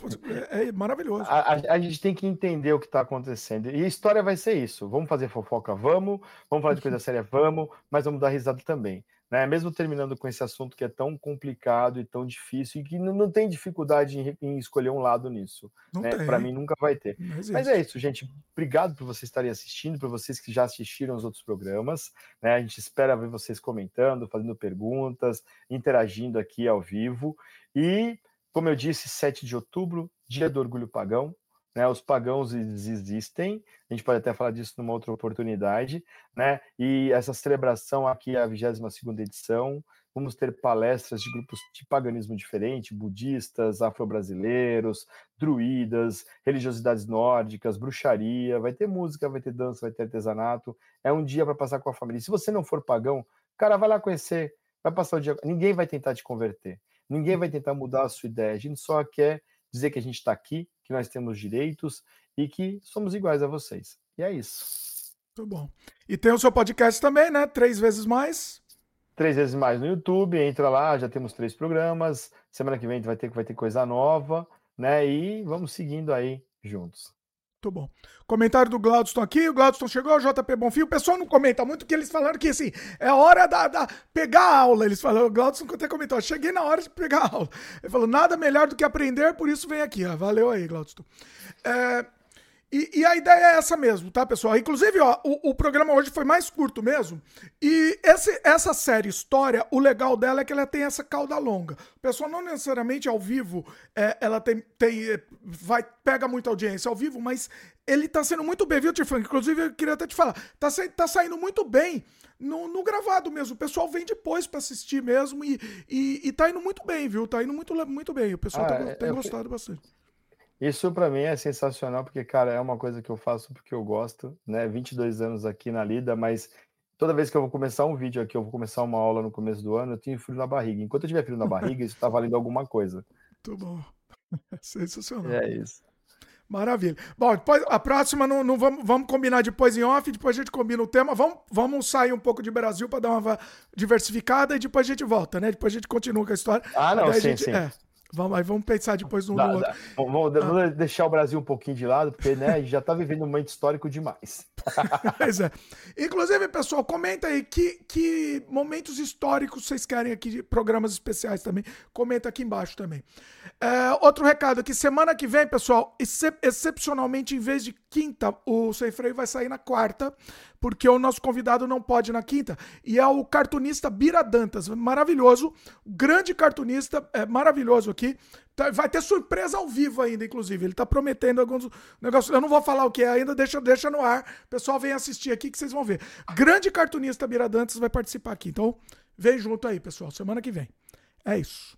A, é, é, maravilhoso. A, a, a, gente tem que entender o que está acontecendo. E a história vai ser isso. Vamos fazer fofoca? Vamos. Vamos falar de coisa séria? Vamos. Mas vamos dar risada também né? Mesmo terminando com esse assunto que é tão complicado e tão difícil e que não tem dificuldade em, em escolher um lado nisso. Né? Para mim nunca vai ter. Mas, é isso, gente. Obrigado por vocês estarem assistindo, por vocês que já assistiram os outros programas. Né? A gente espera ver vocês comentando, fazendo perguntas, interagindo aqui ao vivo. E, como eu disse, 7 de outubro, dia do orgulho pagão. Né, os pagãos existem, a gente pode até falar disso numa outra oportunidade, né? E essa celebração aqui é a 22 edição. Vamos ter palestras de grupos de paganismo diferente, budistas, afro-brasileiros, druidas, religiosidades nórdicas, bruxaria, vai ter música, vai ter dança, vai ter artesanato. É um dia para passar com a família. E se você não for pagão, cara, vai lá conhecer, vai passar o dia. Ninguém vai tentar te converter, ninguém vai tentar mudar a sua ideia. A gente só quer dizer que a gente está aqui, que nós temos direitos e que somos iguais a vocês. E é isso. Muito bom. E tem o seu podcast também, né? Três vezes mais. Três vezes mais no YouTube, entra lá, já temos três programas. Semana que vem vai ter, vai ter coisa nova, né? E vamos seguindo aí juntos. Muito bom. Comentário do Glaudston aqui. O Glaudston chegou, JP Bonfim. O pessoal não comenta muito, que eles falaram que assim, é hora da, da pegar a aula. Eles falaram, o Glaudston até comentou, cheguei na hora de pegar a aula. Ele falou, nada melhor do que aprender, por isso vem aqui. Ó. Valeu aí, Glaudston. É, e, e, a ideia é essa mesmo, tá, pessoal? Inclusive, ó, o, o programa hoje foi mais curto mesmo. E esse, essa série História, o legal dela é que ela tem essa cauda longa. O pessoal não necessariamente ao vivo, é, ela tem, tem vai pega muita audiência ao vivo, mas ele tá sendo muito bem, viu, Tifan? Inclusive, eu queria até te falar, tá, tá saindo muito bem no, no gravado mesmo. O pessoal vem depois para assistir mesmo e, e, e, tá indo muito bem, viu? Tá indo muito, muito bem. O pessoal ah, tá, é, tem gostado bastante. Isso para mim é sensacional, porque, cara, é uma coisa que eu faço porque eu gosto, né? 22 anos aqui na Lida, mas toda vez que eu vou começar um vídeo aqui, eu vou começar uma aula no começo do ano, eu tenho frio na barriga. Enquanto eu tiver frio na barriga, isso tá valendo alguma coisa. Muito bom. Sensacional. É isso. Maravilha. Bom, depois, a próxima não, não vamos, vamos combinar depois em off, depois a gente combina o tema. Vamos, vamos sair um pouco de Brasil para dar uma diversificada e depois a gente volta, né? Depois a gente continua com a história. Ah, não, sim, gente, sim. É, Vamos, aí vamos pensar depois no, dá, no outro. Vamos, ah. deixar o Brasil um pouquinho de lado, porque né, a gente já está vivendo um momento histórico demais. pois é. Inclusive, pessoal, comenta aí que, que momentos históricos vocês querem aqui, de programas especiais também. Comenta aqui embaixo também. É, outro recado aqui, semana que vem, pessoal, excep excepcionalmente, em vez de quinta, o Sem Freio vai sair na quarta, porque o nosso convidado não pode na quinta. E é o cartunista Bira Dantas, maravilhoso, grande cartunista, é maravilhoso aqui. Tá, vai ter surpresa ao vivo ainda, inclusive. Ele tá prometendo alguns negócios. Eu não vou falar o que é ainda, deixa, deixa no ar. O pessoal vem assistir aqui que vocês vão ver. Grande cartunista Bira Dantas vai participar aqui. Então, vem junto aí, pessoal. Semana que vem. É isso.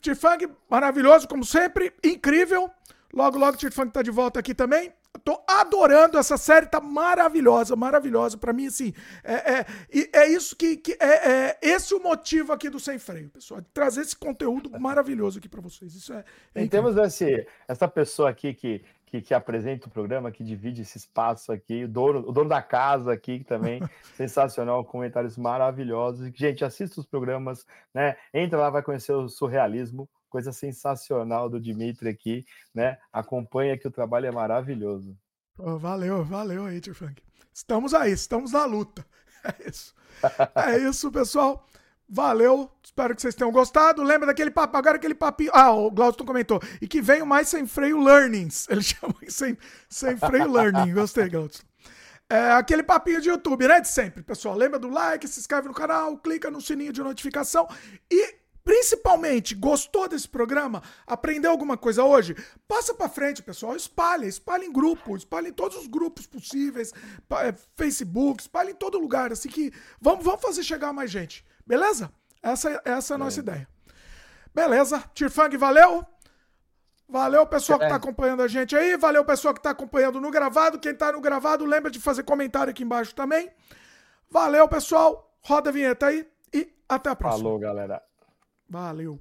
Tifang, maravilhoso, como sempre. Incrível. Logo, logo, Tifang tá de volta aqui também. Tô adorando essa série, tá maravilhosa, maravilhosa. Para mim, assim, é, é, é isso que, que é, é, esse o motivo aqui do Sem Freio, pessoal, de trazer esse conteúdo maravilhoso aqui para vocês. Isso é. é temos esse, essa pessoa aqui que, que, que, apresenta o programa, que divide esse espaço aqui, o dono, o dono da casa aqui, que também sensacional, comentários maravilhosos. Gente, assista os programas, né? Entra lá, vai conhecer o surrealismo coisa sensacional do Dimitri aqui, né? Acompanha que o trabalho é maravilhoso. Oh, valeu, valeu aí, Tio Frank. Estamos aí, estamos na luta. É isso. É isso, pessoal. Valeu, espero que vocês tenham gostado. Lembra daquele papo, agora aquele papinho. Ah, o Glauton comentou. E que venham mais sem freio learnings. Ele chama sem, sem freio learning. Gostei, Glauton. É aquele papinho de YouTube, né? De sempre, pessoal. Lembra do like, se inscreve no canal, clica no sininho de notificação e Principalmente, gostou desse programa? Aprendeu alguma coisa hoje? Passa para frente, pessoal. Espalha, espalha em grupo, espalha em todos os grupos possíveis, é, Facebook, espalha em todo lugar. Assim que vamos, vamos fazer chegar mais gente. Beleza? Essa, essa é a nossa é. ideia. Beleza. Tirfang, valeu. Valeu, pessoal que está acompanhando a gente aí. Valeu, pessoal que está acompanhando no gravado. Quem está no gravado, lembra de fazer comentário aqui embaixo também. Valeu, pessoal. Roda a vinheta aí. Até a próxima. Falou, galera. Valeu.